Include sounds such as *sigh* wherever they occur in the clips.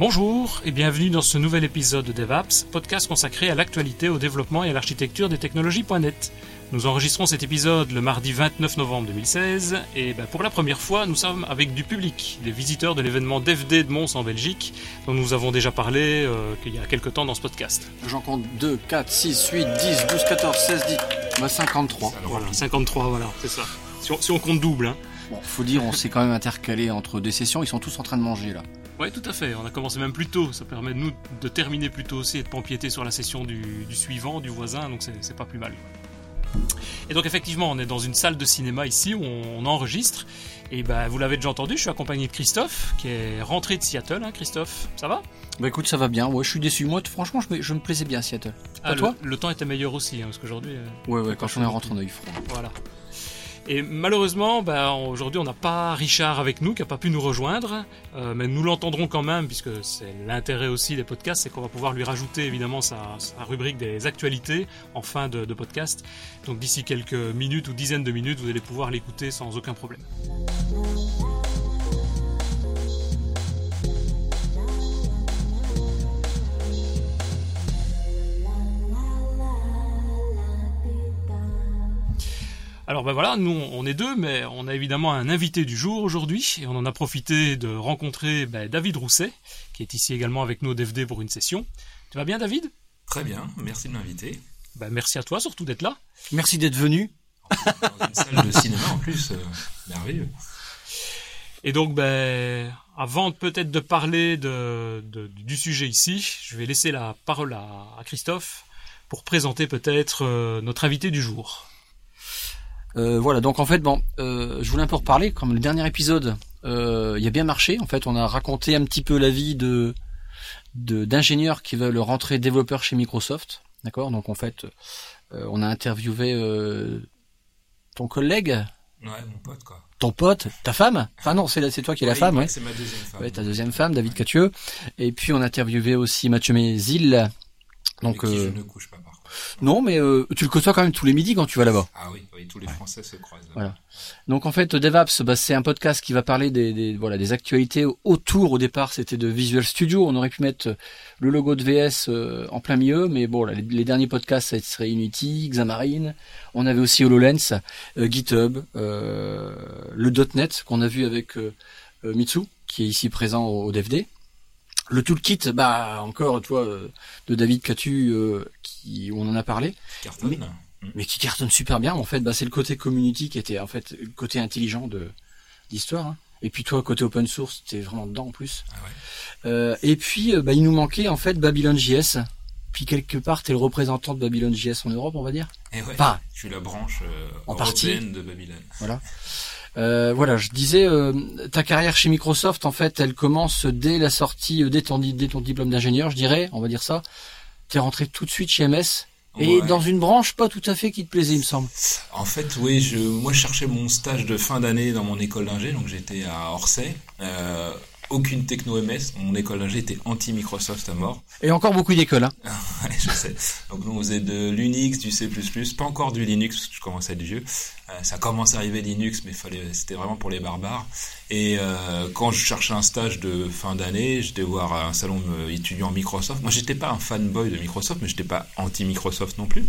Bonjour et bienvenue dans ce nouvel épisode de DevApps, podcast consacré à l'actualité, au développement et à l'architecture des technologies.net. Nous enregistrons cet épisode le mardi 29 novembre 2016 et ben, pour la première fois nous sommes avec du public, des visiteurs de l'événement DevD de Mons en Belgique dont nous avons déjà parlé euh, il y a quelques temps dans ce podcast. J'en compte 2, 4, 6, 8, 10, 12, 14, 16, 10, bah 53. Voilà, 53 voilà, c'est ça. Si on, si on compte double hein. Bon, faut dire, on s'est quand même intercalé entre deux sessions, ils sont tous en train de manger là. Oui, tout à fait. On a commencé même plus tôt. Ça permet de nous de terminer plus tôt aussi et de pas empiéter sur la session du, du suivant, du voisin. Donc c'est pas plus mal. Et donc effectivement, on est dans une salle de cinéma ici où on, enregistre. Et ben, vous l'avez déjà entendu, je suis accompagné de Christophe, qui est rentré de Seattle. Hein, Christophe, ça va? Bah écoute, ça va bien. Ouais, je suis déçu. Moi, franchement, je me, je me plaisais bien à Seattle. Ah, toi? le, temps était meilleur aussi, hein, parce qu'aujourd'hui. euh, Ouais, ouais, quand on est rentré, on a eu froid. Voilà. Et malheureusement, ben, aujourd'hui, on n'a pas Richard avec nous, qui n'a pas pu nous rejoindre, Euh, mais nous l'entendrons quand même, puisque c'est l'intérêt aussi des podcasts, c'est qu'on va pouvoir lui rajouter évidemment sa, rubrique des actualités en fin de, de podcast. Donc d'ici quelques minutes ou dizaines de minutes, vous allez pouvoir l'écouter sans aucun problème. Alors ben voilà, nous on est deux, mais on a évidemment un invité du jour aujourd'hui, et on en a profité de rencontrer ben, David Rousset, qui est ici également avec nous au DFD pour une session. Tu vas bien David? Très bien, merci de m'inviter. ben, Merci à toi surtout d'être là. Merci d'être venu. Dans une salle de cinéma en plus, euh, merveilleux. Et donc, ben, avant peut-être de parler de, de- du sujet ici, je vais laisser la parole à, à Christophe pour présenter peut-être euh, notre invité du jour. Euh, voilà, donc en fait, bon, euh, je voulais un peu reparler, comme le dernier épisode, euh, il a bien marché. En fait, on a raconté un petit peu la vie de de- d'ingénieurs qui veulent rentrer développeurs chez Microsoft. D'accord? Donc en fait, euh, on a interviewé euh, ton collègue, Ouais, mon pote quoi. ton pote, ta femme? Enfin non, c'est toi qui es la femme, ouais. C'est ma deuxième femme. Ouais, ta deuxième femme, David Catieux. Et puis on a interviewé aussi Mathieu Mézil. Donc Avec qui euh, je ne couche pas. Non, mais euh, tu le côtoies quand même tous les midis quand tu vas là-bas. Ah oui, oui, tous les Français se croisent. Voilà. Donc en fait, DevApps, bah, c'est un podcast qui va parler des, des- voilà des actualités autour. Au départ, c'était de Visual Studio. On aurait pu mettre le logo de VS euh, en plein milieu, mais bon, là, les, les derniers podcasts, ça serait Unity, Xamarin. On avait aussi HoloLens, euh, GitHub, euh, le .NET qu'on a vu avec euh, euh, Mitsu, qui est ici présent au, au DevD. Le toolkit, bah encore, toi, euh, de David Catu, euh, qui on en a parlé Cartonne. mais qui cartonne super bien. En fait, bah, c'est le côté community qui était en fait le côté intelligent de d'histoire. hein. Et puis toi, côté open source, t'es vraiment dedans en plus. Ah ouais. Euh, et puis, euh, bah, il nous manquait en fait Babylon JS. Puis quelque part, t'es le représentant de Babylon JS en Europe, on va dire. Et ouais, Enfin, je suis la branche euh, en partie. européenne de Babylone. Euh, voilà, je disais, ta carrière chez Microsoft, en fait, elle commence dès la sortie, dès ton, di- dès ton diplôme d'ingénieur, je dirais, on va dire ça. T'es rentré tout de suite chez MS. Et Ouais. dans une branche pas tout à fait qui te plaisait, il me semble. En fait, oui, je, moi je cherchais mon stage de fin d'année dans mon école d'ingé, donc j'étais à Orsay. Euh, aucune techno MS, mon école d'ingé était anti-Microsoft à mort. Et encore beaucoup d'écoles, hein. *laughs* Ouais, je sais. Donc nous on faisait de l'Unix, du C++, pas encore du Linux, parce que je commençais à être vieux. Euh, ça commence à arriver Linux, mais c'était vraiment pour les barbares. Et euh, quand je cherchais un stage de fin d'année, j'étais voir un salon euh, étudiant Microsoft. Moi j'étais pas un fanboy de Microsoft, mais j'étais pas anti-Microsoft non plus.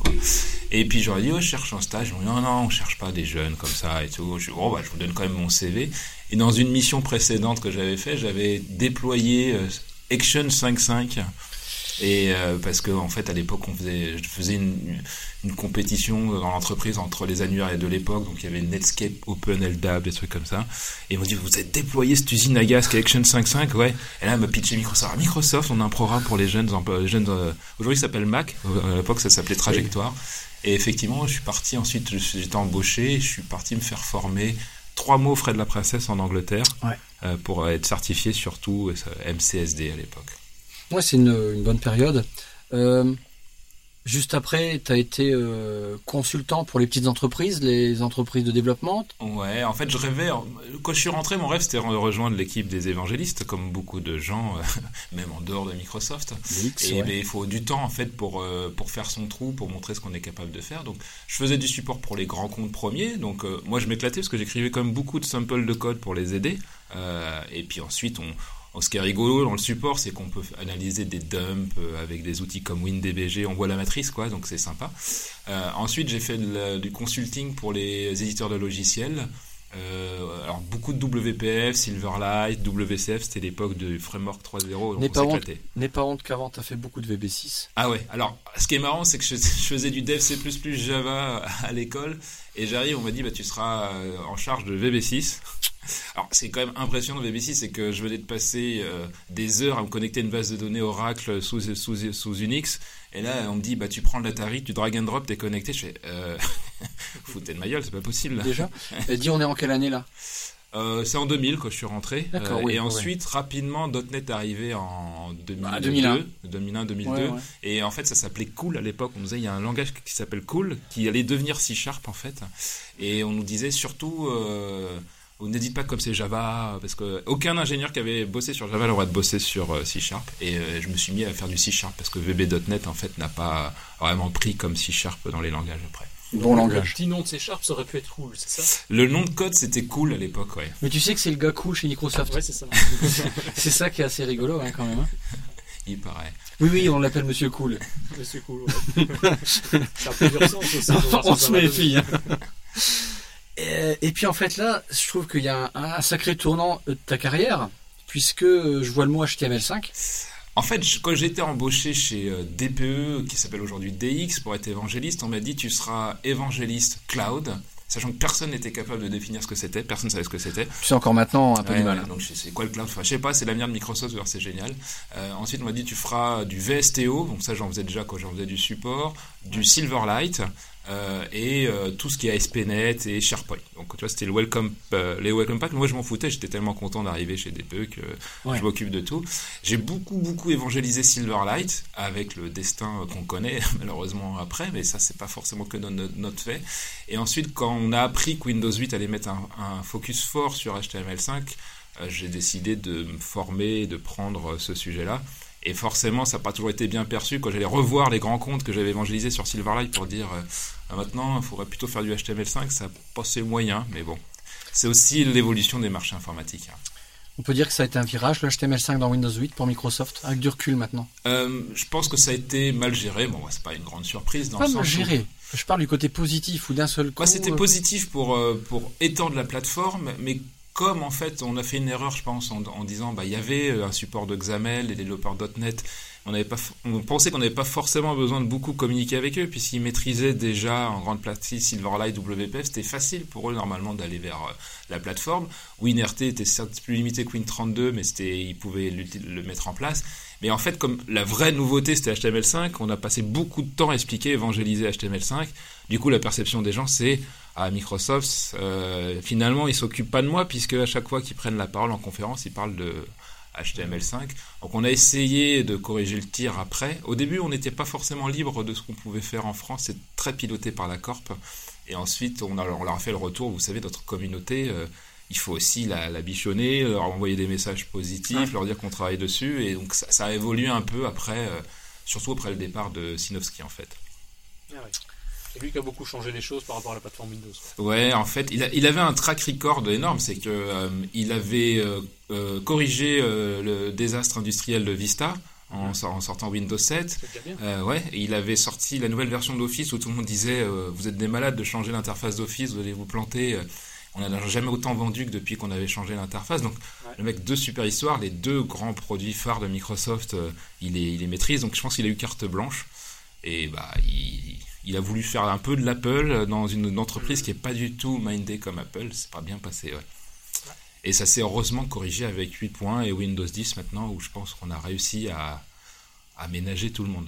Et puis j'aurais dit, oh, je cherche un stage. Ils dit, non, non, on cherche pas des jeunes comme ça et tout. Je dis, bon, bah, je vous donne quand même mon CV. Et dans une mission précédente que j'avais fait, j'avais déployé Action 5.5 et euh, parce que en fait à l'époque on faisait je faisais une, une compétition dans l'entreprise entre les annuaires de l'époque. Donc il y avait Netscape Open LDAP des trucs comme ça. Et ils m'ont dit vous êtes déployé cette usine à gaz qui est Action 5.5 ouais. Et là elle m'a pitché Microsoft. Microsoft on a un programme pour les jeunes jeunes euh, aujourd'hui ça s'appelle Mac. À l'époque ça s'appelait Trajectoire. Et effectivement je suis parti ensuite j'étais embauché. Je suis parti me faire former trois mots frais de la princesse en Angleterre Ouais. euh, pour être certifié surtout euh, MCSD à l'époque Ouais, c'est une, une bonne période. Euh, juste après, tu as été euh, consultant pour les petites entreprises, les entreprises de développement. Ouais, en fait, je rêvais. Quand je suis rentré, mon rêve, c'était de rejoindre l'équipe des évangélistes, comme beaucoup de gens, euh, *laughs* même en dehors de Microsoft. X, Et ouais. ben, il faut du temps, en fait, pour, pour faire son trou, pour montrer ce qu'on est capable de faire. Donc, je faisais du support pour les grands comptes premiers. Donc, moi, je m'éclatais parce que j'écrivais quand même beaucoup de samples de code pour les aider. Et puis ensuite, on, ce qui est rigolo dans le support, c'est qu'on peut analyser des dumps euh, avec des outils comme WinDBG, on voit la matrice, quoi, donc c'est sympa. Euh, ensuite, j'ai fait du consulting pour les éditeurs de logiciels. Euh, alors beaucoup de WPF, Silverlight, WCF, c'était l'époque du framework 3.0. N'est pas, honte, pas honte qu'avant tu as fait beaucoup de VB6. Ah ouais, alors ce qui est marrant c'est que je, faisais du dev C++ Java à l'école et j'arrive, on m'a dit bah tu seras en charge de VB6. Alors, c'est quand même impressionnant de VB6, c'est que je venais de passer euh, des heures à me connecter à une base de données Oracle sous, sous, sous Unix. Et là, on me dit, bah, tu prends l'Atari, tu drag and drop, t'es connecté. Je fais, euh, *laughs* foutez de ma gueule, c'est pas possible. Déjà Dis, on est en quelle année là euh, c'est en 2000 quand je suis rentré. Euh, et ensuite, rapidement, .NET est arrivé en 2002, 2001. 2002. Et en fait, ça s'appelait Cool à l'époque. On nous disait, il y a un langage qui s'appelle Cool, qui allait devenir C Sharp en fait. Et on nous disait surtout... Euh, ne dites pas comme c'est Java, parce que aucun ingénieur qui avait bossé sur Java n'aurait de bosser sur euh, C Sharp. Et euh, je me suis mis à faire du C Sharp parce que VB.NET en fait n'a pas vraiment pris comme C Sharp dans les langages après. Bon langage. Le petit nom de C Sharp, ça aurait pu être cool, c'est ça? Le nom de code, c'était cool à l'époque, ouais. Mais tu sais que c'est le gars cool chez Microsoft. ouais, c'est ça. *laughs* c'est ça qui est assez rigolo, hein, quand même. Hein. *laughs* Il paraît. Oui, oui, on l'appelle Monsieur Cool. Monsieur Cool, ouais. ça a plusieurs sens *laughs* aussi. on se méfie. Hein. Euh, et, puis en fait là, je trouve qu'il y a un, sacré tournant de ta carrière, puisque je vois le mot HTML5. En fait, quand j'étais embauché chez euh, DPE, qui s'appelle aujourd'hui DX, pour être évangéliste, on m'a dit tu seras évangéliste cloud, sachant que personne n'était capable de définir ce que c'était, personne ne savait ce que c'était. Tu sais encore maintenant un peu du mal. donc c'est quoi le cloud? Enfin, Je sais pas, c'est l'avenir de Microsoft, c'est génial. Euh, ensuite, on m'a dit tu feras du VSTO, donc ça j'en faisais déjà quand j'en faisais du support, du Silverlight, euh, et euh, tout ce qui est ASP.NET et SharePoint. Donc tu vois, c'était le welcome, euh, les welcome pack. Moi, je m'en foutais. J'étais tellement content d'arriver chez DPE que je m'occupe de tout. J'ai beaucoup, beaucoup évangélisé Silverlight avec le destin qu'on connaît *laughs* malheureusement après, mais ça, c'est pas forcément que notre, notre fait. Et ensuite, quand on a appris que Windows 8 allait mettre un, un focus fort sur HTML5, j'ai décidé de me former, de prendre ce sujet-là. Et forcément, ça n'a pas toujours été bien perçu quand j'allais revoir les grands comptes que j'avais évangélisés sur Silverlight pour dire euh, ah, maintenant, il faudrait plutôt faire du HTML5, ça passait moyen, mais bon. C'est aussi l'évolution des marchés informatiques. Hein. On peut dire que ça a été un virage, le HTML5 dans Windows 8 pour Microsoft, avec du recul maintenant? Euh, Je pense que ça a été mal géré. Bon, c'est pas une grande surprise. Dans pas le mal géré. Je parle du côté positif ou d'un seul coup. C'était euh, positif pour, pour étendre la plateforme, mais comme en fait on a fait une erreur, je pense, en, disant bah il y avait euh, un support de XAML, les développeurs .NET, on, pas, on pensait qu'on n'avait pas forcément besoin de beaucoup communiquer avec eux, puisqu'ils maîtrisaient déjà en grande partie Silverlight, WPF, c'était facile pour eux normalement d'aller vers euh, la plateforme. WinRT était certes plus limité que Win32, mais c'était, ils pouvaient le mettre en place. Mais en fait, comme la vraie nouveauté c'était HTML5, on a passé beaucoup de temps à expliquer, évangéliser HTML5. Du coup, la perception des gens, c'est à Microsoft, euh, finalement, ils s'occupent pas de moi puisque à chaque fois qu'ils prennent la parole en conférence, ils parlent de HTML5. Donc on a essayé de corriger le tir après. Au début, on n'était pas forcément libre de ce qu'on pouvait faire en France. C'est très piloté par la Corp. Et ensuite, on, a, on leur a fait le retour. Vous savez, notre communauté, euh, il faut aussi la, bichonner, leur envoyer des messages positifs, leur dire qu'on travaille dessus. Et donc ça, a évolué un peu après, euh, surtout après le départ de Sinovsky en fait. Ah c'est lui qui a beaucoup changé les choses par rapport à la plateforme Windows. Ouais, en fait, il, avait un track record énorme, c'est que euh, il avait euh, euh, corrigé le désastre industriel de Vista. En, sortant Windows 7, ouais, il avait sorti la nouvelle version d'Office où tout le monde disait vous êtes des malades de changer l'interface d'Office, vous allez vous planter. On n'a jamais autant vendu que depuis qu'on avait changé l'interface. Donc, le mec, deux super histoires, les deux grands produits phares de Microsoft, il, les, il les maîtrise. Donc, je pense qu'il a eu carte blanche. Et bah, il, il a voulu faire un peu de l'Apple dans une, entreprise qui est pas du tout mindée comme Apple. C'est pas bien passé, ouais. Et ça s'est heureusement corrigé avec 8 points et Windows 10 maintenant, où je pense qu'on a réussi à, à ménager tout le monde.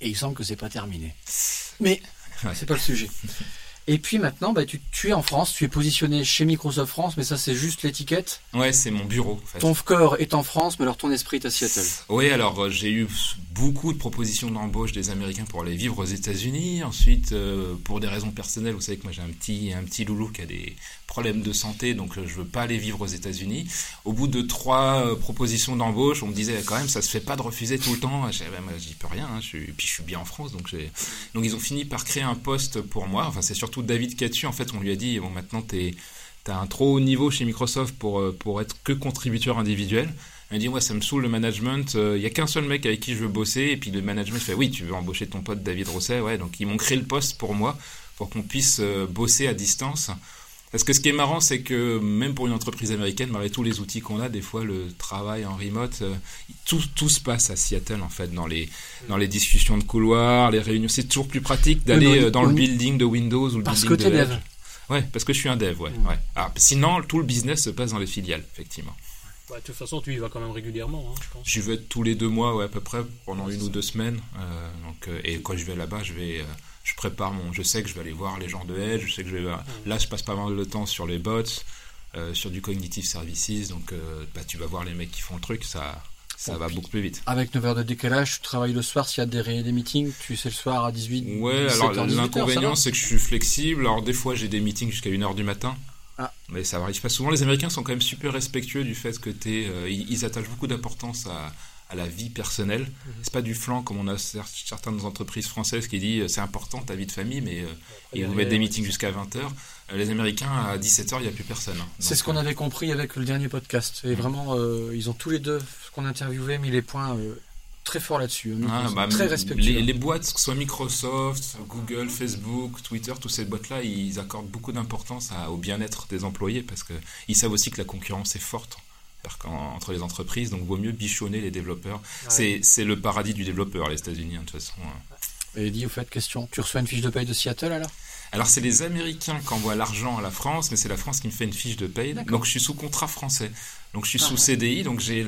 Et il semble que c'est pas terminé. *laughs* Mais c'est pas le sujet. *laughs* Et puis maintenant, bah, tu, es en France, tu es positionné chez Microsoft France, mais ça c'est juste l'étiquette. Ouais, c'est mon bureau. Ton corps est en France, mais alors ton esprit est à Seattle. Oui, alors euh, j'ai eu beaucoup de propositions d'embauche des Américains pour aller vivre aux États-Unis. Ensuite, euh, pour des raisons personnelles, vous savez que moi j'ai un petit, un petit loulou qui a des problèmes de santé, donc euh, je veux pas aller vivre aux États-Unis. Au bout de trois propositions d'embauche, on me disait quand même ça se fait pas de refuser tout le temps. Je ben, moi, j'y peux rien, hein, je puis je suis bien en France, donc donc ils ont fini par créer un poste pour moi. Enfin, c'est surtout David Catu, en fait, on lui a dit, bon, maintenant, tu as un trop haut niveau chez Microsoft pour, euh, pour être que contributeur individuel. Il dit, moi, ça me saoule le management. Il y a qu'un seul mec avec qui je veux bosser. Et puis le management fait, oui, tu veux embaucher ton pote David Rosset. Ouais, donc ils m'ont créé le poste pour moi, pour qu'on puisse bosser à distance. Parce que ce qui est marrant, c'est que même pour une entreprise américaine, malgré tous les outils qu'on a, des fois le travail en remote, euh, tout, tout se passe à Seattle en fait, dans les, dans les discussions de couloir, les réunions. C'est toujours plus pratique d'aller euh, dans le building de Windows ou le parce building que de dev. Ouais, parce que je suis un dev, ouais. Mm. ouais. Alors, sinon, tout le business se passe dans les filiales, effectivement. Ouais, de toute façon, tu y vas quand même régulièrement, hein, je pense. J'y vais tous les deux mois, ouais, à peu près, pendant Ouais, une ou deux semaines. Euh, donc, euh, et quand je vais là-bas, je vais, euh, je prépare mon, je sais que je vais aller voir les gens de Edge, je sais que je vais, là, je passe pas mal de temps sur les bots, euh, sur du cognitive services, donc, euh, bah, tu vas voir les mecs qui font le truc, ça, ça Bon, va beaucoup plus vite. Avec 9 heures de décalage, tu travailles le soir s'il y a des, des meetings, tu sais le soir à 18 Ouais, 17 alors heures, 18 heures, ça l'inconvénient c'est que je suis flexible. Alors des fois j'ai des meetings jusqu'à 1h du matin. Ah. Mais ça arrive pas souvent. Les Américains sont quand même super respectueux du fait que t'es, euh, ils, ils attachent beaucoup d'importance à, à la vie personnelle. Mhm. C'est pas du flanc comme on a cer- certaines entreprises françaises qui disent euh, c'est important ta vie de famille, mais euh, ils vous mettent des meetings jusqu'à 20h. les Américains à 17h il n'y a plus personne. hein. C'est ce qu'on euh, avait compris avec le dernier podcast. Et vraiment, euh, ils ont tous les deux, ce qu'on interviewait, mis les points euh, très forts là-dessus. Donc, Ah, bah, très les, respectueux. les boîtes, que ce soit Microsoft, Google, Facebook, Twitter, toutes ces boîtes-là, ils accordent beaucoup d'importance au bien-être des employés parce qu'ils savent aussi que la concurrence est forte Entre les entreprises, donc vaut mieux bichonner les développeurs. C'est C'est le paradis du développeur, les États-Unis, hein, de toute façon. hein. Et dit, au fait, question, tu reçois une fiche de paye de Seattle alors? Alors, c'est les Américains qui envoient l'argent à la France, mais c'est la France qui me fait une fiche de paye. D'accord. Donc, je suis sous contrat français. Donc, je suis Ah, sous ouais. CDI, donc j'ai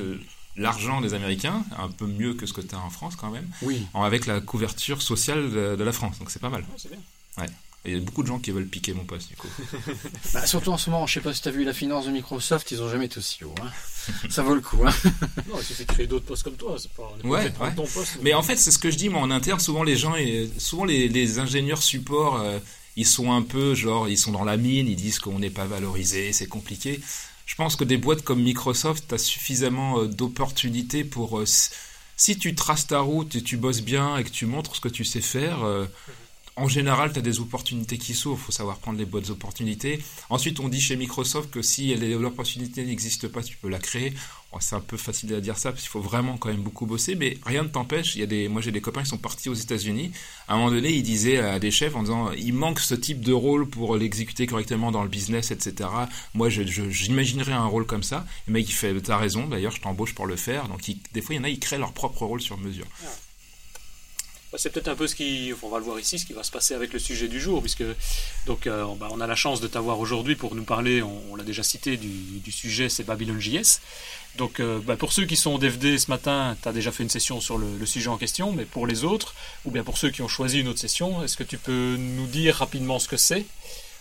l'argent des Américains, un peu mieux que ce que tu as en France quand même, Oui. en- avec la couverture sociale de, de la France. Donc, c'est pas mal. Ouais, c'est bien. Et il y a beaucoup de gens qui veulent piquer mon poste, du coup. *laughs* Bah, surtout en ce moment, je sais pas si tu as vu la finance de Microsoft, ils ont jamais été aussi haut. hein. Ça vaut le coup. Hein. *laughs* Non, il suffit de créer d'autres postes comme toi. C'est pas, on Ouais, ouais. ton poste. Mais en fait, c'est ce que je dis, moi, en interne, souvent les gens, et souvent les, les ingénieurs support, euh, ils sont un peu, genre, ils sont dans la mine, ils disent qu'on n'est pas valorisé, c'est compliqué. Je pense que des boîtes comme Microsoft, tu as suffisamment euh, d'opportunités pour... euh, si tu traces ta route et tu bosses bien et que tu montres ce que tu sais faire, euh, en général, tu as des opportunités qui s'ouvrent. Il faut savoir prendre les bonnes opportunités. Ensuite, on dit chez Microsoft que si l'opportunité n'existe pas, tu peux la créer. Bon, c'est un peu facile à dire ça parce qu'il faut vraiment quand même beaucoup bosser, mais rien ne t'empêche. Il y a des, moi j'ai des copains qui sont partis aux États-Unis. À un moment donné, ils disaient à des chefs en disant il manque ce type de rôle pour l'exécuter correctement dans le business, etc. Moi, j'imaginerais un rôle comme ça. Le mec il fait t'as raison. D'ailleurs, je t'embauche pour le faire. Donc des fois, il y en a ils créent leur propre rôle sur mesure. C'est peut-être un peu ce qui, on va le voir ici, ce qui va se passer avec le sujet du jour, puisque donc euh, bah, on a la chance de t'avoir aujourd'hui pour nous parler. On, l'a déjà cité du, sujet, c'est Babylon JS. Donc euh, bah, pour ceux qui sont DFD ce matin, tu as déjà fait une session sur le sujet en question, mais pour les autres, ou bien pour ceux qui ont choisi une autre session, est-ce que tu peux nous dire rapidement ce que c'est?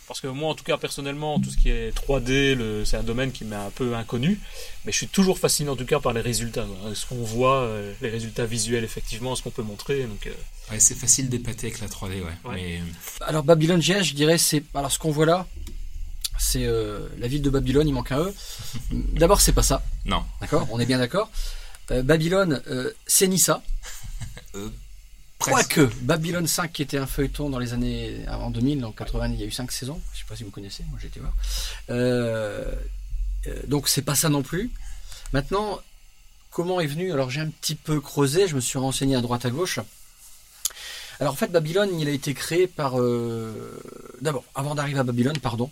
Parce que moi, en tout cas, personnellement, tout ce qui est 3D, le- c'est un domaine qui m'est un peu inconnu, mais je suis toujours fasciné en tout cas par les résultats. quoi. Ce qu'on voit, euh, les résultats visuels, effectivement, ce qu'on peut montrer. Donc, euh, Ouais, c'est facile d'épater avec la 3D, ouais. Ouais. Mais Alors Babylon GS, je dirais, c'est alors ce qu'on voit là, c'est euh, la ville de Babylone. Il manque un E. *laughs* D'abord, c'est pas ça. non. D'accord, on est bien d'accord. Euh, Babylone, euh, c'est ni ça. Presque. Quoique, Babylone 5, qui était un feuilleton dans les années avant 2000, en 80, il y a eu 5 saisons. Je sais pas si vous connaissez, moi j'ai été voir. Euh, euh, donc c'est pas ça non plus. Maintenant, comment est venu Alors j'ai un petit peu creusé, je me suis renseigné à droite à gauche. Alors en fait, Babylone, il a été créé par. euh, D'abord, avant d'arriver à Babylone, pardon,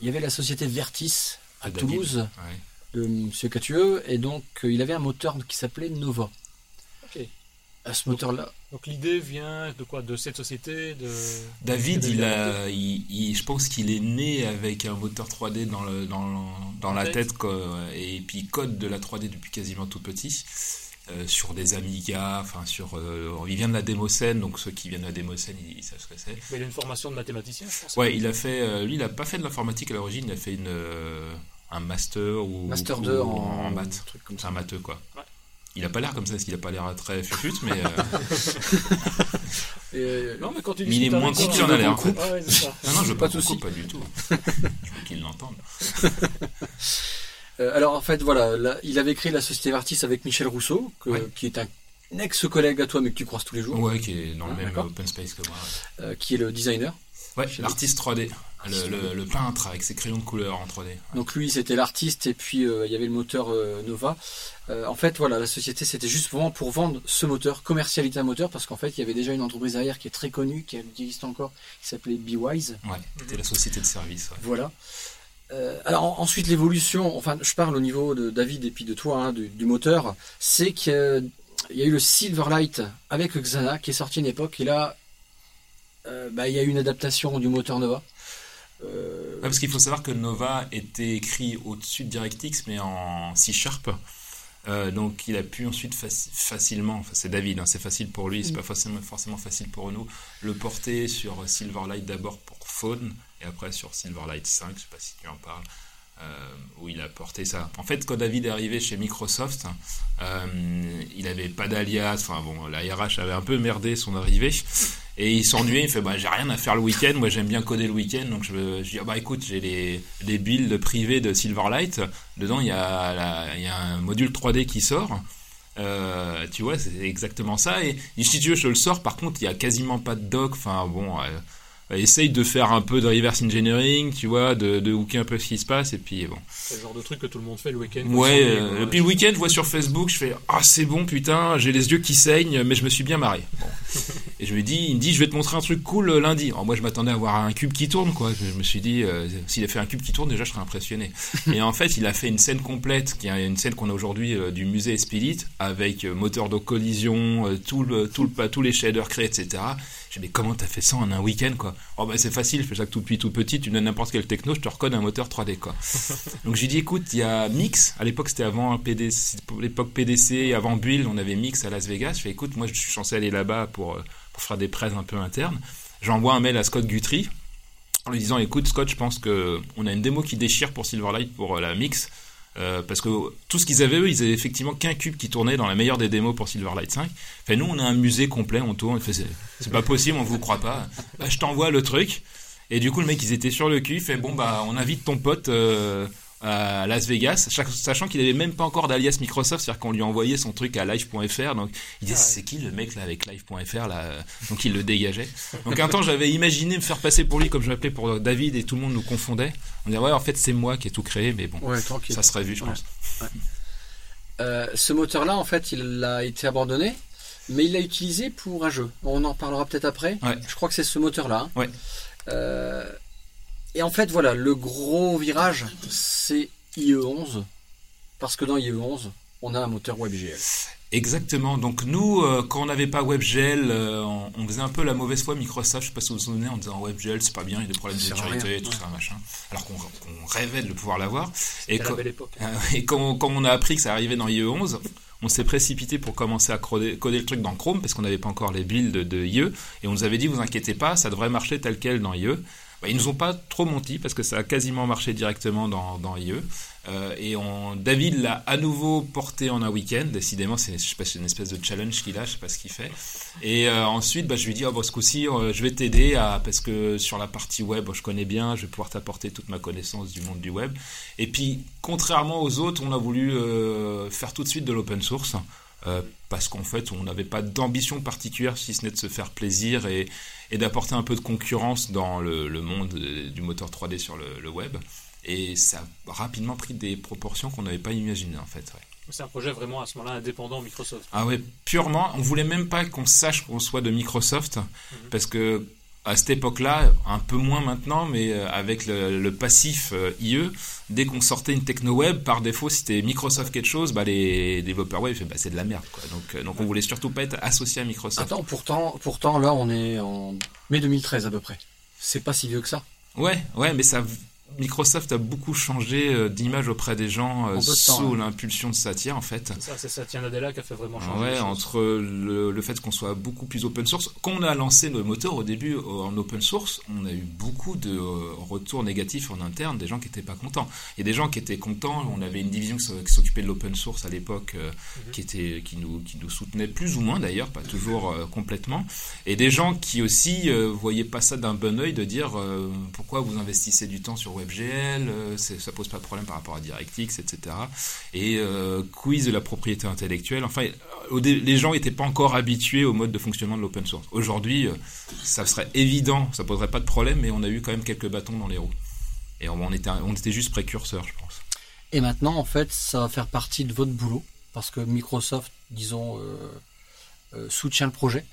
il y avait la société Vertis à À David. Toulouse Ouais. de Monsieur Catueux, et donc euh, il avait un moteur qui s'appelait Nova. À ce moteur-là, Donc l'idée vient de quoi? De cette société de... David, de il a, il, il- je pense qu'il est né avec un moteur 3D dans, le, dans, dans la tête? tête, quoi, et puis il code de la 3D depuis quasiment tout petit, euh, sur des Amiga, enfin sur, euh, il vient de la démocène, donc ceux qui viennent de la démocène, ils, ils savent ce que c'est. Mais il a une formation de mathématicien, je pense. Ouais, il a fait, euh, lui, il a pas fait de l'informatique à l'origine, il a fait une, euh, un master ou Master ou 2 en, en maths. truc comme C'est ça. un matheux, quoi. Ouais. Il a pas l'air comme ça, parce qu'il a pas l'air très fufute, mais euh, *laughs* Et, euh, Non, mais quand tu Mais il est moins con qu'il en a l'air, en ouais, non, non, je veux Pas pas beaucoup, pas du tout. je veux qu'il l'entende. *laughs* Euh, alors en fait voilà, là, il avait créé la société Vertis avec Michel Rousseau, que- Ouais. qui est un ex-collègue à toi mais que tu croises tous les jours, Ouais, qui est dans le Ah, même open space que moi. ouais. euh, qui est le designer. Ouais, l'artiste 3D. Le, peintre avec ses crayons de couleur en 3D. Donc lui, c'était l'artiste et puis il y avait le moteur Nova. en fait, voilà, la société, c'était juste vraiment pour vendre ce moteur, commercialiser un moteur, parce qu'en fait, il y avait déjà une entreprise derrière qui est très connue, qui existe encore, qui s'appelait BeWise. Ouais, c'était la société de service. Voilà. Euh, alors ensuite l'évolution, enfin je parle au niveau de David et puis de toi, hein, du, moteur, c'est qu'il y a eu le Silverlight avec le Xana qui est sorti une époque et là euh, bah, il y a eu une adaptation du moteur Nova. Euh, parce qu'il faut savoir que Nova était écrit au-dessus de DirectX mais en C Sharp. donc il a pu ensuite facilement, enfin c'est David, hein, c'est facile pour lui, c'est mm. pas forcément, forcément facile pour nous, le porter sur Silverlight d'abord pour Phone et après sur Silverlight 5, je sais pas si tu en parles, euh, où il a porté ça. En fait, quand David est arrivé chez Microsoft, euh, il n'avait pas d'alias, enfin bon, la RH avait un peu merdé son arrivée, et il s'ennuyait, il fait bah j'ai rien à faire le week-end, moi j'aime bien coder le week-end, donc je, je dis ah, bah écoute j'ai les, les builds privés de Silverlight, dedans il y, a y a un module 3D qui sort, euh, tu vois, c'est exactement ça. Et si tu veux, je le sors. Par contre, il y a quasiment pas de doc. Enfin, bon, essaye de faire un peu de reverse engineering, tu vois, de, de hooker un peu ce qui se passe, et puis bon. C'est le genre de truc que tout le monde fait le week-end. Ouais, euh, et puis le week-end, je vois sur Facebook, je fais Ah, c'est bon, putain, j'ai les yeux qui saignent, mais je me suis bien marré. *laughs* et je me dis, il me dit, je vais te montrer un truc cool euh, lundi. Alors moi, je m'attendais à voir un cube qui tourne, quoi. Je me suis dit, euh, s'il a fait un cube qui tourne, déjà, je serais impressionné. *laughs* et en fait, il a fait une scène complète, qui est une scène qu'on a aujourd'hui du musée Espilite, avec moteur de collision, tout le, tout le, tous les shaders créés, etc mais comment t'as fait ça en un week-end, quoi? Oh, bah, c'est facile, je fais ça tout petit, tout petit, tu me donnes n'importe quel techno, je te recode un moteur 3D, quoi. *laughs* Donc, j'ai dit, écoute, il y a Mix, à l'époque, c'était avant PDC, l'époque PDC, avant Build, on avait Mix à Las Vegas. Je fais, écoute, moi, je suis censé aller là-bas pour, euh, pour faire des prêts un peu internes. J'envoie un mail à Scott Guthrie en lui disant, écoute, Scott, je pense que on a une démo qui déchire pour Silverlight pour euh, la Mix. Euh, parce que tout ce qu'ils avaient eux, ils avaient effectivement qu'un cube qui tournait dans la meilleure des démos pour Silverlight 5. Fait nous, on a un musée complet, on tourne, c'est pas possible, on vous croit pas. Bah, je t'envoie le truc. Et du coup, le mec, ils étaient sur le cul, fait bon bah, on invite ton pote. Euh, à Las Vegas, sachant qu'il n'avait même pas encore d'alias Microsoft, c'est-à-dire qu'on lui envoyait son truc à live.fr, donc il disait ah c'est qui le mec là avec live.fr là, donc il le dégageait. Donc un temps j'avais imaginé me faire passer pour lui comme je m'appelais pour David et tout le monde nous confondait. On disait ouais en fait c'est moi qui ai tout créé, mais bon, ça serait vu je pense. Euh, ce moteur-là en fait il a été abandonné, mais il l'a utilisé pour un jeu. On en parlera peut-être après. Je crois que c'est ce moteur-là. Ouais. Euh, et en fait, voilà, le gros virage, c'est IE11. Parce que dans IE11, on a un moteur WebGL. Exactement. Donc nous, euh, quand on n'avait pas WebGL, euh, on, faisait un peu la mauvaise foi Microsoft. Je sais pas si vous vous souvenez, en disant WebGL, c'est pas bien, il y a des problèmes de sécurité, tout ça, machin. Alors qu'on rêvait de le pouvoir l'avoir. *laughs* Et, quand, époque. et quand, on a appris que ça arrivait dans IE11, on s'est précipité pour commencer à coder, le truc dans Chrome parce qu'on n'avait pas encore les builds de IE. Et on nous avait dit, vous inquiétez pas, ça devrait marcher tel quel dans IE. Bah, ils nous ont pas trop menti parce que ça a quasiment marché directement dans, IE. Euh, et David l'a à nouveau porté en un week-end. Décidément, c'est, une espèce de challenge qu'il a, je sais pas ce qu'il fait. Et euh, ensuite, bah, je lui dis, oh, ce coup-ci, euh, je vais t'aider parce que sur la partie web, je connais bien, je vais pouvoir t'apporter toute ma connaissance du monde du web. Et puis, contrairement aux autres, on a voulu faire tout de suite de l'open source. parce qu'en fait, on n'avait pas d'ambition particulière, si ce n'est de se faire plaisir et d'apporter un peu de concurrence dans le, monde du moteur 3D sur le, web. Et ça a rapidement pris des proportions qu'on n'avait pas imaginées en fait. C'est un projet vraiment à ce moment-là indépendant Microsoft. Ah ouais, purement. On voulait même pas qu'on sache qu'on soit de Microsoft, mhm. parce que à cette époque-là, un peu moins maintenant, mais euh, avec le, passif euh, IE, dès qu'on sortait une techno web, par défaut, si c'était Microsoft quelque chose, bah, les développeurs web, bah, c'est de la merde. Quoi. Donc, euh, donc on voulait surtout pas être associé à Microsoft. Attends, pourtant, pourtant là, on est en mai 2013 à peu près. C'est pas si vieux que ça. Ouais, ouais, mais ça Microsoft a beaucoup changé euh, d'image auprès des gens euh, sous l'impulsion de Satya en fait. C'est Satya Nadella qui a fait vraiment changer. Ouais, entre le, fait qu'on soit beaucoup plus open source. Quand on a lancé nos moteurs au début en open source, on a eu beaucoup de euh, retours négatifs en interne, des gens qui n'étaient pas contents. Il y a des gens qui étaient contents. On avait une division qui s'occupait de l'open source à l'époque, mhm. qui était qui nous qui nous soutenait plus ou moins d'ailleurs, pas toujours complètement. Et des gens qui aussi voyaient pas ça d'un bon oeil de dire pourquoi vous investissez du temps sur WebGL, euh, ça pose pas de problème par rapport à DirectX, etc. Et euh, quiz de la propriété intellectuelle. Enfin, les gens n'étaient pas encore habitués au mode de fonctionnement de l'open source. Aujourd'hui, ça serait évident, ça poserait pas de problème, mais on a eu quand même quelques bâtons dans les roues. Et on, était, on était juste précurseurs, je pense. Et maintenant, en fait, ça va faire partie de votre boulot, parce que Microsoft, disons, soutient le projet.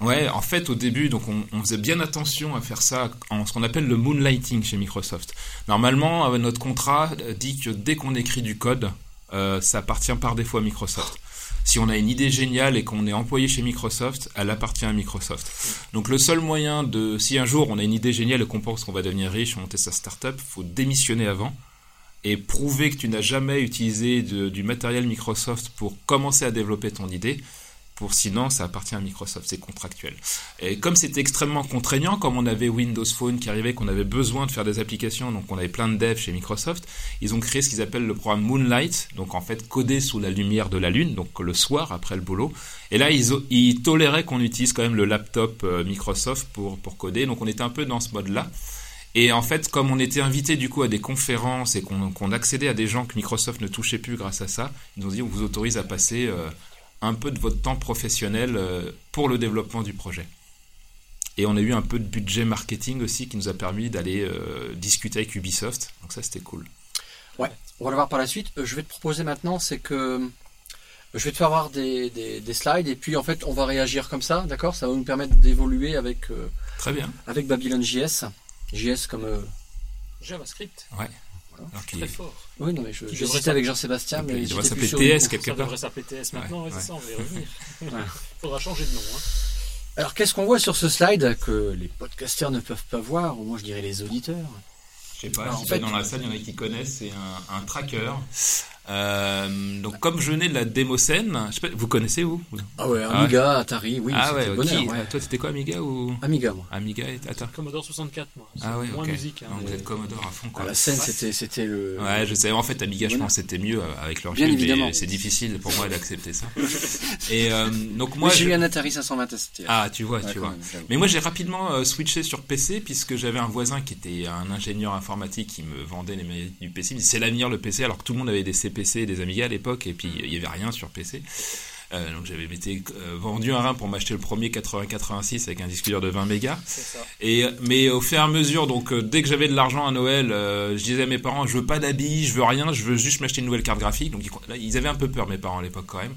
Ouais, en fait, au début, donc on, faisait bien attention à faire ça en ce qu'on appelle le moonlighting chez Microsoft. Normalement, euh, notre contrat euh, dit que dès qu'on écrit du code, euh, ça appartient par défaut à Microsoft. Si on a une idée géniale et qu'on est employé chez Microsoft, elle appartient à Microsoft. Donc le seul moyen de, si un jour on a une idée géniale et qu'on pense qu'on va devenir riche, monter sa startup, faut démissionner avant et prouver que tu n'as jamais utilisé du matériel Microsoft pour commencer à développer ton idée pour sinon ça appartient à Microsoft, c'est contractuel. Et comme c'était extrêmement contraignant, comme on avait Windows Phone qui arrivait, qu'on avait besoin de faire des applications, donc on avait plein de devs chez Microsoft, ils ont créé ce qu'ils appellent le programme Moonlight, donc en fait codé sous la lumière de la lune, donc le soir après le boulot. Et là ils, toléraient qu'on utilise quand même le laptop euh, Microsoft pour, coder, donc on était un peu dans ce mode-là. Et en fait, comme on était invité du coup à des conférences et qu'on accédait à des gens que Microsoft ne touchait plus grâce à ça, ils ont dit on vous autorise à passer euh, un peu de votre temps professionnel euh, pour le développement du projet. Et on a eu un peu de budget marketing aussi qui nous a permis d'aller euh, discuter avec Ubisoft. Donc ça, c'était cool. Ouais, on va le voir par la suite. Euh, je vais te proposer maintenant, c'est que je vais te faire voir des, des, slides et puis en fait, on va réagir comme ça, d'accord? Ça va nous permettre d'évoluer avec, Très bien. avec Babylon JS. JS comme... JavaScript. Ouais. Très fort. Oui, non, mais je, je avec Jean-Sébastien, mais il devrait s'appeler TS quelque part. Ça devrait s'appeler TS maintenant, ouais, c'est ça, on va y revenir. *laughs* Il faudra changer de nom. Hein. Alors, qu'est-ce qu'on voit sur ce slide que les podcasteurs ne peuvent pas voir, ou moi je dirais les auditeurs? Je sais pas, si dans la salle, il y en a qui connaissent, c'est un, un tracker euh, donc comme je venais de la démocène, je sais pas, vous connaissez vous? Ah ouais, ah Amiga, Atari, oui. Ah ouais, bonheur, ouais. Toi c'était quoi Amiga ou? Amiga moi. Amiga et attends. Commodore 64 moi. Ah ouais, moins musique. Hein, vous êtes Commodore à fond quoi. Ah, la scène c'était c'était le. Ouais, je sais. En fait Amiga, je pense c'était mieux avec leur Bien évidemment. C'est difficile pour moi d'accepter ça. et euh, donc moi. J'ai eu un Atari 520 ST. Ah tu vois, tu vois. Mais moi j'ai rapidement euh, switché sur PC puisque j'avais un voisin qui était un ingénieur informatique qui me vendait les du PC. C'est l'avenir le PC alors que tout le monde avait des Et des Amiga et puis il n'y avait rien sur PC. Euh, donc j'avais euh, vendu un rein pour m'acheter le premier 8086 avec un disque dur de 20 mégas. Et mais au fur et à mesure, donc euh, dès que j'avais de l'argent à Noël, je disais à mes parents, je veux pas d'habits, je veux rien, je veux juste m'acheter une nouvelle carte graphique. Donc ils, avaient un peu peur mes parents à l'époque quand même.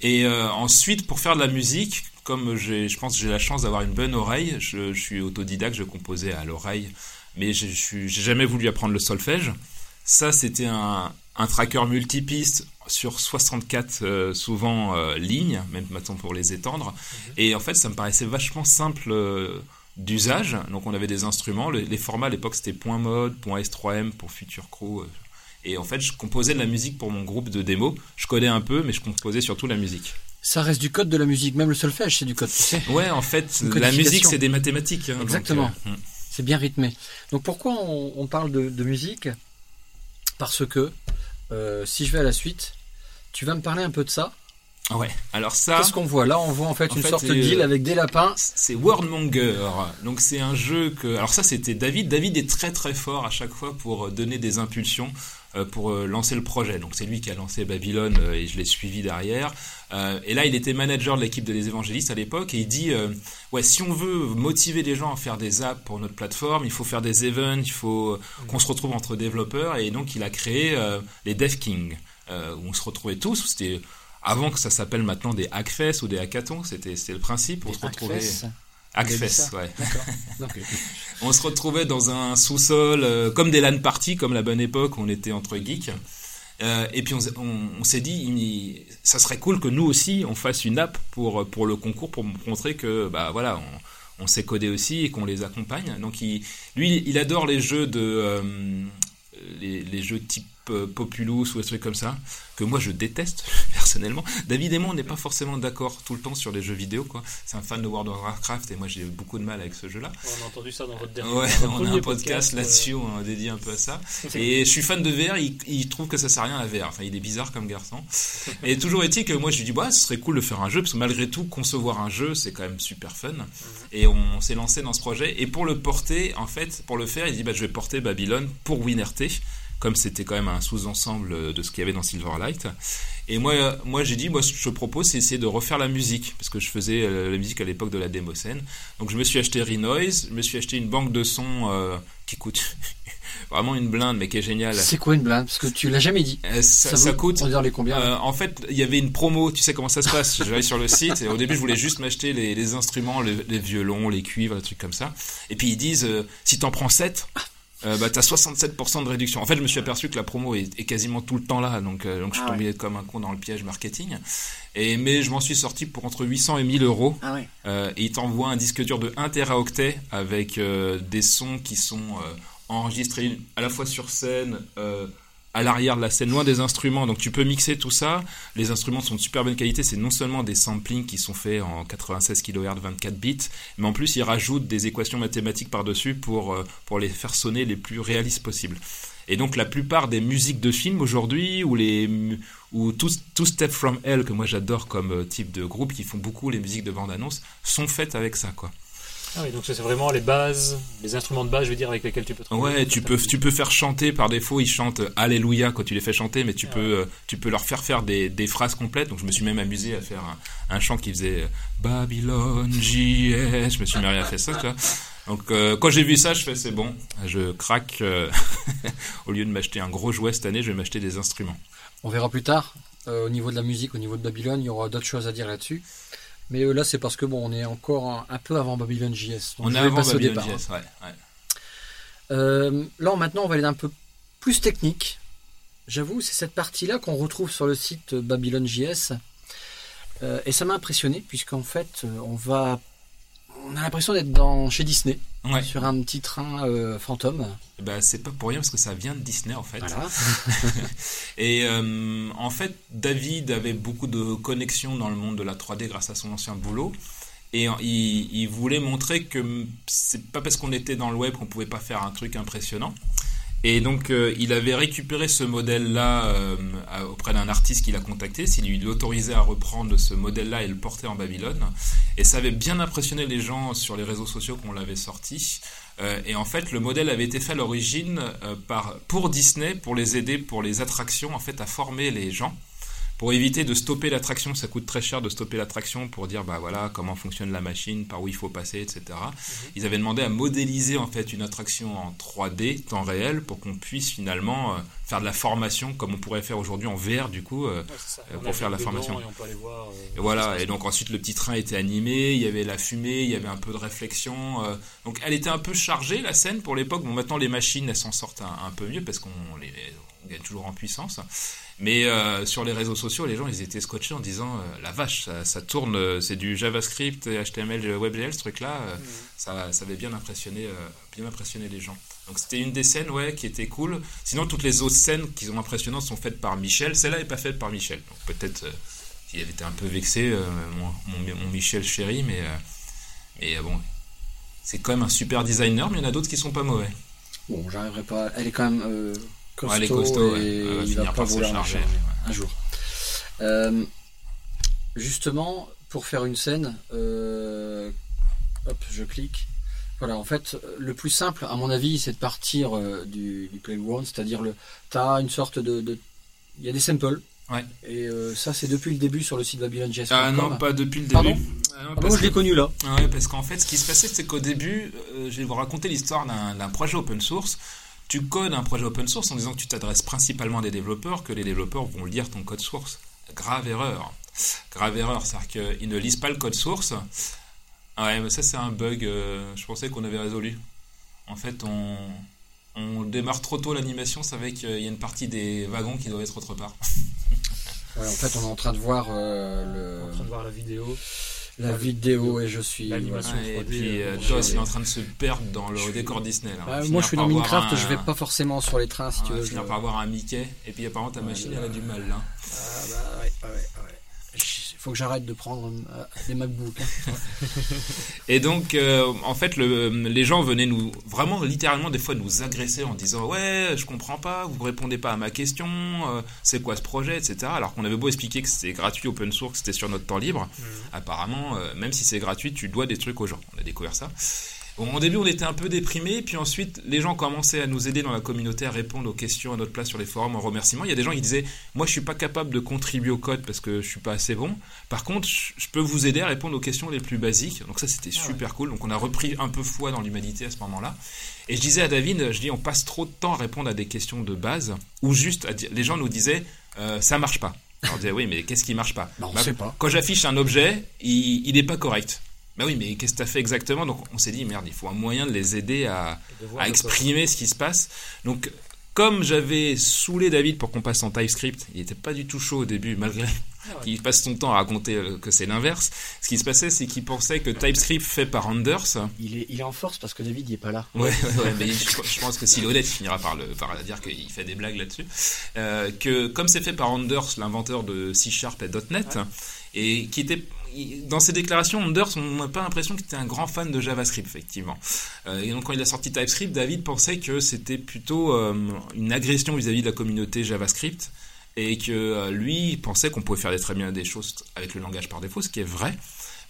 Et ensuite pour faire de la musique, comme j'ai, je pense que j'ai la chance d'avoir une bonne oreille, je, je suis autodidacte, je composais à l'oreille, mais je j'ai jamais voulu apprendre le solfège. Ça, c'était un, un tracker multipiste sur 64 euh, souvent euh, lignes, même maintenant pour les étendre. Mhm. Et en fait, ça me paraissait vachement simple euh, d'usage. Donc on avait des instruments. les formats à l'époque c'était .mode, .s3m pour Future Crew. et en fait, je composais de la musique pour mon groupe de démo. Je codais un peu, mais je composais surtout la musique. Ça reste du code de la musique, même le solfège c'est du code, tu sais. Ouais, en fait, la musique c'est des mathématiques. Hein, Exactement. Hmm. C'est bien rythmé. Donc pourquoi on, parle de, de musique? Parce que si je vais à la suite, tu vas me parler un peu de ça Ouais, alors ça. Qu'est-ce qu'on voit Là, on voit en fait une sorte d'île avec des lapins. C'est Worldmonger. Donc, c'est un jeu que. Alors, ça, c'était David. David est très très fort à chaque fois pour donner des impulsions euh, pour euh, lancer le projet. Donc, c'est lui qui a lancé Babylone euh, et je l'ai suivi derrière. Et là, il était manager de l'équipe de Les Évangélistes à l'époque et il dit Ouais, si on veut motiver les gens à faire des apps pour notre plateforme, il faut faire des events, il faut qu'on se retrouve entre développeurs. Et donc, il a créé les Dev Kings. Euh, où on se retrouvait tous. C'était avant que ça s'appelle maintenant des hackfest ou des hackathons, c'était le principe. On se retrouvait. Hackfest, ouais. *laughs* on se retrouvait dans un sous-sol, euh, comme des LAN parties, comme la bonne époque on était entre geeks. Euh, et puis on, s'est dit, ça serait cool que nous aussi on fasse une app pour, pour le concours, pour montrer que bah voilà, on, sait coder aussi et qu'on les accompagne. Donc lui, il adore les jeux de les, les jeux type Populous ou des trucs comme ça, que moi je déteste *laughs* personnellement. David et moi, on n'est pas forcément d'accord tout le temps sur les jeux vidéo, quoi. C'est un fan de World of Warcraft et moi j'ai beaucoup de mal avec ce jeu-là. On a entendu ça dans votre dernier Ouais, *laughs* on a un podcast, là-dessus, on a dédié un peu à ça. *laughs* Et je suis fan de VR, il, trouve que ça sert à rien à VR. Enfin, il est bizarre comme garçon. Et toujours est-il que moi je lui dis, bah, ce serait cool de faire un jeu, parce que malgré tout, concevoir un jeu, c'est quand même super fun. Mhm. Et on s'est lancé dans ce projet. Et pour le porter, en fait, pour le faire, il dit, bah, je vais porter Babylone pour WinRT comme c'était quand même un sous-ensemble de ce qu'il y avait dans Silverlight. Et moi, moi j'ai dit, moi, ce que je propose, c'est essayer de refaire la musique, parce que je faisais euh, la musique à l'époque de la démo scène. Donc je me suis acheté Renoise, je me suis acheté une banque de sons euh, qui coûte *laughs* vraiment une blinde, mais qui est géniale. C'est quoi une blinde? Parce que tu l'as jamais dit. Euh, ça, coûte. On les combien? En fait, il y avait une promo. Tu sais comment ça se passe? Je vais sur le site et au début, je voulais juste m'acheter les, instruments, les, violons, les cuivres, des trucs comme ça. Et puis ils disent, si t'en prends 7 euh, bah, t'as 67% de réduction. En fait, je me suis aperçu que la promo est, quasiment tout le temps là, donc, euh, donc je suis ah tombé comme un con dans le piège marketing. Et, mais je m'en suis sorti pour entre 800 et 1000 euros. Ah ouais. euh, et il t'envoie un disque dur de 1 teraoctet avec euh, des sons qui sont euh, enregistrés à la fois sur scène, à l'arrière de la scène, loin des instruments. Donc tu peux mixer tout ça. Les instruments sont de super bonne qualité. C'est non seulement des samplings qui sont faits en 96 kHz 24 bits, mais en plus ils rajoutent des équations mathématiques par-dessus pour, euh, pour les faire sonner les plus réalistes possibles. Et donc la plupart des musiques de films aujourd'hui, ou les ou Two, Step From Hell, que moi j'adore comme euh, type de groupe, qui font beaucoup les musiques de bande-annonce, sont faites avec ça. quoi. Ah oui, donc c'est vraiment les bases, les instruments de base, je veux dire, avec lesquels tu peux. Ouais, tu peux, tu peux faire chanter par défaut. Ils chantent Alléluia quand tu les fais chanter, mais tu peux, euh, tu peux leur faire faire des, des, phrases complètes. Donc je me suis même amusé à faire un, chant qui faisait euh, Babylone JS. Je me suis marié à faire ça, quoi. Donc euh, quand j'ai vu ça, je fais c'est bon, je craque. *laughs* au lieu de m'acheter un gros jouet cette année, je vais m'acheter des instruments. On verra plus tard. au niveau de la musique, au niveau de Babylone, il y aura d'autres choses à dire là-dessus. Mais euh, là, c'est parce que bon, on est encore un, peu avant Babylon JS. on est avant Babylon JS, ouais. Euh, là, maintenant, on va aller un peu plus technique. J'avoue, c'est cette partie-là qu'on retrouve sur le site Babylon JS. Euh, et ça m'a impressionné, puisqu'en fait, on va on a l'impression d'être dans chez Disney sur un petit train euh, fantôme. Bah, c'est pas pour rien parce que ça vient de Disney en fait. *laughs* et euh, en fait, David avait beaucoup de connexions dans le monde de la 3D grâce à son ancien boulot. Et il, il voulait montrer que c'est pas parce qu'on était dans le web qu'on pouvait pas faire un truc impressionnant. Et donc, euh, il avait récupéré ce modèle-là euh, auprès d'un artiste qu'il a contacté, s'il lui autorisait à reprendre ce modèle-là et le porter en Babylone. Et ça avait bien impressionné les gens sur les réseaux sociaux qu'on l'avait sorti. Euh, et en fait, le modèle avait été fait à l'origine pour Disney, pour les aider, pour les attractions, en fait, à former les gens pour éviter de stopper l'attraction, ça coûte très cher de stopper l'attraction pour dire bah voilà comment fonctionne la machine, par où il faut passer, etc. Mhm. Ils avaient demandé à modéliser en fait une attraction en 3D, temps réel, pour qu'on puisse finalement euh, faire de la formation comme on pourrait faire aujourd'hui en VR du coup euh, euh, pour faire la formation. Et, on peut aller voir, et voilà et donc ensuite le petit train était animé, il y avait la fumée, il y avait un peu de réflexion. donc elle était un peu chargée la scène pour l'époque. Bon maintenant les machines elles s'en sortent un, peu mieux parce qu'on les on gagne toujours en puissance. Mais euh, sur les réseaux sociaux, les gens, ils étaient scotchés en disant euh, la vache, ça, tourne, euh, c'est du JavaScript, HTML, WebGL, ce truc-là, mm. ça, ça, avait bien impressionné, bien impressionné les gens. Donc c'était une des scènes, ouais, qui était cool. Sinon, toutes les autres scènes qui sont impressionnantes sont faites par Michel. Celle-là n'est pas faite par Michel. Donc peut-être qu'il avait été un peu vexé, mon, mon, Michel chéri, mais, mais bon, c'est quand même un super designer, mais il y en a d'autres qui sont pas mauvais. Bon, j'arriverai pas. Elle est quand même costaud, elle est costaud et il va pas vouloir charger, un jour. Euh, justement, pour faire une scène, euh, hop, je clique. Voilà, en fait, le plus simple, à mon avis, c'est de partir euh, du, du, playground, c'est-à-dire le, as une sorte de, il y a des samples. Ouais. Et ça, c'est depuis le début sur le site Babylon JS. Ah non, pas depuis le début. Ah, moi, je l'ai connu là. Ouais, parce qu'en fait, ce qui se passait, c'est qu'au début, je vais vous raconter l'histoire d'un projet open source tu codes un projet open source en disant que tu t'adresses principalement à des développeurs, que les développeurs vont lire ton code source. Grave erreur. Grave erreur, c'est-à-dire qu'ils ne lisent pas le code source. Ouais, mais ça c'est un bug, euh, je pensais qu'on avait résolu. En fait, on, on démarre trop tôt l'animation, ça veut qu'il y a une partie des wagons qui doivent être autre part. ouais, en fait, on est en train de voir euh, le... en train de voir la vidéo. La vidéo et je suis. L'animation Ouais, et 3D, puis euh, euh, c'est- il est en train de se perdre dans le décor Disney. Là. Ah, finir moi, je suis dans Minecraft, un- je vais pas forcément sur les trains si tu veux. finir je- par avoir un Mickey, et puis apparemment ta Ouais, machine, elle a du mal là. Ah, bah, ouais, ouais, ouais. Il faut que j'arrête de prendre euh, des MacBooks. hein. *laughs* Et donc, euh, en fait, le, les gens venaient nous, vraiment, littéralement, des fois, nous agresser en disant Ouais, je comprends pas, vous répondez pas à ma question, euh, c'est quoi ce projet, etc. Alors qu'on avait beau expliquer que c'était gratuit, open source, que c'était sur notre temps libre. Apparemment, euh, même si c'est gratuit, tu dois des trucs aux gens. On a découvert ça. Au début, on était un peu déprimés, puis ensuite, les gens commençaient à nous aider dans la communauté à répondre aux questions à notre place sur les forums en remerciement. Il y a des gens qui disaient Moi, je suis pas capable de contribuer au code parce que je suis pas assez bon. Par contre, je je peux vous aider à répondre aux questions les plus basiques. Donc, ça, c'était super cool. Donc, on a repris un peu foi dans l'humanité à ce moment-là. Et je disais à David Je dis, on passe trop de temps à répondre à des questions de base, ou juste à dire. Les gens nous disaient euh, Ça marche pas. Alors, on disait Oui, mais qu'est-ce qui marche pas? Bah, on Bah, sait pas. Quand j'affiche un objet, il n'est pas correct. Bah oui, mais qu'est-ce que tu as fait exactement? Donc on s'est dit, merde, il faut un moyen de les aider à, exprimer ce qui se passe. Donc, comme j'avais saoulé David pour qu'on passe en TypeScript, il n'était pas du tout chaud au début, malgré Ah qu'il passe son temps à raconter euh, que c'est l'inverse. Ce qui se passait, c'est qu'il pensait que TypeScript fait par Anders. Il est, il est en force parce que David il est pas là. Ouais, ouais, ouais, mais je, je pense que s'il est honnête, il finira par, le, par dire qu'il fait des blagues là-dessus. Euh, que comme c'est fait par Anders, l'inventeur de C Sharp et .NET, et qui était dans ses déclarations, Anders, on n'a pas l'impression qu'il était un grand fan de JavaScript, effectivement. Euh, et donc, quand il a sorti TypeScript, David pensait que c'était plutôt euh, une agression vis-à-vis de la communauté JavaScript et que euh, lui pensait qu'on pouvait faire très bien des choses avec le langage par défaut, ce qui est vrai.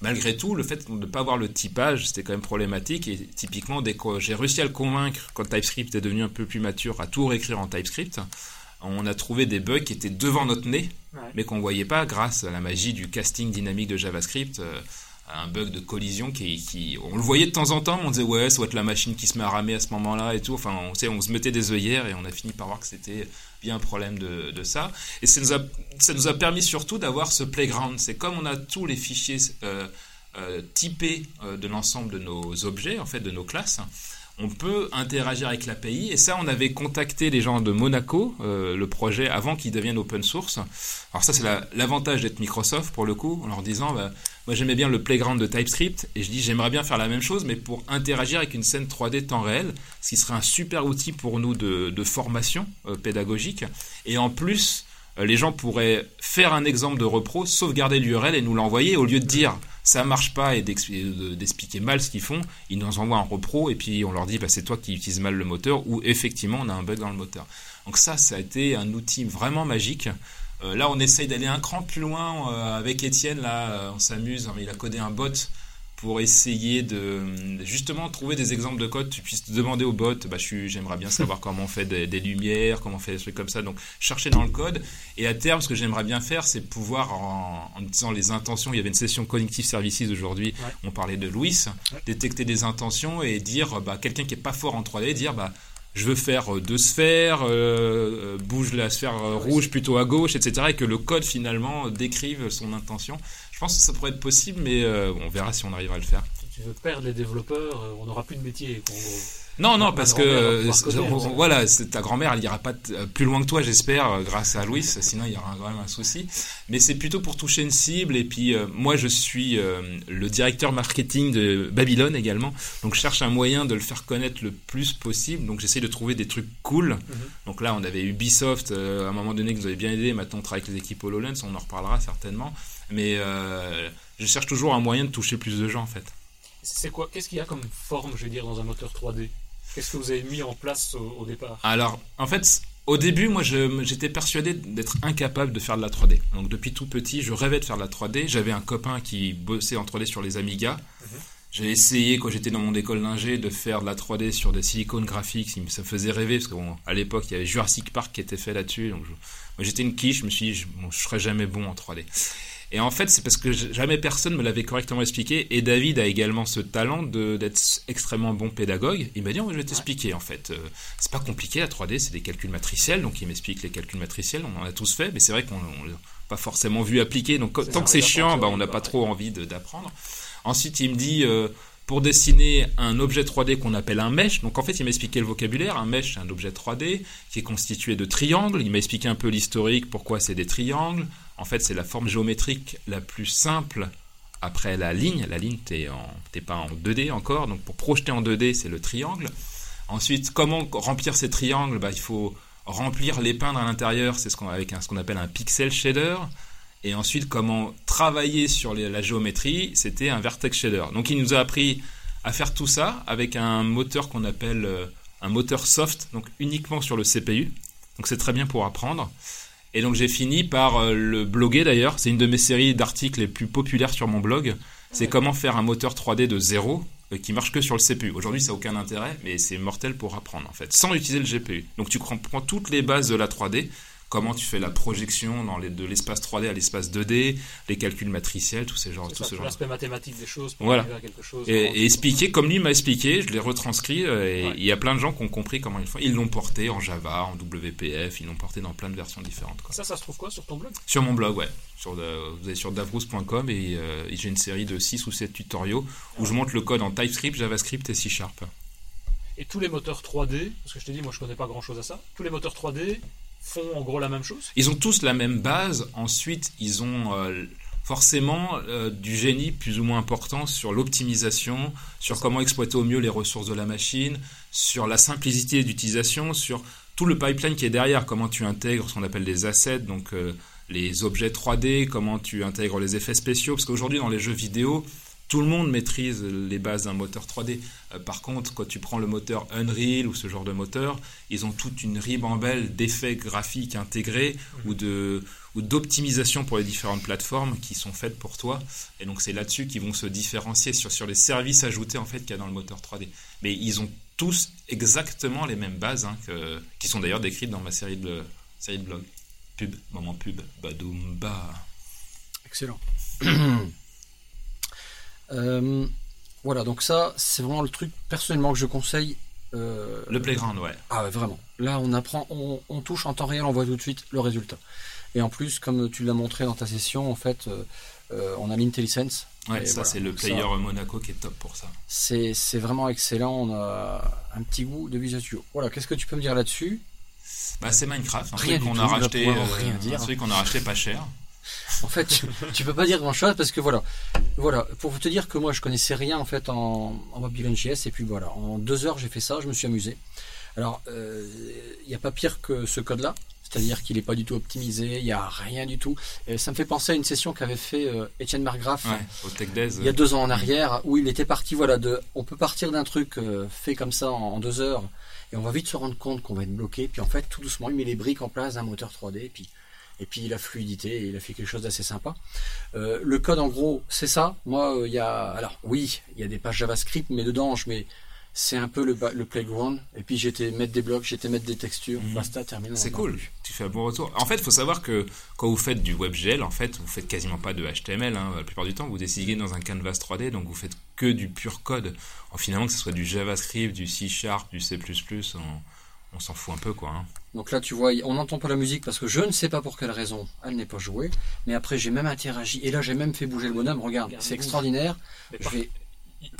Malgré tout, le fait de ne pas avoir le typage, c'était quand même problématique. Et typiquement, dès que j'ai réussi à le convaincre, quand TypeScript est devenu un peu plus mature, à tout réécrire en TypeScript, on a trouvé des bugs qui étaient devant notre nez, Ouais. mais qu'on voyait pas grâce à la magie du casting dynamique de JavaScript. euh, un bug de collision qui, qui- on le voyait de temps en temps mais on disait ouais ça doit être la machine qui se met à ramer à ce moment-là et tout enfin on, sait, on se mettait des œillères et on a fini par voir que c'était bien un problème de, de ça et ça nous a ça nous a permis surtout d'avoir ce playground c'est comme on a tous les fichiers euh, euh, typés de l'ensemble de nos objets en fait de nos classes on peut interagir avec l'API. Et ça on avait contacté les gens de Monaco euh, le projet avant qu'il devienne open source. Alors ça c'est la- l'avantage d'être Microsoft pour le coup en leur disant bah, moi j'aimais bien le playground de TypeScript et je dis j'aimerais bien faire la même chose mais pour interagir avec une scène 3D temps réel ce qui serait un super outil pour nous de, formation euh, pédagogique. Et en plus les gens pourraient faire un exemple de repro, sauvegarder l'URL et nous l'envoyer au lieu de dire ça marche pas et d'expli- de- d'expliquer mal ce qu'ils font, ils nous envoient un repro et puis on leur dit bah, c'est toi qui utilises mal le moteur ou effectivement on a un bug dans le moteur. Donc ça, ça a été un outil vraiment magique. Euh, là, on essaye d'aller un cran plus loin euh, avec Étienne. Là, euh, on s'amuse. Il a codé un bot pour essayer de justement trouver des exemples de code. Tu puisses te demander au bot. Bah, j'aimerais bien savoir comment on fait des, des lumières, comment on fait des trucs comme ça. Donc, chercher dans le code. Et à terme, ce que j'aimerais bien faire, c'est pouvoir, en, en disant les intentions, il y avait une session Cognitive Services aujourd'hui, Ouais. on parlait de Louis, Ouais. détecter des intentions et dire, bah, quelqu'un qui est pas fort en 3D, dire, bah, je veux faire euh, deux sphères, euh, euh, bouge la sphère euh, rouge plutôt à gauche, etc. Et que le code finalement décrive son intention. Je pense que ça pourrait être possible, mais euh, on verra si on arrivera à le faire. Si tu veux perdre les développeurs, euh, on n'aura plus de métier. Non, non, parce que euh, on- ça. voilà, c'est- ta grand-mère, elle ira pas euh, plus loin que toi, j'espère, euh, grâce à Louis. Sinon, il y aura quand même un souci. Mais c'est plutôt pour toucher une cible. Et puis, euh, moi, je suis euh, le directeur marketing de Babylone également. Donc, je cherche un moyen de le faire connaître le plus possible. Donc, j'essaie de trouver des trucs cool. Donc là, on avait Ubisoft euh, à un moment donné qui nous avait bien aidé. Maintenant, on travaille avec les équipes HoloLens. On en reparlera certainement. Mais euh, je cherche toujours un moyen de toucher plus de gens, en fait. C'est quoi Qu'est-ce qu'il y a comme forme, je veux dire, dans un moteur 3D Qu'est-ce que vous avez mis en place au, au départ Alors, en fait, au début, moi, j'étais persuadé d'être incapable de faire de la 3D. Donc, depuis tout petit, je rêvais de faire de la 3D. J'avais un copain qui bossait en 3D sur les Amiga. J'ai essayé, quand j'étais dans mon école d'ingé, de faire de la 3D sur des silicones graphiques. Ça me faisait rêver, parce qu'à l'époque, il y avait Jurassic Park qui était fait là-dessus. Donc, j'étais une quiche. Je me suis dit, je, bon, je serais jamais bon en 3D. Et en fait, c'est parce que jamais personne me l'avait correctement expliqué. Et David a également ce talent d'être extrêmement bon pédagogue. Il m'a dit, oh, je vais t'expliquer, en fait. Euh, c'est pas compliqué, la 3D, c'est des calculs matriciels. Donc, il m'explique les calculs matriciels. On en a tous fait, mais c'est vrai qu'on on l'a pas forcément vu appliquer. Donc, tant ça, que c'est chiant, bah, on n'a pas ouais. trop envie d'apprendre. Ensuite, il me dit, euh, pour dessiner un objet 3D qu'on appelle un mesh. Donc en fait, il m'a expliqué le vocabulaire. Un mesh, c'est un objet 3D qui est constitué de triangles. Il m'a expliqué un peu l'historique, pourquoi c'est des triangles. En fait, c'est la forme géométrique la plus simple après la ligne. La ligne, t'es pas en 2D encore, donc pour projeter en 2D, c'est le triangle. Ensuite, comment remplir ces triangles? Bah, Il faut remplir les peindre à l'intérieur, c'est ce qu'on appelle un pixel shader. Et ensuite, comment travailler sur la géométrie, c'était un vertex shader. Donc, il nous a appris à faire tout ça avec un moteur qu'on appelle euh, un moteur soft, donc uniquement sur le CPU. Donc, c'est très bien pour apprendre. Et donc, j'ai fini par euh, le bloguer d'ailleurs. C'est une de mes séries d'articles les plus populaires sur mon blog. C'est comment faire un moteur 3D de zéro euh, qui marche que sur le CPU. Aujourd'hui, ça n'a aucun intérêt, mais c'est mortel pour apprendre en fait, sans utiliser le GPU. Donc, tu comprends toutes les bases de la 3D comment tu fais la projection dans les, de l'espace 3D à l'espace 2D, les calculs matriciels, tout, ces genres, tout ça, ce genre. l'aspect mathématique des choses pour Voilà. à quelque chose. Et, et expliquer comme lui m'a expliqué, je l'ai retranscrit euh, et Ouais. il y a plein de gens qui ont compris comment ils font. Ils l'ont porté en Java, en WPF, ils l'ont porté dans plein de versions différentes. quoi. Ça, ça se trouve quoi sur ton blog? Sur mon blog, ouais. Sur vous allez sur davrous.com et euh, j'ai une série de 6 ou 7 tutoriaux où je montre le code en TypeScript, JavaScript et C Sharp. Et tous les moteurs 3D, parce que je t'ai dit, moi je connais pas grand chose à ça, tous les moteurs 3D font en gros la même chose. Ils ont tous la même base. Ensuite, ils ont euh, forcément euh, du génie plus ou moins important sur l'optimisation, sur comment exploiter au mieux les ressources de la machine, sur la simplicité d'utilisation, sur tout le pipeline qui est derrière, comment tu intègres ce qu'on appelle des assets, donc euh, les objets 3D, comment tu intègres les effets spéciaux, parce qu'aujourd'hui dans les jeux vidéo, tout le monde maîtrise les bases d'un moteur 3D. Euh, par contre, quand tu prends le moteur Unreal ou ce genre de moteur, ils ont toute une ribambelle d'effets graphiques intégrés ou de ou d'optimisation pour les différentes plateformes qui sont faites pour toi. Et donc c'est là-dessus qu'ils vont se différencier sur, sur les services ajoutés en fait qu'il y a dans le moteur 3D. Mais ils ont tous exactement les mêmes bases hein, que- qui sont d'ailleurs décrites dans ma série de série de blogs. Pub, moment pub, badoum ba. Excellent. *clears throat* Euh, voilà, donc ça, c'est vraiment le truc personnellement que je conseille. euh, Le playground, ouais. Ah ouais, vraiment. Là, on apprend, on, on touche en temps réel, on voit tout de suite le résultat. Et en plus, comme tu l'as montré dans ta session, en fait, euh, on a l'IntelliSense. Ouais, ça voilà, c'est le ça- player Monaco qui est top pour ça. C'est vraiment excellent. On a un petit goût de Visual Studio. Voilà, qu'est-ce que tu peux me dire là-dessus? Bah c'est Minecraft, un truc qu'on a racheté, euh, rien un dire. truc qu'on a racheté pas cher. En fait, tu, tu peux pas dire grand chose parce que voilà, voilà, pour te dire que moi je connaissais rien en fait en, en Babylon JS et puis voilà, en deux heures j'ai fait ça, je me suis amusé. Alors, il n'y a pas pire que ce code-là, c'est-à-dire qu'il n'est pas du tout optimisé, il n'y a rien du tout. Et ça me fait penser à une session qu'avait fait euh, Ouais, Tech Days. il y a deux ans en arrière où il était parti voilà de on peut partir d'un truc euh, fait comme ça en, en deux heures et on va vite se rendre compte qu'on va être bloqué puis en fait tout doucement il met les briques en place d'un moteur 3D et puis et puis la fluidité et il a fait quelque chose d'assez sympa Euh, le code en gros c'est ça moi euh, il y a alors oui il y a des pages JavaScript mais dedans je mets c'est un peu le, le playground et puis j'étais mettre des blocs j'étais mettre des textures Mhm. basta terminé C'est en cool, plus. tu fais un bon retour. En fait, il faut savoir que quand vous faites du WebGL, en fait, vous faites quasiment pas de HTML. hein. La plupart du temps, vous décidez dans un canvas 3D, donc vous faites que du pur code. En finalement, que ce soit du JavaScript, du C Sharp, du C++, on, on s'en fout un peu, quoi. hein. Donc là, tu vois, on n'entend pas la musique parce que je ne sais pas pour quelle raison elle n'est pas jouée. Mais après, j'ai même interagi. Et là, j'ai même fait bouger le bonhomme. Regarde, Regarde, c'est extraordinaire. Mais Je par- vais-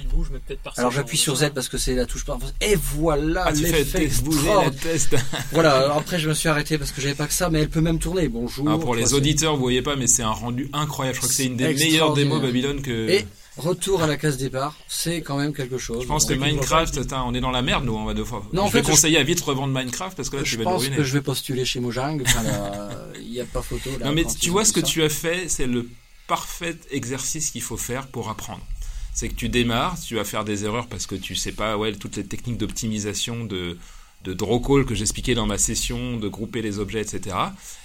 il, bouge, mais peut-être par Alors, j'appuie sur Z parce que c'est la touche par. Et voilà Ah, l'effet bouger la extraordinaire. test. *laughs* Voilà. alors Après, je me suis arrêté parce que j'avais pas que ça, mais elle peut même tourner. Bonjour. Ah, pour les auditeurs, vous voyez pas, mais c'est un rendu incroyable. Je crois que c'est une des meilleures démos. Babylone que. Et retour à la case départ, c'est quand même quelque chose. je pense que Minecraft, on est dans la merde, nous, on va devoir. Non, en je vais je- conseiller à vite revendre Minecraft parce que là, je tu vas pense que je vais postuler chez Mojang. Il n'y a pas photo. Là, Non, mais tu vois ce que ça. tu as fait, c'est le parfait exercice qu'il faut faire pour apprendre. C'est que tu démarres, tu vas faire des erreurs parce que tu sais pas, ouais, toutes les techniques d'optimisation de de draw call que j'expliquais dans ma session, de grouper les objets, etc.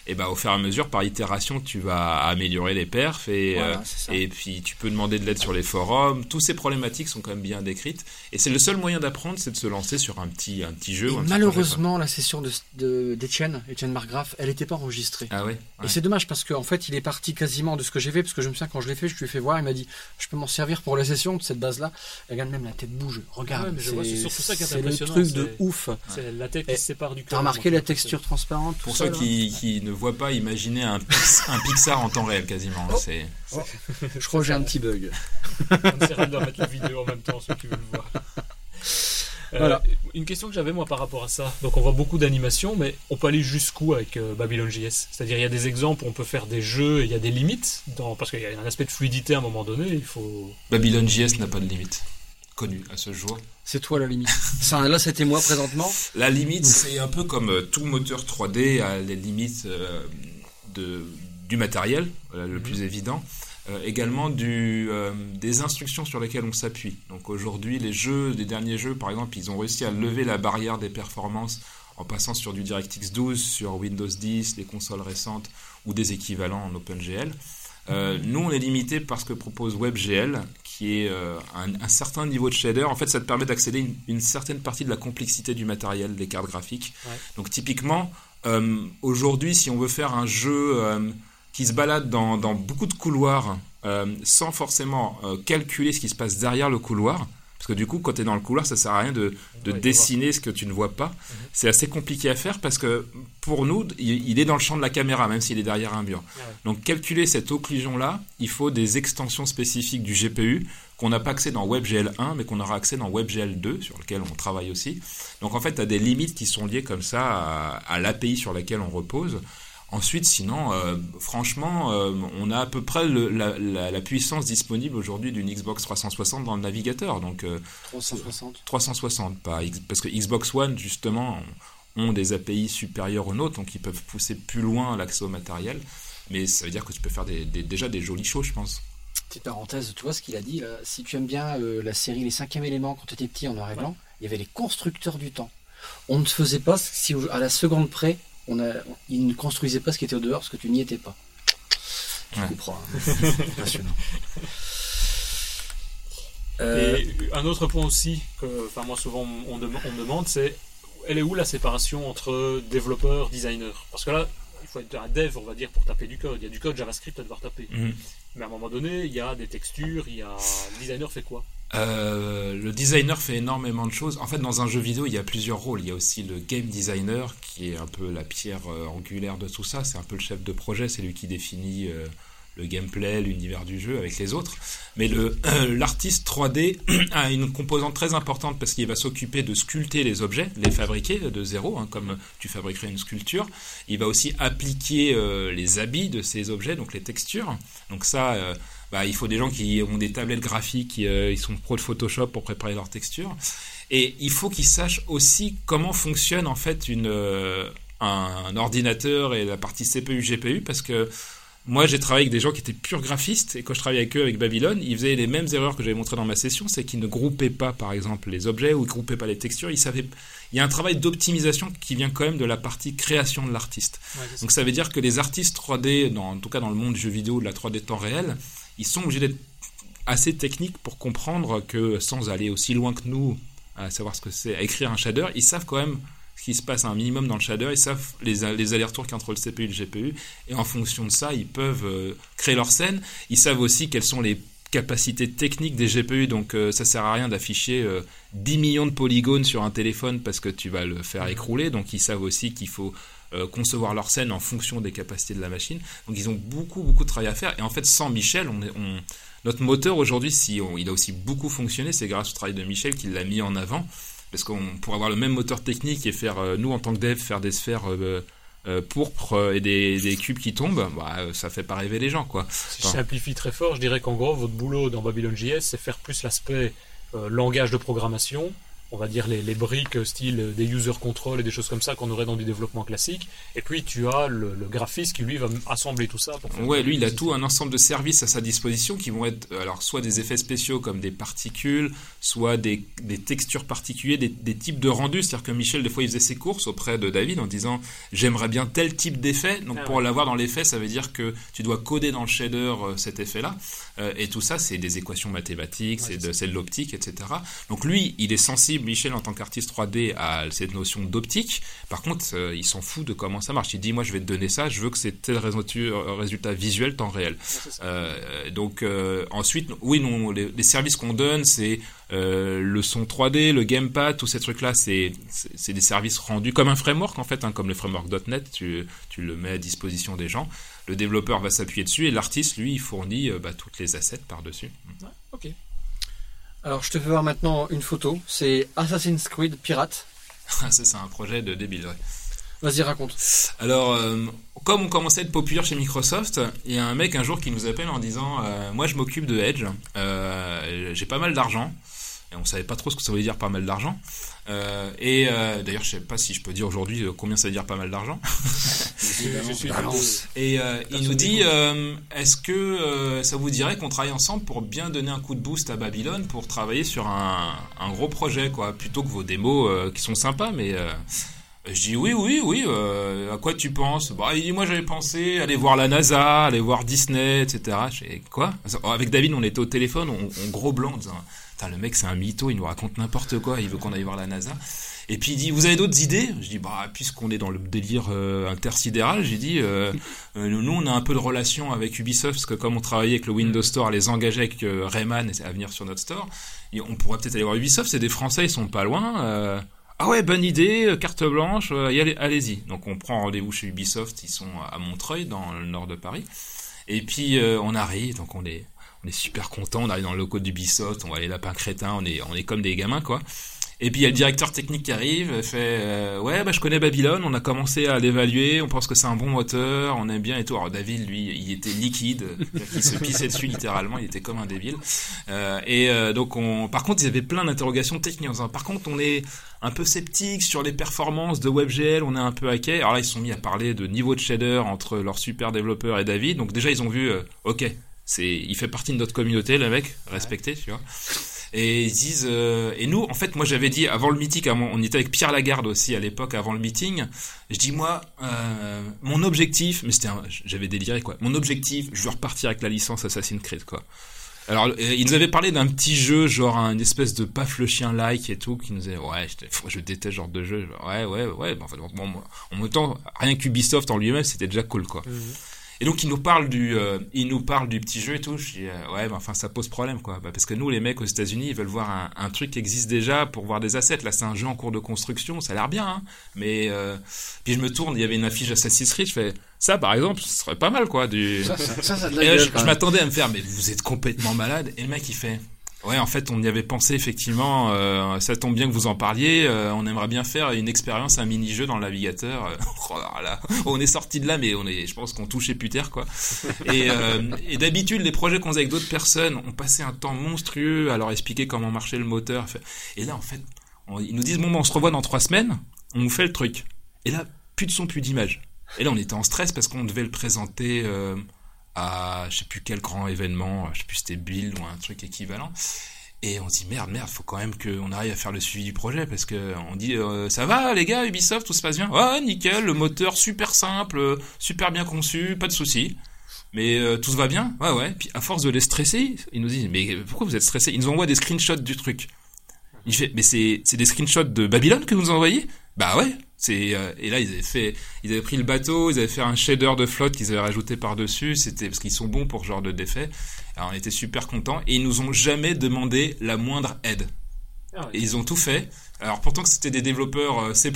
Et ben au fur et à mesure, par itération, tu vas améliorer les perfs et Voilà, euh, et puis tu peux demander de l'aide sur les forums. Toutes ces problématiques sont quand même bien décrites. Et c'est le seul moyen d'apprendre, c'est de se lancer sur un petit un petit jeu. Et ou un petit malheureusement, la session de- de- d'Etienne, Etienne Margraff, elle n'était pas enregistrée. Ah ouais. Et c'est dommage parce qu'en fait, il est parti quasiment de ce que j'ai fait, parce que je me souviens quand je l'ai fait, je lui ai fait voir, il m'a dit, je peux m'en servir pour la session de cette base-là. Regarde, même la tête bouge. Regarde, Ouais, c'est surtout ça qui est c'est le truc de ouf. C'est la tête qui Et se sépare du corps. T'as remarqué la texture transparente Pour ça, ceux qui ne voient pas, imaginez un, Pix- un Pixar en temps réel quasiment. Oh. C'est Je crois que j'ai un petit bug. On essaiera de mettre la vidéo en même temps, ceux qui veulent le voir. Euh, Voilà. Une question que j'avais moi par rapport à ça. Donc on voit beaucoup d'animations, mais on peut aller jusqu'où avec euh, Babylon JS C'est-à-dire il y a des exemples où on peut faire des jeux, et il y a des limites, dans... parce qu'il y a un aspect de fluidité à un moment donné. Il faut. Babylon JS n'a pas de limite à ce jour. C'est toi la limite. Ça, là, c'était moi présentement. La limite, c'est un peu comme euh, tout moteur 3D a les limites euh, de, du matériel, euh, le plus évident. Euh, également du, des instructions sur lesquelles on s'appuie. Donc aujourd'hui, les jeux, les derniers jeux, par exemple, ils ont réussi à lever la barrière des performances en passant sur du DirectX 12, sur Windows 10, les consoles récentes ou des équivalents en OpenGL. Euh, nous, on est limité par ce que propose WebGL, qui est euh, un, un certain niveau de shader. En fait, ça te permet d'accéder une, une certaine partie de la complexité du matériel, des cartes graphiques. Ouais. Donc, typiquement, euh, aujourd'hui, si on veut faire un jeu euh, qui se balade dans, dans beaucoup de couloirs sans forcément calculer ce qui se passe derrière le couloir, parce que du coup, quand tu es dans le couloir, ça sert à rien de, dessiner ce que tu ne vois pas. C'est assez compliqué à faire parce que pour nous, il, il est dans le champ de la caméra, même s'il est derrière un mur. Ouais. Donc calculer cette occlusion-là, il faut des extensions spécifiques du GPU qu'on n'a pas accès dans WebGL 1, mais qu'on aura accès dans WebGL 2, sur lequel on travaille aussi. Donc en fait, tu as des limites qui sont liées comme ça à, à l'API sur laquelle on repose. Ensuite, sinon, euh, franchement, euh, on a à peu près le- la, la- la puissance disponible aujourd'hui d'une Xbox 360 dans le navigateur. Donc euh, 360. 360, pas parce que Xbox One, justement, ont des API supérieures aux nôtres, donc ils peuvent pousser plus loin l'accès au matériel. Mais ça veut dire que tu peux faire des- des- déjà des jolis shows, je pense. Petite parenthèse, tu vois ce qu'il a dit là Si tu aimes bien la série Les cinquièmes éléments quand tu étais petit en noir et blanc, il y avait les constructeurs du temps. On ne faisait pas si à la seconde près, on a, ils ne construisaient pas ce qui était au dehors parce que tu n'y étais pas. Tu Ouais. comprends. hein. *laughs* Passionnant. Euh, Et un autre point aussi, que enfin, moi souvent on, on me demande, c'est elle est où la séparation entre développeur, designer? Parce que là, il faut être un dev, on va dire, pour taper du code. Il y a du code JavaScript à devoir taper. Mais à un moment donné, il y a des textures, il y a... Le designer fait quoi? Euh, le designer fait énormément de choses. En fait, dans un jeu vidéo, il y a plusieurs rôles. Il y a aussi le game designer, qui est un peu la pierre euh, angulaire de tout ça. C'est un peu le chef de projet, c'est lui qui définit euh, le gameplay, l'univers du jeu avec les autres. Mais le l'artiste 3D *clears throat* a une composante très importante parce qu'il va s'occuper de sculpter les objets, les fabriquer de zéro, hein, comme tu fabriquerais une sculpture. Il va aussi appliquer euh, les habits de ces objets, donc les textures. Donc ça, euh, bah, il faut des gens qui ont des tablettes graphiques, euh, ils sont pros de Photoshop pour préparer leurs textures. Et il faut qu'ils sachent aussi comment fonctionne en fait une, euh, un, un ordinateur et la partie CPU-GPU parce que moi, j'ai travaillé avec des gens qui étaient purs graphistes, et quand je travaillais avec eux, avec Babylone, ils faisaient les mêmes erreurs que j'avais montrées dans ma session, c'est qu'ils ne groupaient pas, par exemple, les objets, ou ils groupaient pas les textures, ils savaient... Il y a un travail d'optimisation qui vient quand même de la partie création de l'artiste. Donc ça veut dire que les artistes 3D, dans, en tout cas dans le monde du jeu vidéo, de la 3D temps réel, ils sont obligés d'être assez techniques pour comprendre que, sans aller aussi loin que nous, à savoir ce que c'est, à écrire un shader, ils savent quand même ce qui se passe un minimum dans le shader, ils savent les, les allers-retours qu'il y a entre le CPU et le GPU, et en fonction de ça, ils peuvent euh, créer leur scène. Ils savent aussi quelles sont les capacités techniques des GPU, donc euh, ça sert à rien d'afficher euh, 10 millions de polygones sur un téléphone parce que tu vas le faire écrouler, donc ils savent aussi qu'il faut euh, concevoir leur scène en fonction des capacités de la machine. Donc ils ont beaucoup beaucoup de travail à faire, et en fait sans Michel, on est, on, notre moteur aujourd'hui, si on, il a aussi beaucoup fonctionné, c'est grâce au travail de Michel qu'il l'a mis en avant. Parce qu'on pourrait avoir le même moteur technique et faire, euh, nous en tant que dev, faire des sphères euh, euh, pourpres et des, des cubes qui tombent, bah, ça fait pas rêver les gens, quoi. Si je simplifie très fort, je dirais qu'en gros, votre boulot dans Babylon JS, c'est faire plus l'aspect euh, langage de programmation, on va dire les, les briques style des user control et des choses comme ça qu'on aurait dans du développement classique. Et puis tu as le, le graphiste qui lui va assembler tout ça. Pour faire Ouais, lui, il a tout un ensemble de services à sa disposition qui vont être, alors, soit des effets spéciaux comme des particules, soit des, des textures particulières, des, des types de rendus. C'est-à-dire que Michel, des fois, il faisait ses courses auprès de David en disant j'aimerais bien tel type d'effet. Donc, Ah pour ouais. l'avoir dans l'effet, ça veut dire que tu dois coder dans le shader euh, cet effet-là. Euh, et tout ça, c'est des équations mathématiques, Ouais, c'est de, de l'optique, etc. Donc, lui, il est sensible, Michel, en tant qu'artiste 3D, à cette notion d'optique. Par contre, euh, il s'en fout de comment ça marche. Il dit moi, je vais te donner ça, je veux que c'est tel résultat, visuel temps réel. Ouais. Euh, donc euh, ensuite, oui, non, les, les services qu'on donne, c'est euh, le son 3D, le gamepad, tous ces trucs-là, c'est des services rendus comme un framework en fait, hein, comme le framework.net, tu, tu le mets à disposition des gens. Le développeur va s'appuyer dessus et l'artiste, lui, il fournit euh, bah, toutes les assets par-dessus. Ouais, ok. Alors, je te fais voir maintenant une photo. C'est Assassin's Creed Pirate. *laughs* Ça, c'est un projet de débile, ouais. Vas-y, raconte. Alors, euh, comme on commençait à être populaire chez Microsoft, il y a un mec un jour qui nous appelle en disant euh, Moi, je m'occupe de Edge, euh, j'ai pas mal d'argent. Et on savait pas trop ce que ça voulait dire pas mal d'argent. Euh, et euh, d'ailleurs, je sais pas si je peux dire aujourd'hui euh, combien ça veut dire pas mal d'argent. *laughs* Et euh, il nous dit Est-ce que ça vous dirait qu'on travaille ensemble pour bien donner un coup de boost à Babylone pour travailler sur un, un gros projet, quoi, plutôt que vos démos qui sont sympas, mais. je dis oui, oui, oui. euh, à quoi tu penses? Bah, il dit moi j'avais pensé aller voir la NASA, aller voir Disney, etc. Je dis quoi? Avec David, on était au téléphone, on, on gros blanc, en disant Putain, le mec c'est un mytho, il nous raconte n'importe quoi, il veut qu'on aille voir la NASA. Et puis il dit vous avez d'autres idées? Je dis bah puisqu'on est dans le délire euh, intersidéral, j'ai dit euh, euh, nous on a un peu de relation avec Ubisoft parce que comme on travaillait avec le Windows Store, les engager avec Rayman à venir sur notre store, et on pourrait peut-être aller voir Ubisoft. C'est des Français, ils sont pas loin. ah ouais, bonne idée, carte blanche, allez-y. Donc on prend rendez-vous chez Ubisoft, ils sont à Montreuil, dans le nord de Paris. Et puis on arrive, donc on est, on est super content, on arrive dans le local d'Ubisoft, on voit les lapins crétins, on est, on est comme des gamins quoi. Et puis il y a le directeur technique qui arrive, fait euh, ouais bah je connais Babylone, on a commencé à l'évaluer, on pense que c'est un bon moteur, on aime bien et tout. Alors David lui il était liquide, il se pissait dessus littéralement, il était comme un débile. Euh, et euh, donc on, par contre ils avaient plein d'interrogations techniques. disant, Par contre on est un peu sceptique sur les performances de WebGL, on est un peu hacké. Alors là ils sont mis à parler de niveau de shader entre leur super développeur et David. Donc déjà ils ont vu, ok c'est, il fait partie de notre communauté le mec, respecté tu vois. Et ils disent euh, et nous en fait moi j'avais dit avant le meeting on était avec Pierre Lagarde aussi à l'époque avant le meeting. Je dis moi euh, mon objectif mais c'était un- j'avais déliré quoi. Mon objectif je veux repartir avec la licence Assassin's Creed quoi. Alors euh, ils nous avaient parlé d'un petit jeu genre un espèce de paf le chien like et tout qui nous avait ouais j'étais- je déteste ce genre de jeu ouais ouais ouais en fait bon, en même temps rien qu'Ubisoft en lui-même c'était déjà cool quoi et donc il nous parle du, euh, il nous parle du petit jeu et tout. Je dis euh, ouais, mais enfin ça pose problème quoi, Bah, parce que nous les mecs aux États-Unis ils veulent voir un, un truc qui existe déjà pour voir des assets. Là c'est un jeu en cours de construction, ça a l'air bien, hein, mais euh... puis je me tourne, il y avait une affiche Assassin's Creed, je fais ça par exemple, ce serait pas mal quoi. Du... Ça, ça, ça, ça a de la Et là, je, je m'attendais à me faire, mais vous êtes complètement malade. Et le mec, il fait, ouais, en fait, on y avait pensé effectivement. euh, ça tombe bien que vous en parliez. euh, on aimerait bien faire une expérience, un mini-jeu dans le navigateur. Euh, *laughs* oh là là, on est sorti de là, mais on est, je pense qu'on touchait plus terre, quoi. Et, euh, et d'habitude, les projets qu'on faisait avec d'autres personnes, on passait un temps monstrueux à leur expliquer comment marchait le moteur. Et là, en fait, ils nous disent bon, ben, on se revoit dans trois semaines. On nous fait le truc. Et là, plus de son, plus d'image. Et là, on était en stress parce qu'on devait le présenter. À je sais plus quel grand événement, je sais plus c'était Build ou un truc équivalent. Et on se dit merde, merde, faut quand même qu'on arrive à faire le suivi du projet parce que on dit euh, ça va les gars, Ubisoft, tout se passe bien. Ouais, nickel, le moteur super simple, super bien conçu, pas de soucis. Mais euh, tout se va bien Ouais, ouais. Puis à force de les stresser, ils nous disent mais pourquoi vous êtes stressés? Ils nous envoient des screenshots du truc. Il fait mais c'est des screenshots de Babylone que vous nous envoyez? Bah ouais. C'est euh, et là ils avaient fait ils avaient pris le bateau, ils avaient fait un shader de flotte qu'ils avaient rajouté par dessus. C'était parce qu'ils sont bons pour ce genre de défait. Alors on était super contents et ils nous ont jamais demandé la moindre aide. Ah. Et ils ont tout fait. Alors pourtant que c'était des développeurs euh, C++,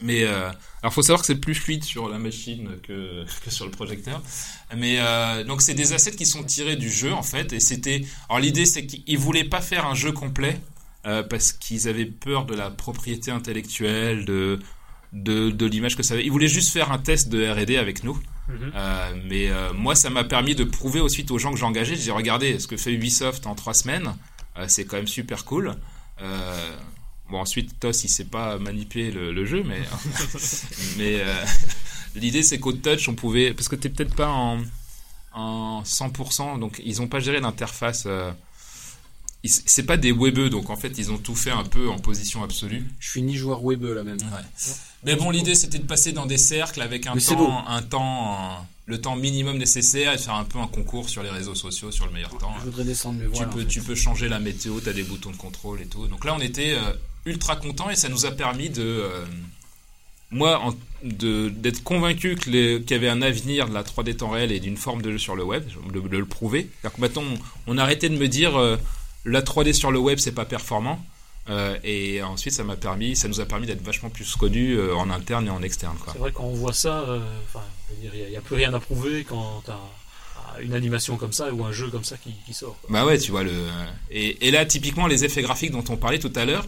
mais euh, alors faut savoir que c'est plus fluide sur la machine que, *laughs* que sur le projecteur. Mais euh, donc c'est des assets qui sont tirés du jeu en fait. Et c'était alors l'idée c'est qu'ils voulaient pas faire un jeu complet euh, parce qu'ils avaient peur de la propriété intellectuelle de de, de l'image que ça avait. Ils voulaient juste faire un test de R&D avec nous. Mhm. Euh, mais euh, moi, ça m'a permis de prouver ensuite aux gens que j'ai engagés. Je dis, regardez, ce que fait Ubisoft en trois semaines, c'est quand même super cool. Bon, ensuite, TOS, il sait pas manipuler le, le jeu, mais *laughs* mais l'idée, c'est qu'au touch, on pouvait, parce que t'es peut-être pas en en 100%, donc ils ont pas géré l'interface. C'est pas des webeux, donc en fait, ils ont tout fait un peu en position absolue. Je suis ni joueur web là même. Ouais. Mais bon, l'idée c'était de passer dans des cercles avec un Mais temps, un temps, le temps minimum nécessaire et de faire un peu un concours sur les réseaux sociaux sur le meilleur temps. Je voudrais descendre, mais Tu voilà. peux, en fait. tu peux changer la météo, tu as des boutons de contrôle et tout. Donc là, on était euh, ultra contents et ça nous a permis de, euh, moi, en- de d'être convaincu qu'il y avait un avenir de la 3D temps réel et d'une forme de jeu sur le web, de, de le prouver. Que maintenant, on, on a arrêté de me dire euh, la 3D sur le web, c'est pas performant. Euh, et ensuite, ça m'a permis, ça nous a permis d'être vachement plus connus euh, en interne et en externe. C'est vrai quand on voit ça, euh, il n'y a, plus rien à prouver quand t'as- ah, une animation comme ça ou un jeu comme ça qui, qui sort. quoi. Bah ouais, tu vois le et, et là typiquement les effets graphiques dont on parlait tout à l'heure.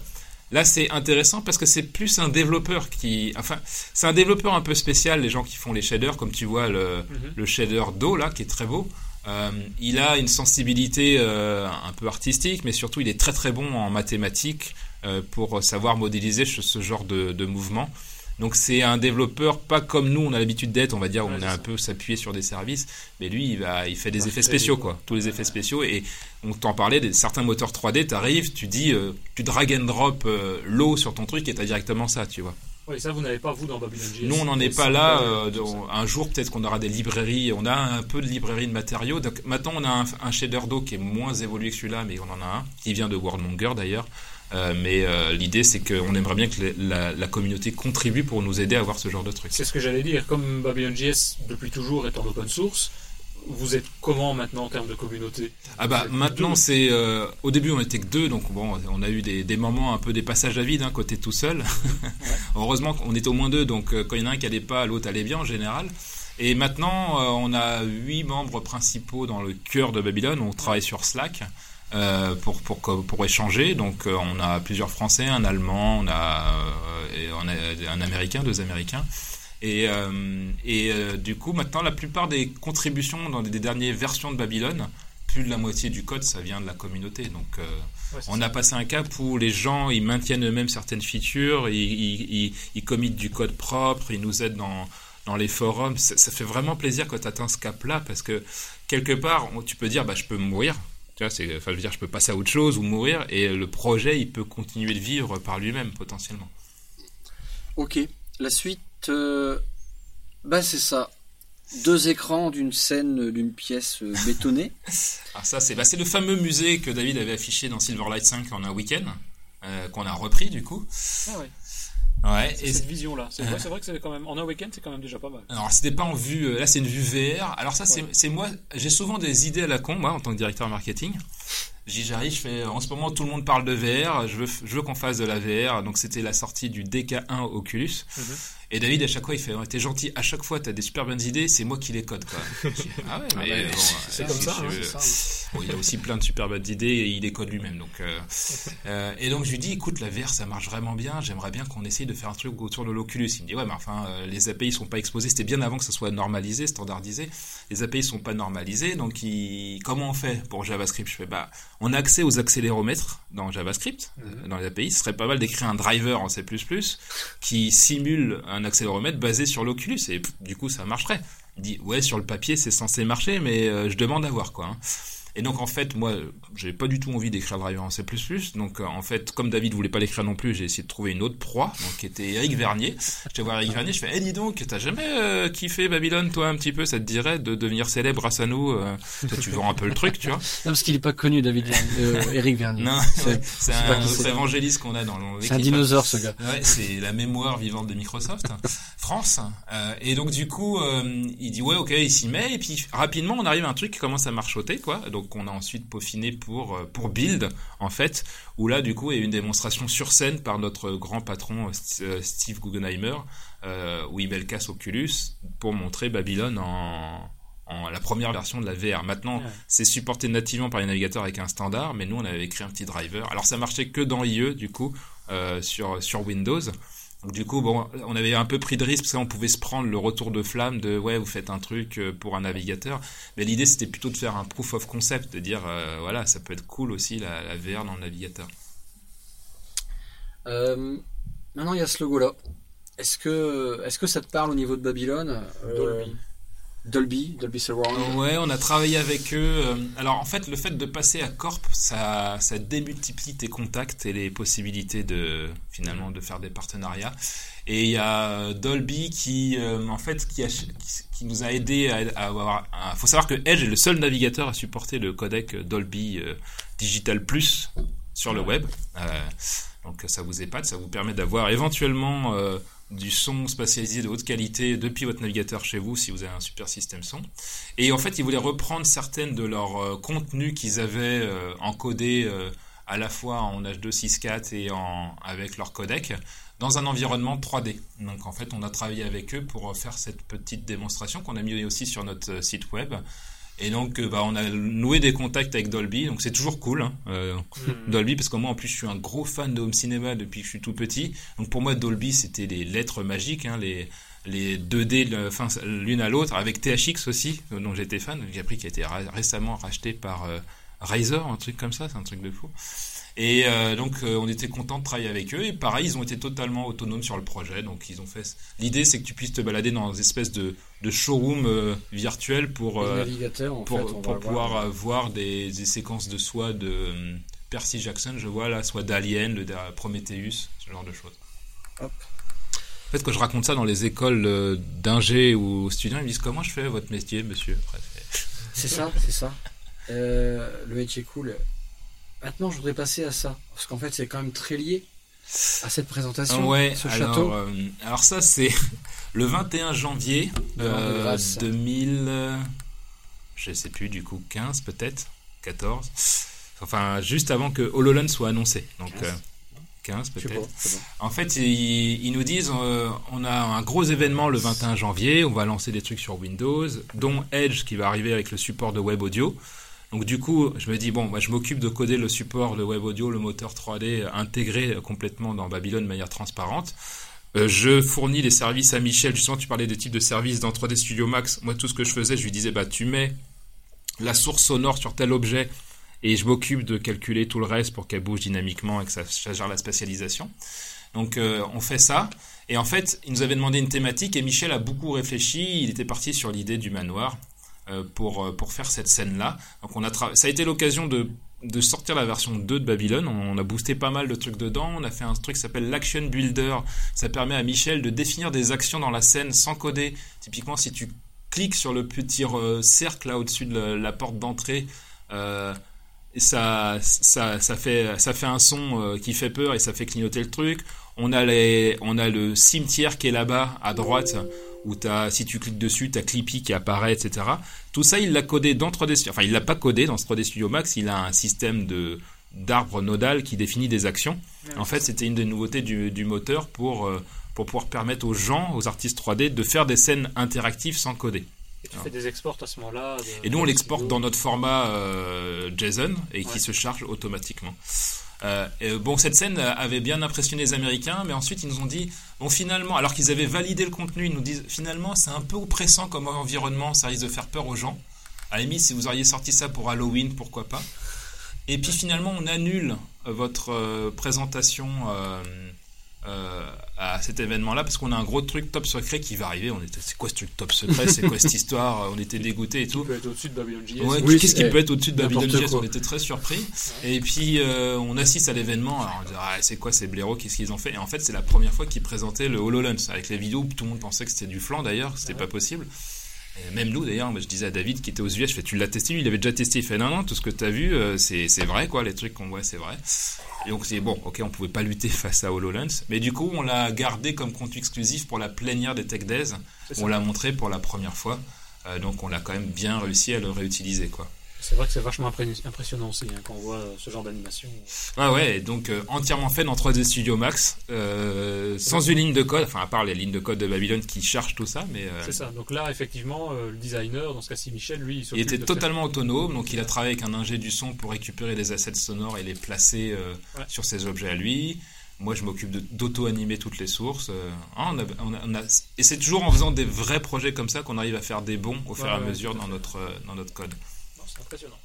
Là, c'est intéressant parce que c'est plus un développeur qui, enfin, c'est un développeur un peu spécial. Les gens qui font les shaders, comme tu vois le, Mhm. le shader d'eau là, qui est très beau. Euh, il a une sensibilité euh, un peu artistique, mais surtout il est très très bon en mathématiques euh, pour savoir modéliser ce, ce genre de, de mouvement. Donc c'est un développeur pas comme nous on a l'habitude d'être, on va dire, Ouais, on est un ça. peu s'appuyé sur des services, mais lui il va, il fait des Ouais, effets spéciaux quoi, tous les effets spéciaux et on t'en parlait, des, certains moteurs 3D, t'arrives, tu dis, tu drag and drop l'eau sur ton truc et t'as directement ça, tu vois. Oui, ça vous n'avez pas vous dans Babylon JS. Nous, on n'en est pas là. euh, un jour, peut-être qu'on aura des librairies. On a un peu de librairies de matériaux. Donc, maintenant, on a un, un shader d'eau qui est moins évolué que celui-là, mais on en a un qui vient de Worldmonger d'ailleurs. Euh, mais euh, l'idée, c'est qu'on aimerait bien que la, la communauté contribue pour nous aider à avoir ce genre de truc. C'est ce que j'allais dire. Comme Babylon JS depuis toujours est en open source, vous êtes comment maintenant en termes de communauté? Ah bah maintenant c'est euh, au début on était que deux donc bon on a eu des, des moments un peu des passages à vide hein, côté tout seul. *laughs* Heureusement qu'on était au moins deux donc euh, quand il y en a un qui allait pas l'autre allait bien en général. Et maintenant euh, on a huit membres principaux dans le cœur de Babylone. On travaille sur Slack. euh, pour, pour, pour, pour échanger. Donc euh, on a plusieurs Français, un Allemand, on a, euh, et on a un Américain, deux Américains. Et, euh, et euh, du coup, maintenant, la plupart des contributions dans des, des dernières versions de Babylone, plus de la moitié du code, ça vient de la communauté. Donc, euh, Ouais, on ça. a passé un cap où les gens, ils maintiennent eux-mêmes certaines features, ils, ils, ils, ils committent du code propre, ils nous aident dans, dans les forums. Ça, ça fait vraiment plaisir quand tu atteins ce cap-là, parce que quelque part, on- tu peux dire, bah, je peux mourir. Tu vois, c'est, enfin, je veux dire, je peux passer à autre chose ou mourir, et le projet, il peut continuer de vivre par lui-même, potentiellement. Ok. La suite, euh, bah c'est ça. Deux écrans d'une scène, euh, d'une pièce euh, bétonnée. Alors *laughs* ça, c'est bah, c'est le fameux musée que David avait affiché dans Silverlight 5 en un week-end, euh, qu'on a repris du coup. Ah ouais, Ouais. c'est Et cette vision-là. C'est vrai, c'est vrai que c'est quand même en un week-end, c'est quand même déjà pas mal. alors c'était pas en vue, euh, là c'est une vue VR. Alors ça c'est Ouais. moi, j'ai souvent des idées à la con moi en tant que directeur marketing. J'y j'arrive, je fais en ce moment tout le monde parle de VR, je veux je veux qu'on fasse de la VR. Donc c'était la sortie du DK1 Oculus. Mhm. Et David à chaque fois il fait t'es gentil, à chaque fois t'as des super bonnes idées, c'est moi qui les code quoi. *laughs* Dis, ah ouais, mais ouais, bon, c'est euh, comme ça, je hein, ça, hein. Bon, il a aussi plein de super bonnes idées et il les code lui-même. Donc, euh, euh, et donc je lui dis, écoute, la VR ça marche vraiment bien. J'aimerais bien qu'on essaye de faire un truc autour de l'Oculus. Il me dit, ouais, mais enfin, euh, les API sont pas exposés. C'était bien avant que ça soit normalisé, standardisé. Les API sont pas normalisés. Donc, il... comment on fait pour JavaScript? Je fais, bah, on a accès aux accéléromètres dans JavaScript, euh, dans les API. Ce serait pas mal d'écrire un driver en C++ qui simule un accéléromètre basé sur l'Oculus. Et pff, du coup, ça marcherait. Il dit, ouais, sur le papier, c'est censé marcher, mais euh, je demande à voir, quoi. hein. Et donc en fait, moi, j'ai pas du tout envie d'écrire le driver en C++. Donc euh, en fait, comme David voulait pas l'écrire non plus, j'ai essayé de trouver une autre proie, donc qui était Eric Vernier. Je vais voir Eric Vernier, je fais, eh dis donc, t'as jamais euh, kiffé Babylone, toi, un petit peu, ça te dirait de devenir célèbre grâce à nous euh, Toi, tu vends un peu le truc, tu vois Non, parce qu'il est pas connu, David Eric Vernier. Non, C'est- un autre évangéliste qu'on a dans l'équipe. C'est un dinosaure, ce gars. Ouais, c'est la mémoire vivante de Microsoft *laughs* France. Et donc du coup, il dit ouais, ok, il s'y met. Et puis rapidement, on arrive à un truc qui commence à marchoter, quoi. Donc on a ensuite peaufiné pour euh, pour build en fait, où là du coup il y a eu une démonstration sur scène par notre grand patron euh, euh, Steve Guggenheimer, euh, où il met le casque Oculus pour montrer Babylone en en la première version de la VR. Maintenant, Ouais. c'est supporté nativement par les navigateurs avec un standard, mais nous on avait écrit un petit driver. Alors ça marchait que dans IE du coup euh, sur sur Windows. Donc, du coup, bon, on avait un peu pris de risque parce qu'on pouvait se prendre le retour de flamme de ouais, vous faites un truc euh, pour un navigateur. Mais l'idée c'était plutôt de faire un proof of concept, de dire euh, voilà, ça peut être cool aussi la, la VR dans le navigateur. Euh, maintenant, il y a ce logo-là. Est-ce que, est-ce que ça te parle au niveau de Babylone? Euh, Dolby. Dolby, Dolby Surround. Ouais, on a travaillé avec eux. euh, Alors en fait, le fait de passer à Corp, ça, ça démultiplie tes contacts et les possibilités de finalement de faire des partenariats. Et il y a Dolby qui, euh, en fait, qui, a- qui, nous a aidé à, avoir. Il faut savoir que Edge est le seul navigateur à supporter le codec Dolby euh, Digital Plus sur le web. Donc ça vous épate, ça vous permet d'avoir éventuellement du son spatialisé de haute qualité depuis votre navigateur chez vous si vous avez un super système son. Et en fait, ils voulaient reprendre certaines de leurs euh, contenus qu'ils avaient euh, encodés euh, à la fois en H264 et en, avec leur codec dans un environnement 3D. Donc en fait, on a travaillé avec eux pour faire cette petite démonstration qu'on a mis aussi sur notre site web. Et donc, euh, bah, on a noué des contacts avec Dolby, donc c'est toujours cool, hein, euh, Mm. Dolby, parce que moi, en plus, je suis un gros fan de home cinéma depuis que je suis tout petit. Donc, pour moi, Dolby, c'était les lettres magiques, hein, les, les 2D le- enfin, l'une à l'autre, avec THX aussi, euh, dont j'étais fan. J'ai appris qu'il a été ra- récemment racheté par euh, Razer, un truc comme ça, c'est un truc de fou. Et euh, donc, euh, on était content de travailler avec eux. Et pareil, ils ont été totalement autonomes sur le projet. Donc, ils ont fait. L'idée, c'est que tu puisses te balader dans des espèces de, de showroom euh, virtuels pour. Pour, fait, pour pouvoir voir. voir des, des séquences de soit de Percy Jackson, je vois là, soit d'Alien, le de Prometheus, ce genre de choses. Hop. En fait, quand je raconte ça dans les écoles d'ingé ou étudiants, ils me disent comment je fais votre métier, monsieur? C'est- C'est ça, c'est ça. Euh, le métier cool. Maintenant, je voudrais passer à ça. Parce qu'en fait, c'est quand même très lié à cette présentation. Ouais, ce alors, château. euh, alors ça, c'est *laughs* le 21 janvier euh, grâce. 2000, euh, je sais plus, du coup 15 peut-être, 14. Enfin, juste avant que HoloLens soit annoncé. Donc 15. euh, 15 Je sais peut-être. bon. En fait, ils, ils nous disent on a un gros événement le 21 janvier, on va lancer des trucs sur Windows, dont Edge qui va arriver avec le support de web audio. Donc du coup, je me dis bon, moi je m'occupe de coder le support de web audio, le moteur 3D intégré complètement dans Babylon de manière transparente. Euh, je fournis les services à Michel. Justement, tu parlais des types de services dans 3D Studio Max. Moi, tout ce que je faisais, je lui disais bah tu mets la source sonore sur tel objet et je m'occupe de calculer tout le reste pour qu'elle bouge dynamiquement et que ça, gère la spatialisation. Donc euh, on fait ça. Et en fait, il nous avait demandé une thématique et Michel a beaucoup réfléchi. Il était parti sur l'idée du manoir euh, pour, euh, pour faire cette scène-là. Donc on a ça a été l'occasion de, de sortir la version 2 de Babylon. On, a boosté pas mal de trucs dedans. On a fait un truc qui s'appelle l'Action Builder. Ça permet à Michel de définir des actions dans la scène sans coder. Typiquement, si tu cliques sur le petit euh, cercle là au-dessus de la, porte d'entrée, euh, ça, ça, ça, fait, ça fait un son euh, qui fait peur et ça fait clignoter le truc. On a, les, on a le cimetière qui est là-bas à droite où as, si tu cliques dessus, tu as Clippy qui apparaît, etc. Tout ça, il l'a codé dans 3D Studio. Enfin, il l'a pas codé dans ce 3D Studio Max. Il a un système de d'arbre nodal qui définit des actions. En fait, c'était une des nouveautés du, du moteur pour, euh, pour pouvoir permettre aux gens, aux artistes 3D, de faire des scènes interactives sans coder. Et tu fais des exports à ce moment-là. de- Et nous, on l'exporte dans notre format euh, JSON et qui se charge automatiquement. Euh, bon, cette scène avait bien impressionné les Américains, mais ensuite ils nous ont dit, bon finalement, alors qu'ils avaient validé le contenu, ils nous disent finalement c'est un peu oppressant comme environnement, ça risque de faire peur aux gens. À si vous auriez sorti ça pour Halloween, pourquoi pas? Et puis finalement, on annule euh, votre euh, présentation euh, à cet événement-là parce qu'on a un gros truc top secret qui va arriver. On était, c'est quoi ce truc top secret? C'est quoi cette histoire? On était dégoûtés et tout. Tu peux être au-dessus de. Ouais, Oui, qu'est-ce qui peut être au-dessus de n'importe Babylon JS quoi. On était très surpris. Et puis euh, on assiste à l'événement. Alors on dit ah, c'est quoi ces blaireaux? Qu'est-ce qu'ils ont fait? Et en fait c'est la première fois qu'ils présentaient le HoloLens avec les vidéos où tout le monde pensait que c'était du flan d'ailleurs, que c'était pas possible. Et même nous d'ailleurs, moi, je disais à David qui était aux US, je fais tu l'as testé lui, il avait déjà testé. Il fait non non, tout ce que tu as vu euh, c'est c'est vrai quoi, les trucs qu'on voit c'est vrai. Et donc c'est bon, ok, on pouvait pas lutter *laughs* face à HoloLens, mais du coup on l'a gardé comme compte exclusif pour la plénière des Tech Days. On l'a montré pour la première fois. Euh, donc on l'a quand même bien réussi à le réutiliser quoi. C'est vrai que c'est vachement impressionnant aussi hein, quand on voit euh, ce genre d'animation. Ah ouais, donc euh, entièrement fait dans 3D Studio Max, euh, sans une ligne de code, enfin à part les lignes de code de Babylone qui chargent tout ça, mais euh, C'est ça. Donc là, effectivement, le designer, dans ce cas-ci Michel, lui, il était totalement autonome, donc il a travaillé avec un ingé du son pour récupérer des assets sonores et les placer Ouais. sur ses objets à lui. Moi, je m'occupe d'auto-animer toutes les sources. hein, on a- on a- on a- et c'est toujours en faisant des vrais projets comme ça qu'on arrive à faire des bons au fur et à ouais, mesure dans notre, dans notre code. Impressionnant.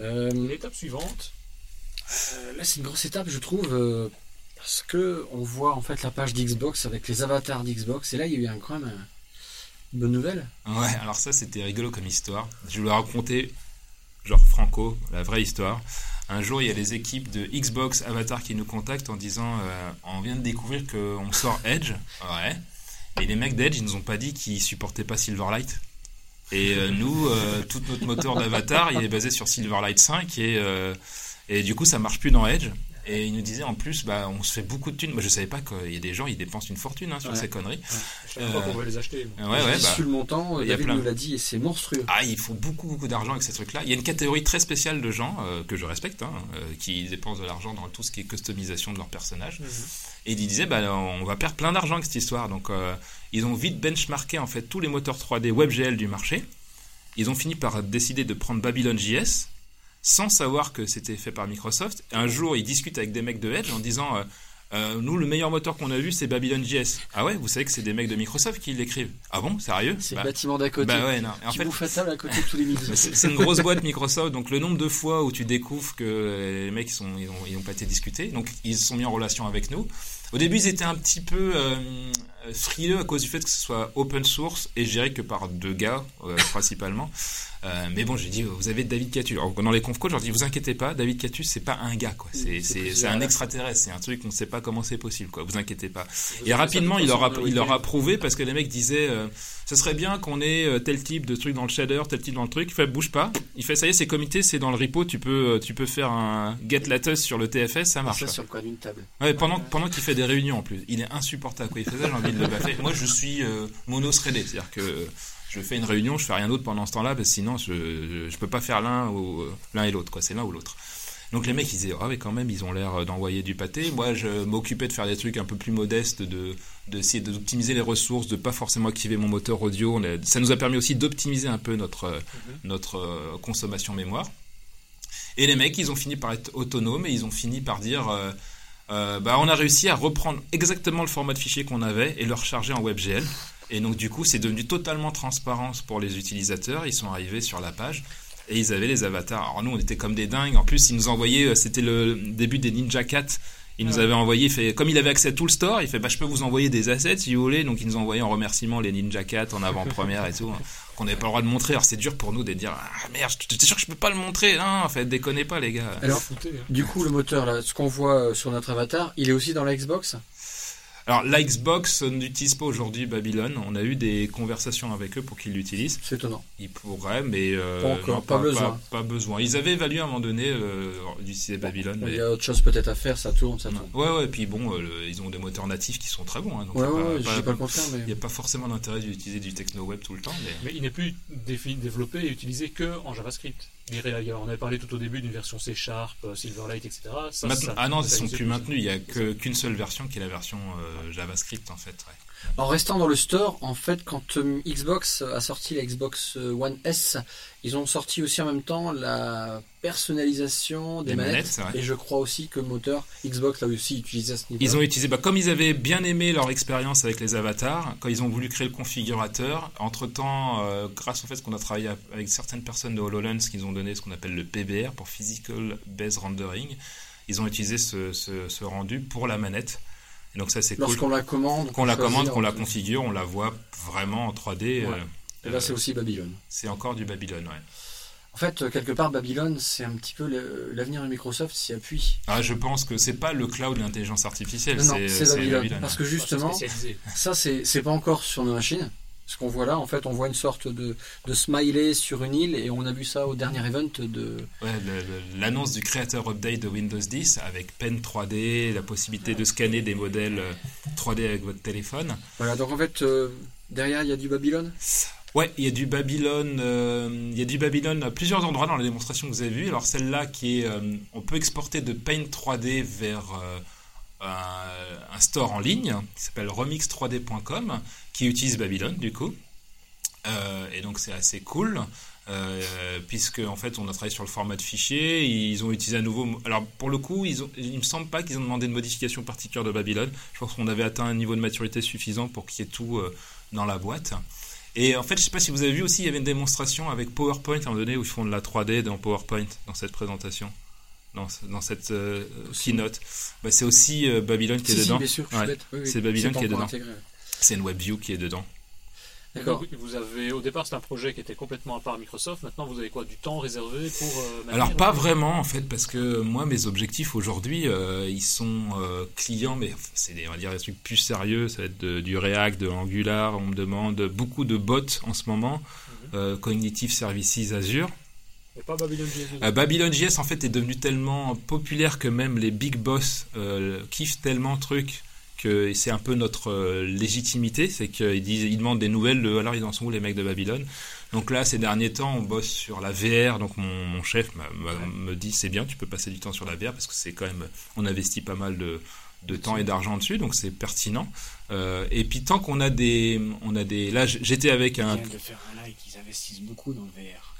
Euh, L'étape suivante, Euh, là, c'est une grosse étape, je trouve, euh, parce que on voit en fait la page d'Xbox avec les avatars d'Xbox, et là, il y a eu un, quand même un- une bonne nouvelle. Ouais, alors ça c'était rigolo comme histoire. Je voulais raconter, genre Franco, la vraie histoire. Un jour, il y a les équipes de Xbox Avatar qui nous contactent en disant euh, On vient de découvrir qu'on sort Edge. Ouais. Et les mecs d'Edge, ils nous ont pas dit qu'ils supportaient pas Silverlight. Et euh, nous, euh, tout notre moteur d'Avatar, il est basé sur Silverlight 5 et, euh, et du coup, ça marche plus dans Edge. Et ils nous disaient en plus, bah, on se fait beaucoup de thunes. Moi, je savais pas qu'il y a des gens, ils dépensent une fortune hein, sur Ouais. ces conneries. je savais pas Euh, qu'on pouvait les acheter. Ouais, ouais, bah, le montant, il y a plein. nous l'a dit, et c'est monstrueux. Ah, il faut beaucoup, beaucoup d'argent avec ces trucs-là. Il y a une catégorie très spéciale de gens euh, que je respecte, hein, euh, qui dépensent de l'argent dans tout ce qui est customisation de leur personnage. Mhm. Et ils disaient, bah, on va perdre plein d'argent avec cette histoire. Donc, euh, ils ont vite benchmarké en fait tous les moteurs 3D WebGL du marché. ils ont fini par décider de prendre Babylon JS sans savoir que c'était fait par Microsoft. Un jour, ils discutent avec des mecs de Edge en disant euh, euh, nous, le meilleur moteur qu'on a vu, c'est Babylon JS. Ah ouais, vous savez que c'est des mecs de Microsoft qui l'écrivent. Ah bon, sérieux? C'est Bah, le bâtiment d'à côté. bah ouais, non. En fait, à côté tous les midis. *laughs* c'est une grosse boîte Microsoft, donc le nombre de fois où tu découvres que les mecs ils sont, ils ont, ils ont pas été discutés, donc ils se sont mis en relation avec nous. Au début, ils étaient un petit peu euh, frileux à cause du fait que ce soit open source et géré que par deux gars euh, *laughs* principalement. Euh, mais bon, j'ai dit, vous avez David Catus. Alors, dans les conf calls, je leur dis, vous inquiétez pas, David Catus, c'est pas un gars, quoi. C'est, un extraterrestre, c'est un truc, on sait pas comment c'est possible, quoi. Vous inquiétez pas. Vous Et rapidement, ça il leur a, il leur a prouvé parce que les mecs disaient, euh, ce serait bien qu'on ait euh, tel type de truc dans le shader, tel type dans le truc. Il fait, bouge pas. Il fait, ça y est, c'est comité, c'est dans le repo, tu peux, euh, tu peux faire un get latest sur le TFS, ça marche. ça sur le coin d'une table. Ouais, pendant, pendant qu'il fait des réunions en plus. Il est insupportable. Quoi. Il fait ça, Moi, je suis euh, mono-threadé. C'est-à-dire que je fais une réunion, je fais rien d'autre pendant ce temps-là, parce que sinon, je, je, je peux pas faire l'un ou euh, l'un et l'autre. quoi. C'est l'un ou l'autre. Donc les mecs, ils disaient, ah mais quand même, ils ont l'air d'envoyer du pâté. Moi, je m'occupais de faire des trucs un peu plus modestes, de d'essayer d'optimiser les ressources, de pas forcément activer mon moteur audio. Ça nous a permis aussi d'optimiser un peu notre, euh, notre euh, consommation mémoire. Et les mecs, ils ont fini par être autonomes et ils ont fini par dire, euh, euh, bah, on a réussi à reprendre exactement le format de fichier qu'on avait et le recharger en WebGL. Et donc du coup, c'est devenu totalement transparent pour les utilisateurs. Ils sont arrivés sur la page et ils avaient les avatars. Alors nous, on était comme des dingues. En plus, ils nous envoyaient, euh, c'était le début des Ninja Cat. Il nous avait envoyé, fait, comme il avait accès à tout le store, il fait, bah, je peux vous envoyer des assets si vous voulez. Donc, il nous envoyait en remerciement les Ninja Cat en avant-première et tout. hein, qu'on n'avait pas le droit de montrer. Alors, c'est dur pour nous de dire, ah merde, t'es sûr que je peux pas le montrer? Non, en fait, déconnez pas, les gars. Alors, du coup, le moteur, là, ce qu'on voit euh, sur notre avatar, il est aussi dans la Xbox? Alors, la Xbox n'utilise pas aujourd'hui Babylon. On a eu des conversations avec eux pour qu'ils l'utilisent. C'est étonnant. Ils pourraient, mais euh, Pas encore, non, pas besoin. Pas, pas besoin. Ils avaient évalué à un moment donné euh, d'utiliser Babylon. Il mais... y a autre chose peut-être à faire, ça tourne, ça tourne. Ouais, ouais, puis bon, euh, le- ils ont des moteurs natifs qui sont très bons. Hein, donc Ouais, ouais, pas- ouais, je pas- pas le contraire, Il n'y mais. a pas forcément d'intérêt d'utiliser du techno-web tout le temps. Mais... Mais il n'est plus développé et utilisé que en JavaScript. On avait parlé tout au début d'une version C Sharp, euh, Silverlight, etc. Ça, Maintenant- ça- ah non, ils ça sont plus maintenus. Il n'y a qu'une seule version qui est la version euh, JavaScript en fait. ouais. En restant dans le store, en fait, quand euh, Xbox a sorti la Xbox euh, One S, ils ont sorti aussi en même temps la personnalisation des, Des manettes. Et je crois aussi que le moteur Xbox l'a aussi utilisé à ce niveau. Ils ont utilisé, bah, comme ils avaient bien aimé leur expérience avec les avatars, quand ils ont voulu créer le configurateur, entre-temps, euh, grâce au fait qu'on a travaillé avec certaines personnes de HoloLens qui nous ont donné ce qu'on appelle le PBR, pour Physical Based Rendering, ils ont utilisé ce, ce- ce rendu pour la manette. Et donc ça c'est cool. Lorsqu'on la commande, Qu'on la commande, qu'on la configure, on la voit vraiment en 3D. Ouais. euh, Et là, c'est aussi Babylone. c'est encore du Babylone, ouais. En fait, euh, quelque part, Babylone, c'est un petit peu l'avenir de Microsoft s'y appuie. Ah, je pense que c'est pas le cloud l'intelligence artificielle, Non, non, c'est Babylone. Babylone. Parce que justement, ça, c'est c'est pas encore sur nos machines. Ce qu'on voit là, en fait, on voit une sorte de, de smiley sur une île et on a vu ça au dernier event de. Ouais, l'annonce du créateur update de Windows 10 avec Pen 3D, la possibilité de scanner des modèles euh, 3D avec votre téléphone. Voilà, donc en fait, euh, derrière, il y a du Babylone? Ouais, il y a du Babylone, euh, il y a du Babylone à plusieurs endroits dans la démonstration que vous avez vue. Alors celle-là qui est, euh, on peut exporter de Paint 3D vers euh, un, store en ligne qui s'appelle remix3d.com qui utilise Babylone du coup. Euh, et donc c'est assez cool. Euh, puisque en fait on a travaillé sur le format de fichier, ils ont utilisé à nouveau. Alors pour le coup, ils il me semble pas qu'ils ont demandé de modification particulière de Babylone. Je pense qu'on avait atteint un niveau de maturité suffisant pour qu'il y ait tout euh, dans la boîte. Et en fait, je sais pas si vous avez vu aussi, il y avait une démonstration avec PowerPoint à un moment donné où ils font de la 3D dans PowerPoint dans cette présentation, dans, ce- dans cette euh, keynote. Bah, c'est aussi euh, Babylone qui est Si, dedans. bien sûr, je suis Ouais. bête. Oui, oui. C'est Babylone qui est dedans. C'est une WebView qui est dedans. D'accord. Donc, Vous avez, au départ, c'était un projet qui était complètement à part Microsoft. Maintenant, vous avez quoi Du temps réservé pour. euh, Alors pas vraiment en fait parce que moi mes objectifs aujourd'hui euh, ils sont euh, clients mais c'est des on va dire des trucs plus sérieux ça va être de- du React de Angular on me demande beaucoup de bots en ce moment euh, Cognitive Services Azure Mais pas Babylon JS. Euh, Babylon JS en fait est devenu tellement populaire que même les big boss euh, kiffent tellement le truc que c'est un peu notre euh, légitimité, c'est qu'ils disent, ils demandent des nouvelles de alors ils en sont où les mecs de Babylone? Donc là ces derniers temps on bosse sur la VR, donc mon, mon chef me dit c'est bien tu peux passer du temps sur la VR parce que c'est quand même on investit pas mal de de temps et d'argent dessus, donc c'est pertinent. Euh, et puis tant qu'on a des, on a des, là j'étais avec un. de faire un like, ils investissent beaucoup dans le VR.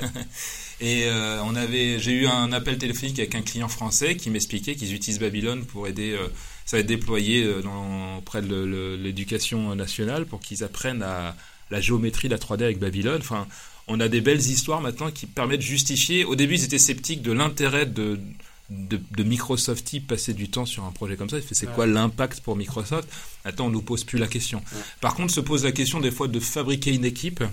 *laughs* Et euh, on avait, j'ai eu un appel téléphonique avec un client français qui m'expliquait qu'ils utilisent Babylone pour aider. Euh, ça va être déployé dans, près de l'éducation nationale pour qu'ils apprennent à la géométrie, la 3D avec Babylone. Enfin, on a des belles histoires maintenant qui permettent de justifier. Au début, ils étaient sceptiques de l'intérêt de, de, de, Microsoft y passer du temps sur un projet comme ça. C'est quoi l'impact pour Microsoft? Maintenant, on nous pose plus la question. Par contre, se pose la question des fois de fabriquer une équipe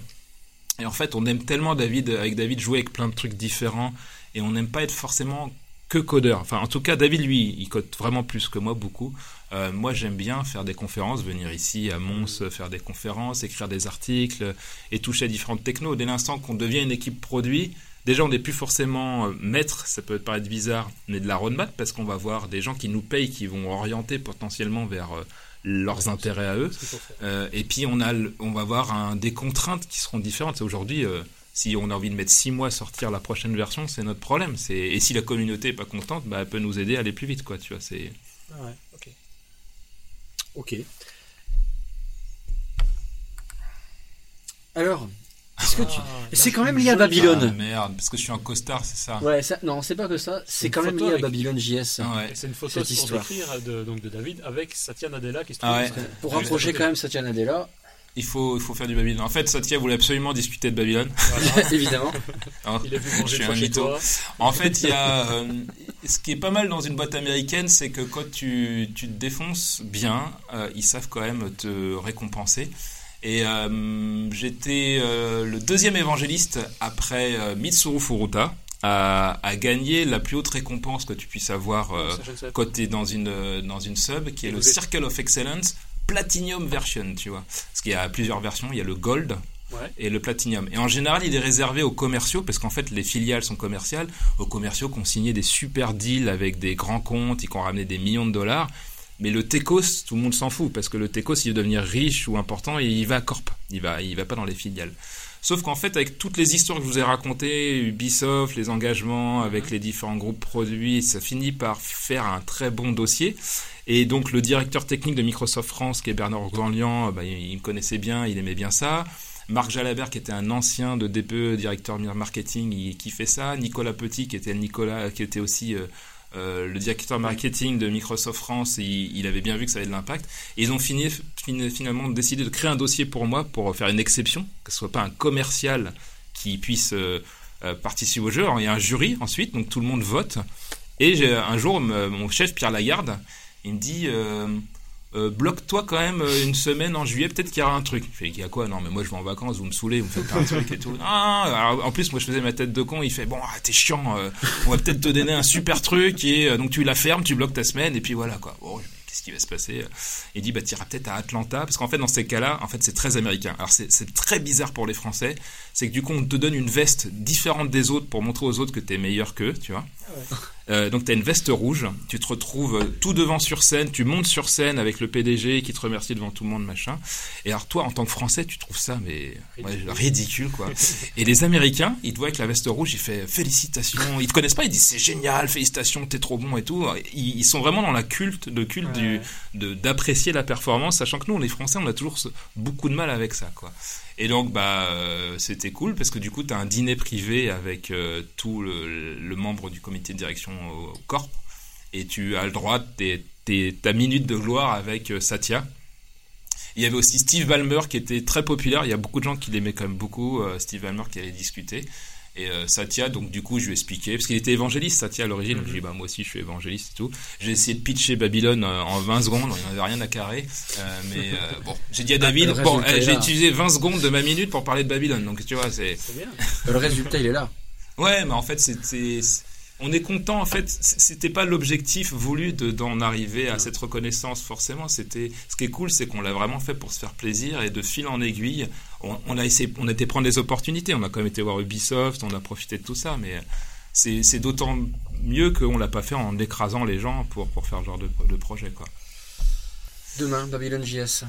et en fait, on aime tellement David, avec David, jouer avec plein de trucs différents, et on n'aime pas être forcément que codeur. Enfin, en tout cas, David, lui, il code vraiment plus que moi, beaucoup. Euh, moi, j'aime bien faire des conférences, venir ici à Mons, faire des conférences, écrire des articles et toucher à différentes technos. Dès l'instant qu'on devient une équipe produit, déjà, on n'est plus forcément euh, maître, ça peut paraître bizarre, mais de la roadmap, parce qu'on va voir des gens qui nous payent, qui vont orienter potentiellement vers euh, leurs intérêts à eux. Euh, et puis on a, on va avoir un, des contraintes qui seront différentes. Aujourd'hui, euh, si on a envie de mettre six mois à sortir la prochaine version, c'est notre problème. C'est et si la communauté est pas contente, bah, elle peut nous aider à aller plus vite, quoi. Tu vois, c'est. Ah ouais, ok. Ok. Alors, est-ce que tu... Ah, c'est quand même lié à Babylone. Ah, merde, parce que je suis un costard, c'est ça. Ouais, ça... non, c'est pas que ça. C'est quand même lié à Babylone JS. Ah c'est une photo décrire de, donc, de David avec Satya Nadella qui se trouve. Ah ouais. Pour rapprocher quand même Satya Nadella. Il faut, il faut faire du Babylone. En fait, Satya voulait absolument discuter de Babylone. Voilà. *laughs* Évidemment. il venu manger je suis un Toi. En fait, il y a. Euh, ce qui est pas mal dans une boîte américaine, c'est que quand tu, tu te défonces bien, euh, ils savent quand même te récompenser. Et euh, j'étais euh, le deuxième évangéliste après euh, Mitsuru Furuta à, à, gagner la plus haute récompense que tu puisses avoir quand tu es dans une, dans une sub, qui est le Circle of Excellence Platinum Version, tu vois. Parce qu'il y a plusieurs versions, il y a le Gold, et le Platinum. Et en général, il est réservé aux commerciaux, parce qu'en fait, les filiales sont commerciales, aux commerciaux qui ont signé des super deals avec des grands comptes, qui ont ramené des millions de dollars. Mais le Tecos, tout le monde s'en fout, parce que le Tecos, il veut devenir riche ou important, et il va à Corp. Il va, il va pas dans les filiales. Sauf qu'en fait, avec toutes les histoires que je vous ai racontées, Ubisoft, les engagements avec les différents groupes produits, ça finit par faire un très bon dossier. Et donc, le directeur technique de Microsoft France, qui est Bernard Ganlian, bah, il me connaissait bien, il aimait bien ça. Marc Jalabert, qui était un ancien de DPE, directeur marketing, il, qui fait ça. Nicolas Petit, qui était Nicolas, qui était aussi euh, euh, le directeur marketing de Microsoft France, il, avait bien vu que ça avait de l'impact. Ils ont fini, finalement décidé de créer un dossier pour moi pour faire une exception, que ce soit pas un commercial qui puisse euh, euh, participer au jeu. il y a un jury ensuite, donc tout le monde vote. Et un jour, mon chef Pierre Lagarde, il me dit euh, bloque-toi quand même euh, une semaine en juillet, peut-être qu'il y aura un truc. Je fais, il y a quoi? Non, mais moi je vais en vacances, vous me saoulez, vous me faites un truc et tout. Ah, en plus, moi je faisais ma tête de con, il fait, bon, ah, t'es chiant, euh, on va peut-être te donner un super truc, et donc tu la fermes, tu bloques ta semaine, et puis voilà quoi. Bon, qu'est-ce qui va se passer? Il dit, bah t'iras peut-être à Atlanta, parce qu'en fait dans ces cas-là, en fait c'est très américain. Alors c'est très bizarre pour les Français, c'est que du coup on te donne une veste différente des autres pour montrer aux autres que t'es meilleur qu'eux, tu vois. Ah euh, donc tu as une veste rouge, tu te retrouves euh, tout devant sur scène, tu montes sur scène avec le PDG qui te remercie devant tout le monde, machin. Et alors toi, en tant que Français, tu trouves ça mais ridicule, quoi. *laughs* Et les Américains, ils te voient avec la veste rouge, ils font félicitations. Ils te connaissent pas, ils disent c'est génial, félicitations, t'es trop bon et tout. Ils, sont vraiment dans la culte, de culte du, d'apprécier la performance, sachant que nous, les Français, on a toujours beaucoup de mal avec ça, quoi. Et donc, bah, euh, c'était cool parce que du coup, tu as un dîner privé avec euh, tout le, le, membre du comité de direction au Corp et tu as le droit de ta minute de gloire avec euh, Satya. Il y avait aussi Steve Ballmer qui était très populaire. Il y a beaucoup de gens qui l'aimaient quand même beaucoup. Steve Ballmer qui allait discuter. Et euh, Satya, donc du coup, je lui ai expliqué, parce qu'il était évangéliste, Satya à l'origine, donc je lui ai dit, bah, moi aussi je suis évangéliste et tout. J'ai essayé de pitcher Babylone euh, en 20 secondes, il n'y avait rien à carrer. Euh, mais *laughs* bon, j'ai dit à David, bon, j'ai utilisé 20 secondes de ma minute pour parler de Babylone, donc tu vois, c'est. Le résultat, il est là. Ouais, mais en fait, c'est on est content en fait c'était pas l'objectif voulu d'en arriver à cette reconnaissance forcément. C'était ce qui est cool c'est qu'on l'a vraiment fait pour se faire plaisir et de fil en aiguille on, a essayé on a été prendre des opportunités. On a quand même été voir Ubisoft on a profité de tout ça mais c'est d'autant mieux qu'on l'a pas fait en écrasant les gens pour, pour faire ce genre de, de projet quoi. Demain Babylon JS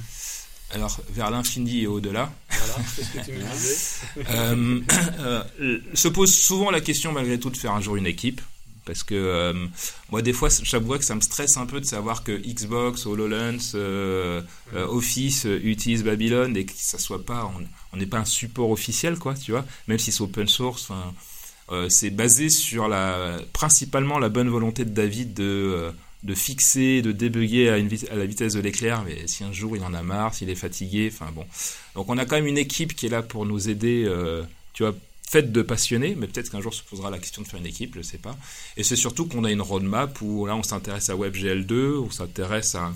alors vers l'infini et au-delà. Voilà, ce que tu me *laughs* disais. euh, euh, se pose souvent la question malgré tout de faire un jour une équipe. parce que euh, moi des fois j'avoue que ça me stresse un peu de savoir que Xbox, HoloLens, euh, euh, Office utilise Babylon et que ça soit pas, on n'est pas un support officiel quoi, tu vois, même si c'est open source. c'est basé sur la, principalement la bonne volonté de David de de fixer, de débugger à, la vitesse de l'éclair, mais si un jour il en a marre, s'il est fatigué, enfin bon. Donc on a quand même une équipe qui est là pour nous aider, tu vois, faite de passionnés, mais peut-être qu'un jour se posera la question de faire une équipe, je sais pas. Et c'est surtout qu'on a une roadmap où là on s'intéresse à WebGL2, on s'intéresse à,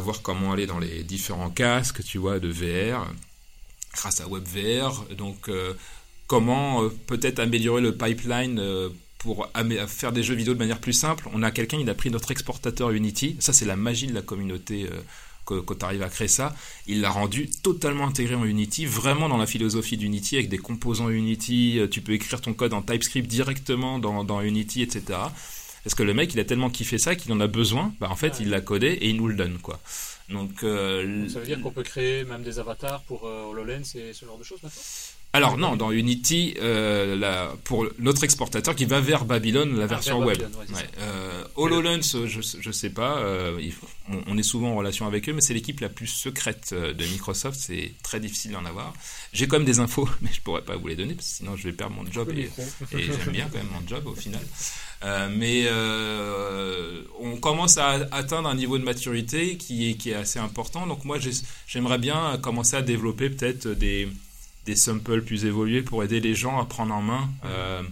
voir comment aller dans les différents casques, tu vois, de VR, grâce à WebVR. Donc euh, comment euh, peut-être améliorer le pipeline euh, pour faire des jeux vidéo de manière plus simple. On a quelqu'un, il a pris notre exportateur Unity. Ça, c'est la magie de la communauté quand tu arrives à créer ça, il l'a rendu totalement intégré en Unity, vraiment dans la philosophie d'Unity, avec des composants Unity, euh, tu peux écrire ton code en TypeScript directement dans, Unity, etc. Parce que le mec, il a tellement kiffé ça qu'il en a besoin, bah, en fait, il l'a codé et il nous le donne, quoi. Donc, euh, ça veut dire qu'on peut créer même des avatars pour euh, HoloLens et ce genre de choses maintenant? Alors non, dans Unity, euh, pour notre exportateur qui va vers Babylone, la ah, version web. Euh, HoloLens, je ne sais pas, euh, on, est souvent en relation avec eux, mais c'est l'équipe la plus secrète de Microsoft, c'est très difficile d'en avoir. J'ai quand même des infos, *laughs* mais je pourrais pas vous les donner, parce que sinon je vais perdre mon job, et, j'aime bien quand même mon job au final. mais on commence à atteindre un niveau de maturité qui est, qui est assez important, donc moi j'aimerais bien commencer à développer peut-être des des samples plus évolués pour aider les gens à prendre en main, euh,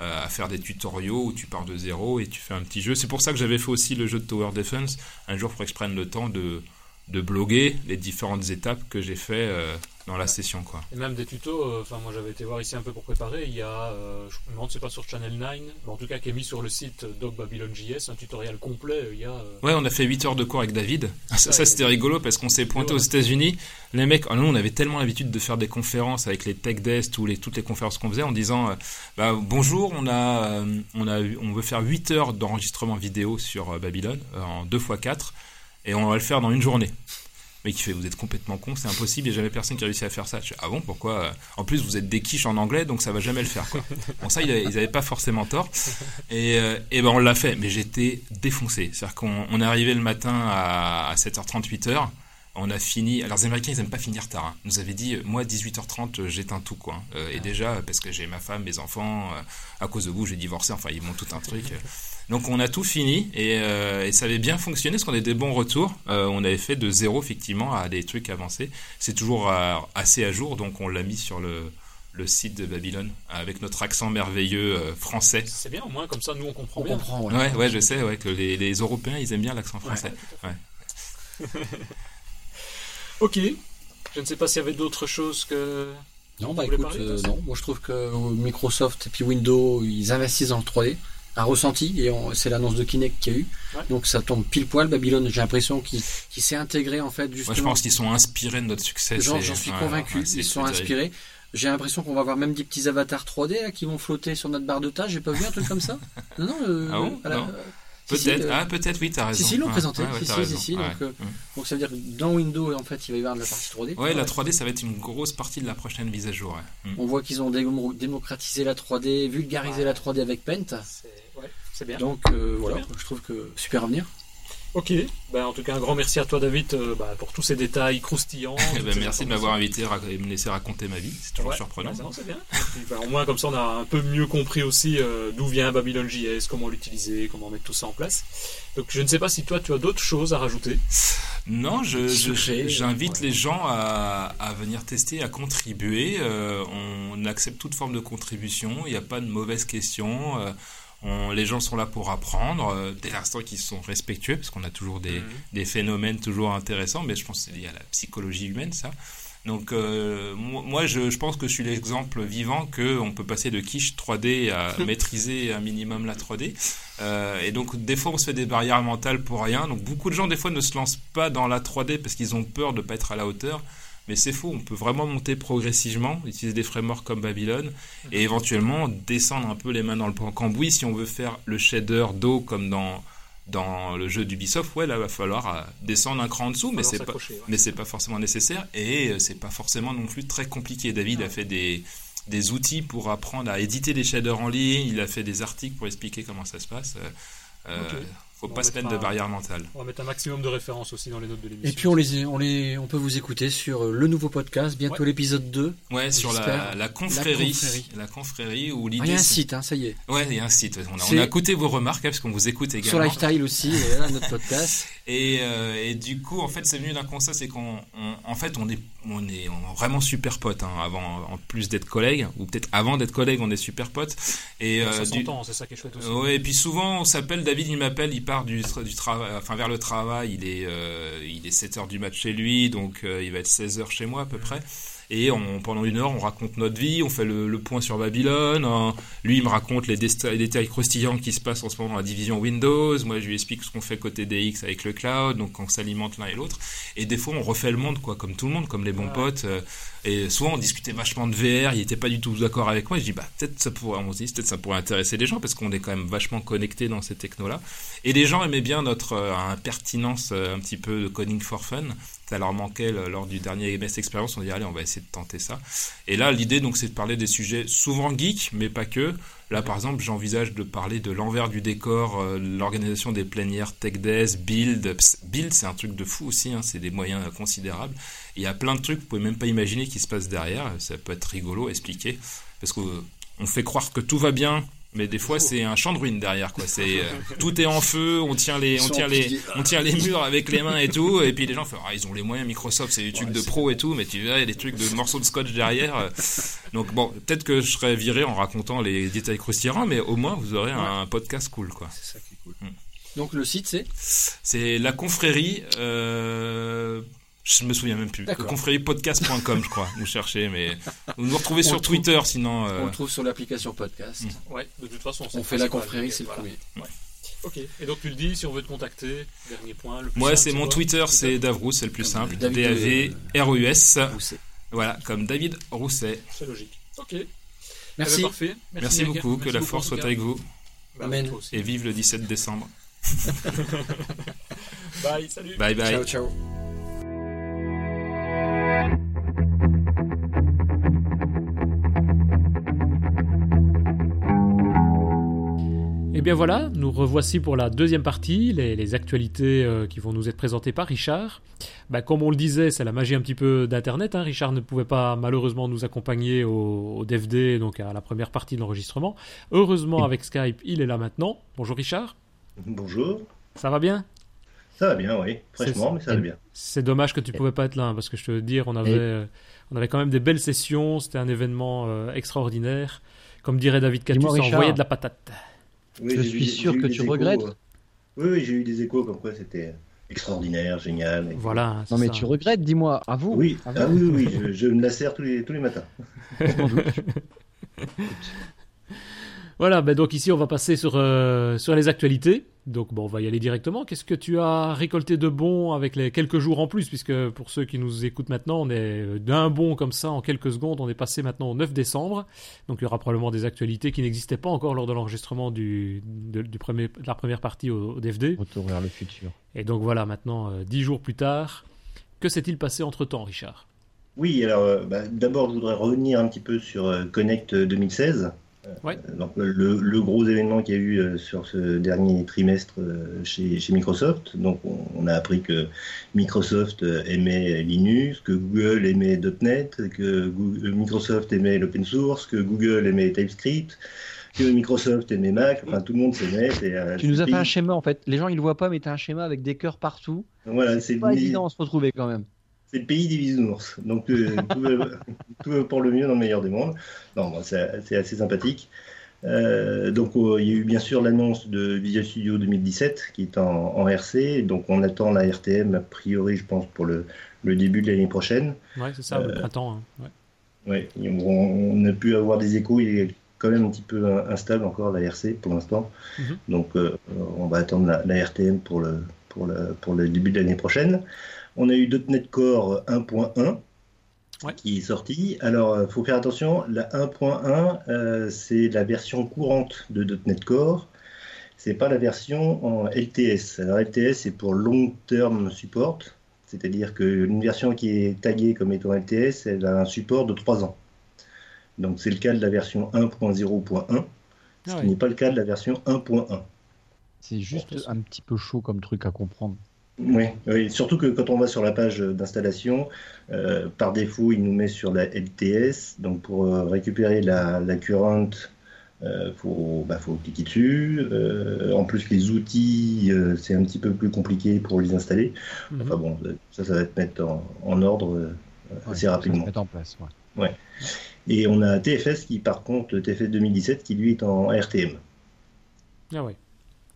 euh, à faire des tutoriaux où tu pars de zéro et tu fais un petit jeu. C'est pour ça que j'avais fait aussi le jeu de Tower Defense. Un jour, faudrait que je prenne le temps de, de bloguer les différentes étapes que j'ai fait euh, dans la session quoi. Et même des tutos, euh, enfin moi j'avais été voir ici un peu pour préparer, il y a, euh, je me demande c'est pas sur Channel 9, mais en tout cas qui est mis sur le site Doc Babylon JS, un tutoriel complet, il y a... Ouais on a fait 8 heures de cours avec David, ça, c'était rigolo parce qu'on s'est pointé aux états unis les mecs, oh, nous on avait tellement l'habitude de faire des conférences avec les tech desks, tous les, toutes les conférences qu'on faisait en disant bah, bonjour, on, a, on, a, on veut faire 8 heures d'enregistrement vidéo sur Babylone en 2 x 4 et on va le faire dans une journée. Mais qui fait, vous êtes complètement con, c'est impossible, il n'y a jamais personne qui a réussi à faire ça. Je ah bon, pourquoi En plus, vous êtes des quiches en anglais, donc ça va jamais le faire. Quoi. Bon, ça, ils n'avaient pas forcément tort. Et, euh, et ben, on l'a fait, mais j'étais défoncé. C'est-à-dire qu'on est arrivé le matin à, 7h30, 8h. On a fini. Alors, les Américains, ils n'aiment pas finir tard. Hein. Ils nous avaient dit, moi, 18h30, j'éteins tout, quoi. Euh, et déjà, parce que j'ai ma femme, mes enfants, euh, à cause de vous, j'ai divorcé. Enfin, ils m'ont tout un truc. *laughs* Donc on a tout fini euh, et, ça avait bien fonctionné parce qu'on a des bons retours. Euh, on avait fait de zéro effectivement à des trucs avancés. C'est toujours euh, assez à jour donc on l'a mis sur le, site de Babylone avec notre accent merveilleux français. C'est bien au moins comme ça nous on comprend on bien. Comprend, ouais. ouais. je sais ouais, que les, Européens ils aiment bien l'accent français. *laughs* *laughs* ok. Je ne sais pas s'il y avait d'autres choses que non, bah écoute, non. Moi, je trouve que Microsoft et puis Windows, ils investissent dans le 3D un ressenti et c'est l'annonce de Kinect qu'il y a eu. Donc ça tombe pile poil. Babylone, j'ai l'impression qu'il s'est intégré en fait. Justement. Moi, je pense qu'ils sont inspirés de notre succès. J'en suis convaincu. ils sont inspirés. J'ai l'impression qu'on va avoir même des petits avatars 3D qui vont flotter sur notre barre de tâche. J'ai pas vu un truc comme ça *laughs* Non, non. Euh, ah bon? Peut-être, euh, ah, peut-être, oui, t'as raison. Si, si, l'ont présenté. si, si, si, donc, euh, donc, ça veut dire que dans Windows, en fait, il va y avoir de la partie 3D. Ouais, la 3D, ça va être une grosse partie de la prochaine mise à jour. Mm. On voit qu'ils ont démocratisé la 3D, vulgarisé la 3D avec Paint. C'est bien. Donc euh, voilà, je trouve que super avenir. Ok, ben, en tout cas un grand merci à toi David euh, bah, pour tous ces détails croustillants. Eh ben, merci de m'avoir invité et me laisser raconter ma vie, c'est toujours surprenant. Bah, c'est bien. Ben, au moins comme ça on a un peu mieux compris aussi euh, d'où vient Babylon JS, comment l'utiliser, comment mettre tout ça en place. Donc je ne sais pas si toi tu as d'autres choses à rajouter. Non, j'invite les gens à, à, venir tester, à contribuer. on accepte toute forme de contribution, il n'y a pas de mauvaises les gens sont là pour apprendre, euh, dès l'instant qu'ils sont respectueux, parce qu'on a toujours des, mhm. phénomènes toujours intéressants, mais je pense que c'est lié à la psychologie humaine, ça. Donc euh, moi, je, pense que je suis l'exemple vivant qu'on peut passer de quiche 3D à *laughs* maîtriser un minimum la 3D. Euh, et donc des fois on se fait des barrières mentales pour rien. Donc beaucoup de gens des fois ne se lancent pas dans la 3D parce qu'ils ont peur de ne pas être à la hauteur. Mais c'est faux, on peut vraiment monter progressivement, utiliser des frameworks comme Babylon et mhm. éventuellement descendre un peu les mains dans le cambouis si on veut faire le shader d'eau comme dans dans le jeu d'Ubisoft, ouais, là, va falloir euh, descendre un cran en dessous, mais c'est pas, mais c'est pas forcément nécessaire et euh, c'est pas forcément non plus très compliqué. David a fait des, des outils pour apprendre à éditer des shaders en ligne. Il a fait des articles pour expliquer comment ça se passe. Euh. Faut On pas se mettre de barrière mentale. On va mettre un maximum de références aussi dans les notes de l'émission. Et puis on les, on les, on peut vous écouter sur euh, le nouveau podcast, bientôt l'épisode 2. Ouais, sur la, la confrérie, confrérie. la confrérie où Ah, l'idée. il y a un site, hein, ça y est. Ouais, il y a un site. On a, on a écouté vos remarques hein, parce qu'on vous écoute également. Sur Lifestyle aussi, *laughs* notre podcast. Et, euh, et du coup, en fait, c'est venu d'un constat, c'est qu'on, on- en fait, on est, on est vraiment super potes. Hein, avant, en plus d'être collègues, ou peut-être avant d'être collègues, on est super potes. Et ça euh, du- c'est ça qui est chouette aussi. Ouais, et puis souvent on s'appelle, David il m'appelle, il part du, tra- du travail, enfin vers le travail, il est, euh, il est 7 heures du mat chez lui, donc euh, il va être 16 heures chez moi à peu près. Et on, pendant une heure, on raconte notre vie, on fait le, le point sur Babylone. hein. Lui, il me raconte les, les détails croustillants qui se passent en ce moment dans la division Windows. Moi, je lui explique ce qu'on fait côté DX avec le cloud, donc on s'alimente l'un et l'autre. Et des fois, on refait le monde, quoi, comme tout le monde, comme les bons Ouais. potes. euh, et souvent, on discutait vachement de VR. Il était pas du tout d'accord avec moi. Je dis, bah, peut-être ça pourrait, on peut-être ça pourrait intéresser les gens parce qu'on est quand même vachement connectés dans ces technos-là. Et les gens aimaient bien notre euh, impertinence euh, un petit peu de coding for fun. Ça leur manquait lors du dernier MS Experience. On dit, allez, on va essayer de tenter ça. Et là, l'idée, donc, c'est de parler des sujets souvent geeks, mais pas que. Là, par exemple, j'envisage de parler de l'envers du décor, euh, l'organisation des plénières TechDes, Build. Ps- Build, c'est un truc de fou aussi, hein, c'est des moyens considérables. Il y a plein de trucs, vous pouvez même pas imaginer qui se passe derrière. Ça peut être rigolo expliquer. Parce que euh, fait croire que tout va bien, mais des fois, c'est un champ de ruines derrière, quoi. C'est, euh, tout est en feu, on tient les, on tient les, on tient les murs avec les mains et tout, et puis les gens font, ah, ils ont les moyens, Microsoft, c'est des trucs Ouais, de pro et tout, mais tu verras, il y a des trucs de morceaux de scotch derrière. Donc bon, peut-être que je serais viré en racontant les détails croustillants, mais au moins vous aurez un podcast cool, quoi. C'est ça qui est cool. Mm. Donc le site c'est? C'est la confrérie, euh, je me souviens même plus. Confrériepodcast.com, je crois. Vous cherchez, mais vous nous retrouvez On sur trouve. Twitter, sinon. euh, On le trouve sur l'application podcast. Ouais, de toute façon, On fait la confrérie, c'est le premier. Ok. Et donc tu le dis, si on veut te contacter, dernier point. Le plus Moi, simple, c'est mon quoi Twitter, c'est Davrous, c'est le plus Comme simple. David, euh, D-A-V-R-U-S. Où c'est Voilà, comme David Rousset. C'est logique. Ok. Eh Merci. ben, parfait. Merci, Miguel. beaucoup, que Merci la force soit avec vous. Bah, Amen. Et vive le 17 décembre. *laughs* Bye, salut. Bye bye. Ciao ciao. Et bien voilà, nous revoici pour la deuxième partie, les, les actualités euh, qui vont nous être présentées par Richard. Bah, comme on le disait, c'est la magie un petit peu d'Internet. hein. Richard ne pouvait pas malheureusement nous accompagner au, au DFD, donc à la première partie de l'enregistrement. Heureusement, avec Skype, il est là maintenant. Bonjour Richard, Bonjour. ça va bien? Ça va bien, oui. C'est Fraîchement, ça. mais ça va bien. C'est dommage que tu pouvais pas être là, hein, parce que je te veux dire, on avait, euh, on avait quand même des belles sessions, c'était un événement euh, extraordinaire. Comme dirait David Catus, ça envoyait de la patate. Oui, Je suis eu- sûr que tu échos, regrettes. euh, Oui, oui, j'ai eu des échos comme quoi c'était extraordinaire, génial. et- Voilà. Non mais ça. tu regrettes, dis-moi, à vous. Oui, à ah vous. oui, oui, je, je me la sers tous les, tous les matins. *laughs* *laughs* *laughs* Voilà, ben donc ici on va passer sur, euh, sur les actualités. Donc bon, on va y aller directement. Qu'est-ce que tu as récolté de bon avec les quelques jours en plus? Puisque pour ceux qui nous écoutent maintenant, on est d'un bond comme ça en quelques secondes. On est passé maintenant au 9 décembre. Donc il y aura probablement des actualités qui n'existaient pas encore lors de l'enregistrement du, de, du premier, de la première partie au, au DFD. Retour vers le futur. Et donc voilà, maintenant, euh, dix jours plus tard, que s'est-il passé entre-temps, Richard? Oui, alors euh, bah, d'abord, je voudrais revenir un petit peu sur euh, Connect 2016. Euh, Ouais. Donc, le, le gros événement qu'il y a eu euh, sur ce dernier trimestre euh, chez, chez Microsoft. Donc, on, on a appris que Microsoft aimait Linux, que Google aimait .NET, que Microsoft aimait l'open source, que Google aimait TypeScript, que Microsoft aimait Mac. Enfin, tout le monde s'aimait. Tu nous as fait un schéma en fait. Les gens ils le voient pas, mais t'as un schéma avec des cœurs partout. Voilà, c'est Pas évident à se retrouver quand même. C'est le pays des bisounours. Donc euh, *laughs* tout, va, tout va pour le mieux dans le meilleur des mondes. Non, bon, c'est assez sympathique. Euh, donc euh, il y a eu bien sûr l'annonce de Visual Studio 2017 qui est en, en RC. Donc on attend la RTM a priori, je pense, pour le, le début de l'année prochaine. Ouais, c'est ça, le printemps. hein. Ouais. Ouais, et on, on a pu avoir des échos. Il est quand même un petit peu instable encore la RC pour l'instant. Mhm. Donc euh, on va attendre la, la RTM pour le, pour, le, pour le début de l'année prochaine. On a eu .NET Core 1.1 Ouais. qui est sorti. Alors il faut faire attention, la 1.1 euh, c'est la version courante de .NET Core. C'est pas la version en LTS. Alors LTS c'est pour Long Term Support. C'est-à-dire qu'une version qui est taguée comme étant LTS, elle a un support de 3 ans. Donc c'est le cas de la version 1.0.1, ce Ah qui n'est pas le cas de la version 1.1. C'est juste un petit peu chaud comme truc à comprendre. Oui, oui, surtout que quand on va sur la page d'installation, euh, par défaut, il nous met sur la LTS. Donc pour euh, récupérer la, la current, il faut, bah, faut cliquer dessus. Euh, en plus, les outils, euh, c'est un petit peu plus compliqué pour les installer. Mhm. Enfin bon, ça, ça va te mettre en, en ordre euh, Ouais, assez ça se rapidement. met en place. ouais. Et on a TFS qui, par contre, TFS 2017, qui lui est en RTM. Ah ouais.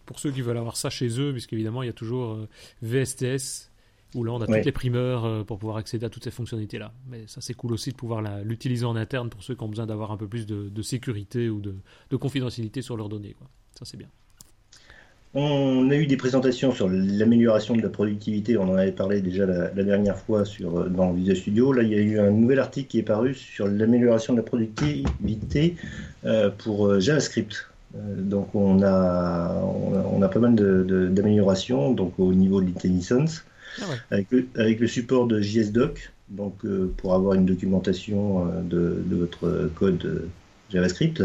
Pour ceux qui veulent avoir ça chez eux, puisqu'évidemment, il y a toujours euh, VSTS, où là, on a toutes les primeurs euh, pour pouvoir accéder à toutes ces fonctionnalités-là. Mais ça, c'est cool aussi de pouvoir l'utiliser en interne pour ceux qui ont besoin d'avoir un peu plus de, de sécurité ou de, de confidentialité sur leurs données. Quoi. Ça, c'est bien. On a eu des présentations sur l'amélioration de la productivité, on en avait parlé déjà la, la dernière fois sur, euh, dans Visual Studio. Là, il y a eu un nouvel article qui est paru sur l'amélioration de la productivité euh, pour JavaScript. Euh, donc, on a, on a, on a pas mal de- de- d'améliorations donc au niveau de l'intelligence Ah ouais. avec, le, avec le support de JSDoc, donc euh, pour avoir une documentation euh, de, de votre code JavaScript,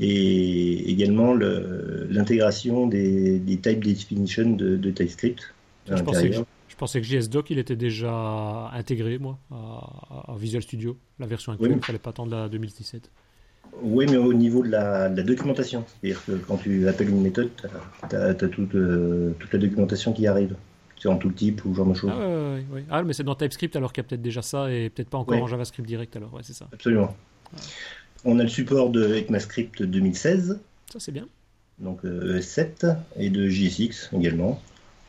et également le- l'intégration des, des type definition de, de TypeScript à Je pensais, que, je pensais que JSDoc, il était déjà intégré, moi, à, à Visual Studio. La version actuelle, Oui. il ne fallait pas attendre la 2017. Oui, mais au niveau de la, de la documentation, c'est-à-dire que quand tu appelles une méthode, tu as, toute, euh, toute la documentation qui arrive. C'est en tout type ou ce genre de choses. Ah, ouais. Ah, mais c'est dans TypeScript alors qu'il y a peut-être déjà ça et peut-être pas encore en JavaScript direct alors. Ouais, c'est ça. Absolument. On a le support de ECMAScript 2016. Ça, c'est bien. donc euh, ES7 et de JSX également.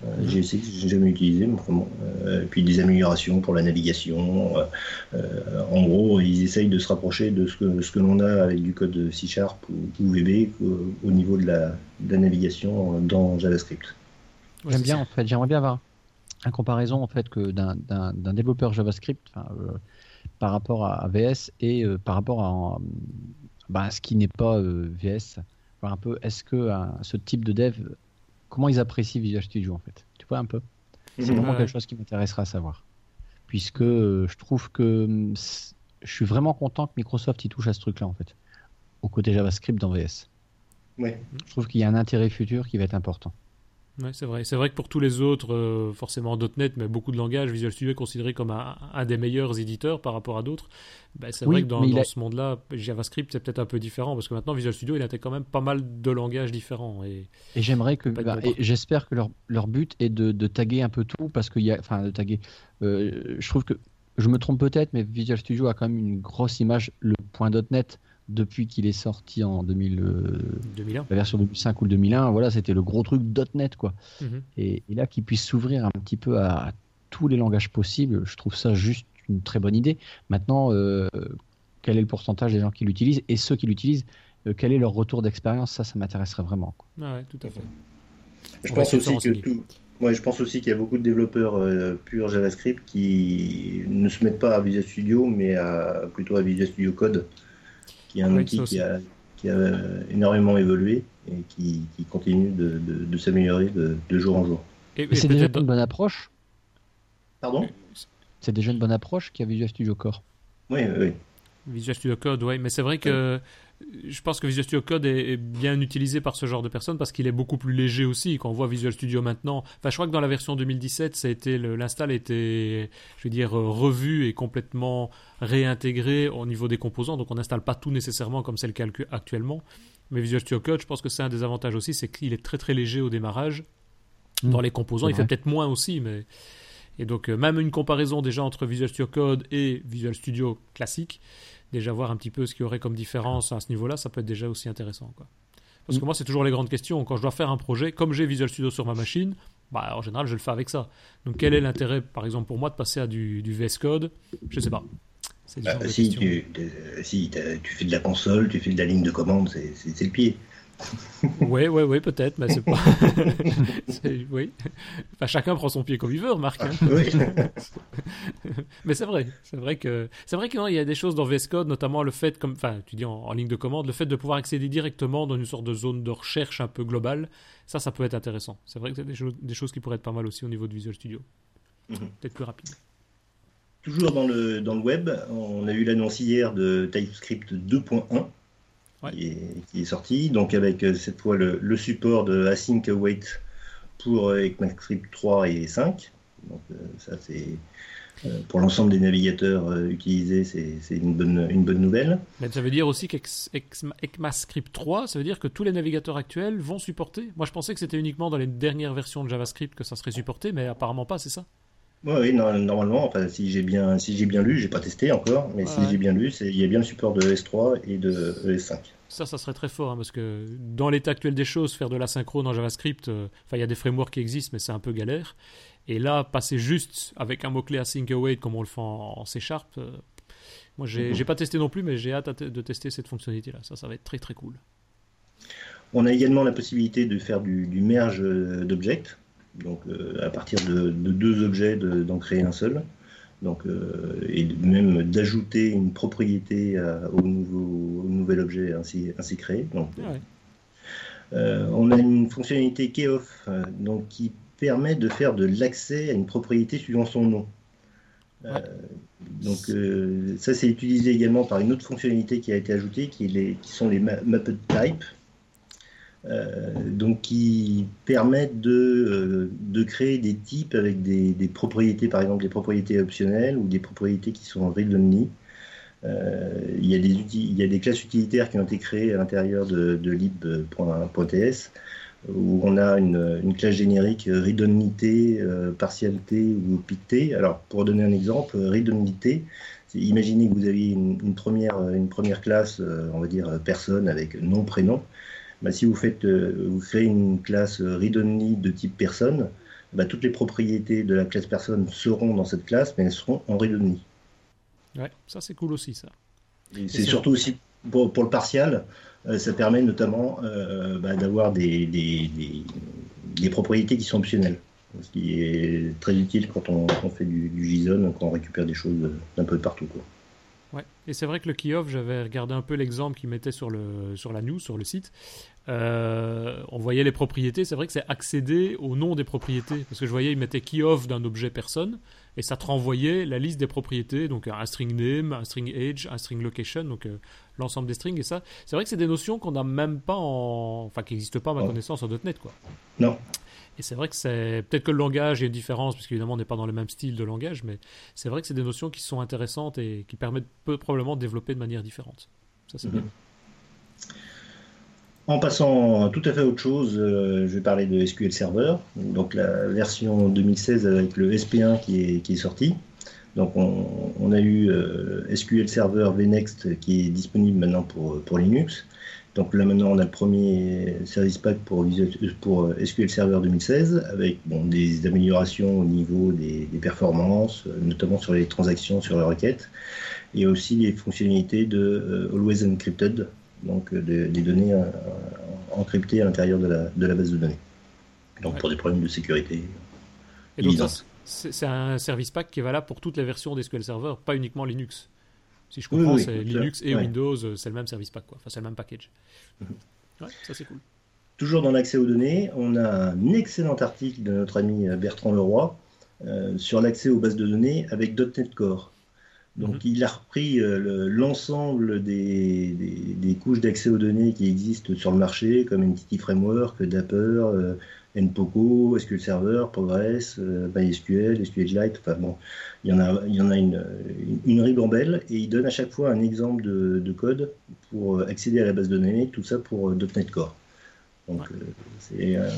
Mhm. JSX, j'ai jamais utilisé, mais bon. Euh, puis des améliorations pour la navigation. euh, euh, en gros, ils essayent de se rapprocher de ce que, ce que l'on a avec du code C Sharp ou, VB euh, au niveau de la, navigation dans JavaScript. J'aime bien en fait, j'aimerais bien avoir une comparaison en fait que d'un- développeur JavaScript par rapport à, VS et par rapport à, bah, ce qui n'est pas VS. Un peu, est-ce que ce type de dev, comment ils apprécient Visual Studio en fait Tu vois un peu C'est vraiment quelque chose qui m'intéressera à savoir. Puisque euh, je trouve que hum, je suis vraiment content que Microsoft y touche à ce truc-là en fait, au côté JavaScript dans VS. Ouais. Je trouve qu'il y a un intérêt futur qui va être important. Ouais, c'est vrai. C'est vrai que pour tous les autres, euh, forcément .NET, mais beaucoup de langages, Visual Studio est considéré comme un, un des meilleurs éditeurs par rapport à d'autres. Ben, c'est Oui, vrai que dans, a- ce monde-là, JavaScript, c'est peut-être un peu différent, parce que maintenant, Visual Studio, il intègre quand même pas mal de langages différents. Et... Et j'aimerais que, bah, bon j'espère que leur, leur but est de, de taguer un peu tout parce qu'il y a, enfin, de taguer. euh, je trouve que, je me trompe peut-être, mais Visual Studio a quand même une grosse image, le point .NET depuis qu'il est sorti en 2000, euh, 2001. la version 2005 ou le 2001. Voilà, c'était le gros truc .NET quoi. Mhm. Et, et là, qu'il puisse s'ouvrir un petit peu à, à tous les langages possibles, je trouve ça juste une très bonne idée. Maintenant, euh, quel est le pourcentage des gens qui l'utilisent et ceux qui l'utilisent, euh, quel est leur retour d'expérience? Ça, ça m'intéresserait vraiment. quoi. Ah ouais, tout à fait. Je On pense aussi que tout. Ouais, je pense aussi qu'il y a beaucoup de développeurs euh, purs JavaScript qui ne se mettent pas à Visual Studio, mais à, plutôt à Visual Studio Code, qui est un Oui, outil qui a, qui a énormément évolué et qui, qui continue de, de- de s'améliorer de, de jour en jour. Et, c'est déjà une bonne approche. Pardon? C'est déjà une bonne approche qu'il y a Visual Studio Core. Oui, oui, oui. Visual Studio Code, ouais, mais c'est vrai que je pense que Visual Studio Code est, est bien utilisé par ce genre de personnes parce qu'il est beaucoup plus léger aussi. Quand on voit Visual Studio maintenant, enfin, je crois que dans la version 2017, ça a été l'install je veux dire, euh, revu et complètement réintégré au niveau des composants. Donc, on n'installe pas tout nécessairement comme c'est le cas actu- actuellement. Mais Visual Studio Code, je pense que c'est un des avantages aussi, c'est qu'il est très très léger au démarrage. Mm. Dans les composants, il fait peut-être moins aussi, mais et donc euh, même une comparaison déjà entre Visual Studio Code et Visual Studio classique, déjà voir un petit peu ce qu'il y aurait comme différence à ce niveau-là, ça peut être déjà aussi intéressant. Quoi. Parce que Mm. moi, c'est toujours les grandes questions. Quand je dois faire un projet, comme j'ai Visual Studio sur ma machine, bah, en général, je le fais avec ça. Donc quel est l'intérêt, par exemple, pour moi, de passer à du, du VS Code? Je sais pas. Bah, si, tu, euh, si tu fais de la console, tu fais de la ligne de commande, c'est le pied. *laughs* Oui, oui, oui, peut-être, mais c'est pas. *laughs* Oui. Enfin, chacun prend son pied comme il veut, remarque. hein. Oui. *laughs* Mais c'est vrai, c'est vrai que c'est vrai qu'il y a des choses dans VS Code, notamment le fait, comme, enfin, tu dis en, en ligne de commande, le fait de pouvoir accéder directement dans une sorte de zone de recherche un peu globale, ça, ça peut être intéressant. C'est vrai que c'est des, choses- des choses qui pourraient être pas mal aussi au niveau de Visual Studio, Mhm. peut-être plus rapide. Toujours dans le, dans le web, on a eu l'annonce hier de TypeScript 2.1 qui, est, sorti, donc avec euh, cette fois le, support de Async Await pour euh, ECMAScript 3 et 5. Donc ça c'est pour l'ensemble des navigateurs utilisés, c'est une bonne, une bonne nouvelle. Mais ça veut dire aussi qu'ECMAScript 3, ça veut dire que tous les navigateurs actuels vont supporter Moi je pensais que c'était uniquement dans les dernières versions de JavaScript que ça serait supporté, mais apparemment pas, c'est ça? Oui, normalement, enfin, si j'ai bien, si j'ai bien lu, j'ai pas testé encore, mais si j'ai bien lu, il y a bien le support de S3 et de ES5. Ça, ça serait très fort, hein, parce que dans l'état actuel des choses, faire de l'asynchrone en JavaScript, euh, enfin, il y a des frameworks qui existent, mais c'est un peu galère. Et là, passer juste avec un mot-clé async await comme on le fait en, C Sharp, euh, moi, j'ai n'ai mhm. pas testé non plus, mais j'ai hâte de tester cette fonctionnalité-là. Ça, ça va être très très cool. On a également la possibilité de faire du, du merge euh, d'objects donc euh, à partir de, deux objets d'en créer un seul. Donc, euh, et même d'ajouter une propriété au, nouveau, nouvel objet ainsi, ainsi créé. Donc, euh, on a une fonctionnalité keyoff donc qui permet de faire de l'accès à une propriété suivant son nom. donc ça c'est utilisé également par une autre fonctionnalité qui a été ajoutée qui, est qui sont les mapped type euh, donc qui permettent de, euh, de, créer des types avec des, propriétés, par exemple des propriétés optionnelles ou des propriétés qui sont read-only. Euh, il, y a des classes utilitaires qui ont été créées à l'intérieur de, de lib.ts où on a une, classe générique read-onlyté, partialité ou picté. Alors pour donner un exemple, read-onlyté, imaginez que vous aviez première, une première classe, on va dire personne avec nom, prénom. Bah, si vous, faites, euh, vous créez une classe read-only de type personne, bah, toutes les propriétés de la classe personne seront dans cette classe, mais elles seront en read-only. Ouais, ça c'est cool aussi ça. C'est surtout aussi pour, le partial, euh, ça permet notamment euh, bah, d'avoir des, des, des, propriétés qui sont optionnelles. Ce qui est très utile quand on, fait du, du JSON, quand on récupère des choses d'un peu partout. Quoi. Et c'est vrai que le key-off, j'avais regardé un peu l'exemple qu'il mettait sur, le, sur la news, sur le site. Euh, on voyait les propriétés. C'est vrai que c'est accéder au nom des propriétés. Parce que je voyais, il mettait key-off d'un objet personne. Et ça te renvoyait la liste des propriétés. Donc un string name, un string age, un string location. Donc euh, l'ensemble des strings. Et ça, c'est vrai que c'est des notions qu'on n'a même pas en. Enfin, qui n'existent pas à ma connaissance en .NET, quoi. Non. Et c'est vrai que c'est peut-être que le langage, il y a une différence, parce qu'évidemment, on n'est pas dans le même style de langage, mais c'est vrai que c'est des notions qui sont intéressantes et qui permettent peu, probablement de développer de manière différente. Ça, c'est bien. En passant tout à fait à autre chose, euh, je vais parler de SQL Server, donc la version 2016 avec le SP1 qui est, qui est sorti. Donc on, a eu euh, SQL Server VNext qui est disponible maintenant pour, pour Linux. Donc là maintenant on a le premier service pack pour, pour SQL Server 2016 avec bon, des améliorations au niveau des, performances, notamment sur les transactions, sur les requêtes, et aussi les fonctionnalités de euh, Always Encrypted, donc euh, des données euh, encryptées à l'intérieur de la, de la, base de données. Donc pour des problèmes de sécurité. Et donc c'est un service pack qui est valable pour toutes les versions d'SQL Server, pas uniquement Linux. Si je comprends, c'est Linux et Windows, euh, c'est le même service pack, quoi. Enfin, c'est le même package. Mhm. Ouais, ça c'est cool. Toujours dans l'accès aux données, on a un excellent article de notre ami euh, Bertrand Leroy euh, sur l'accès aux bases de données avec .NET Core. Donc mhm. il a repris l'ensemble des, des, couches d'accès aux données qui existent sur le marché, comme Entity Framework, Dapper, NPOCO, SQL Server, Progress, euh, MySQL, SQLite, enfin bon, il y en a, il y en a une, une, ribambelle et il donne à chaque fois un exemple de, code pour accéder à la base de données, tout ça pour euh, .NET Core. Donc, euh,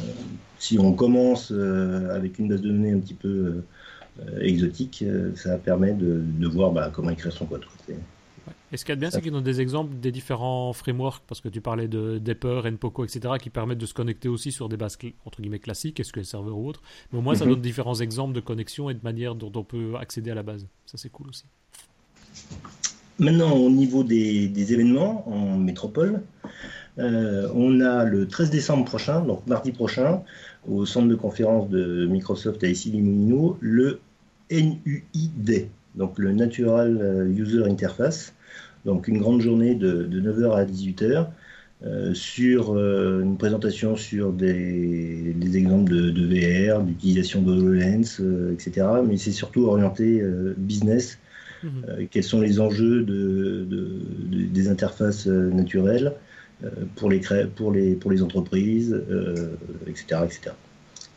si on commence avec une base de données un petit peu exotique, ça permet de, de voir bah, comment écrire son code. Et ce qu'il y a de bien, c'est qu'ils ont des exemples des différents frameworks, parce que tu parlais de Dapper, NPOCO, etc., qui permettent de se connecter aussi sur des bases entre guillemets classiques, SQL Server ou autre. Mais au moins, ça mhm. donne différents exemples de connexion et de manière dont on peut accéder à la base. Ça, c'est cool aussi. Maintenant, au niveau des, événements en métropole, euh, on a le 13 décembre prochain, donc mardi prochain, au centre de conférence de Microsoft à Issy-les-Moulineaux, le NUID, donc le Natural User Interface donc une grande journée de, 9h à 18h. Euh, sur euh, une présentation sur des, exemples de, VR, d'utilisation de HoloLens, euh, etc. Mais c'est surtout orienté business Mhm. euh, quels sont les enjeux de, de- de- des interfaces euh, naturelles euh, pour, les cré- pour, les, pour les entreprises, euh, etc., etc.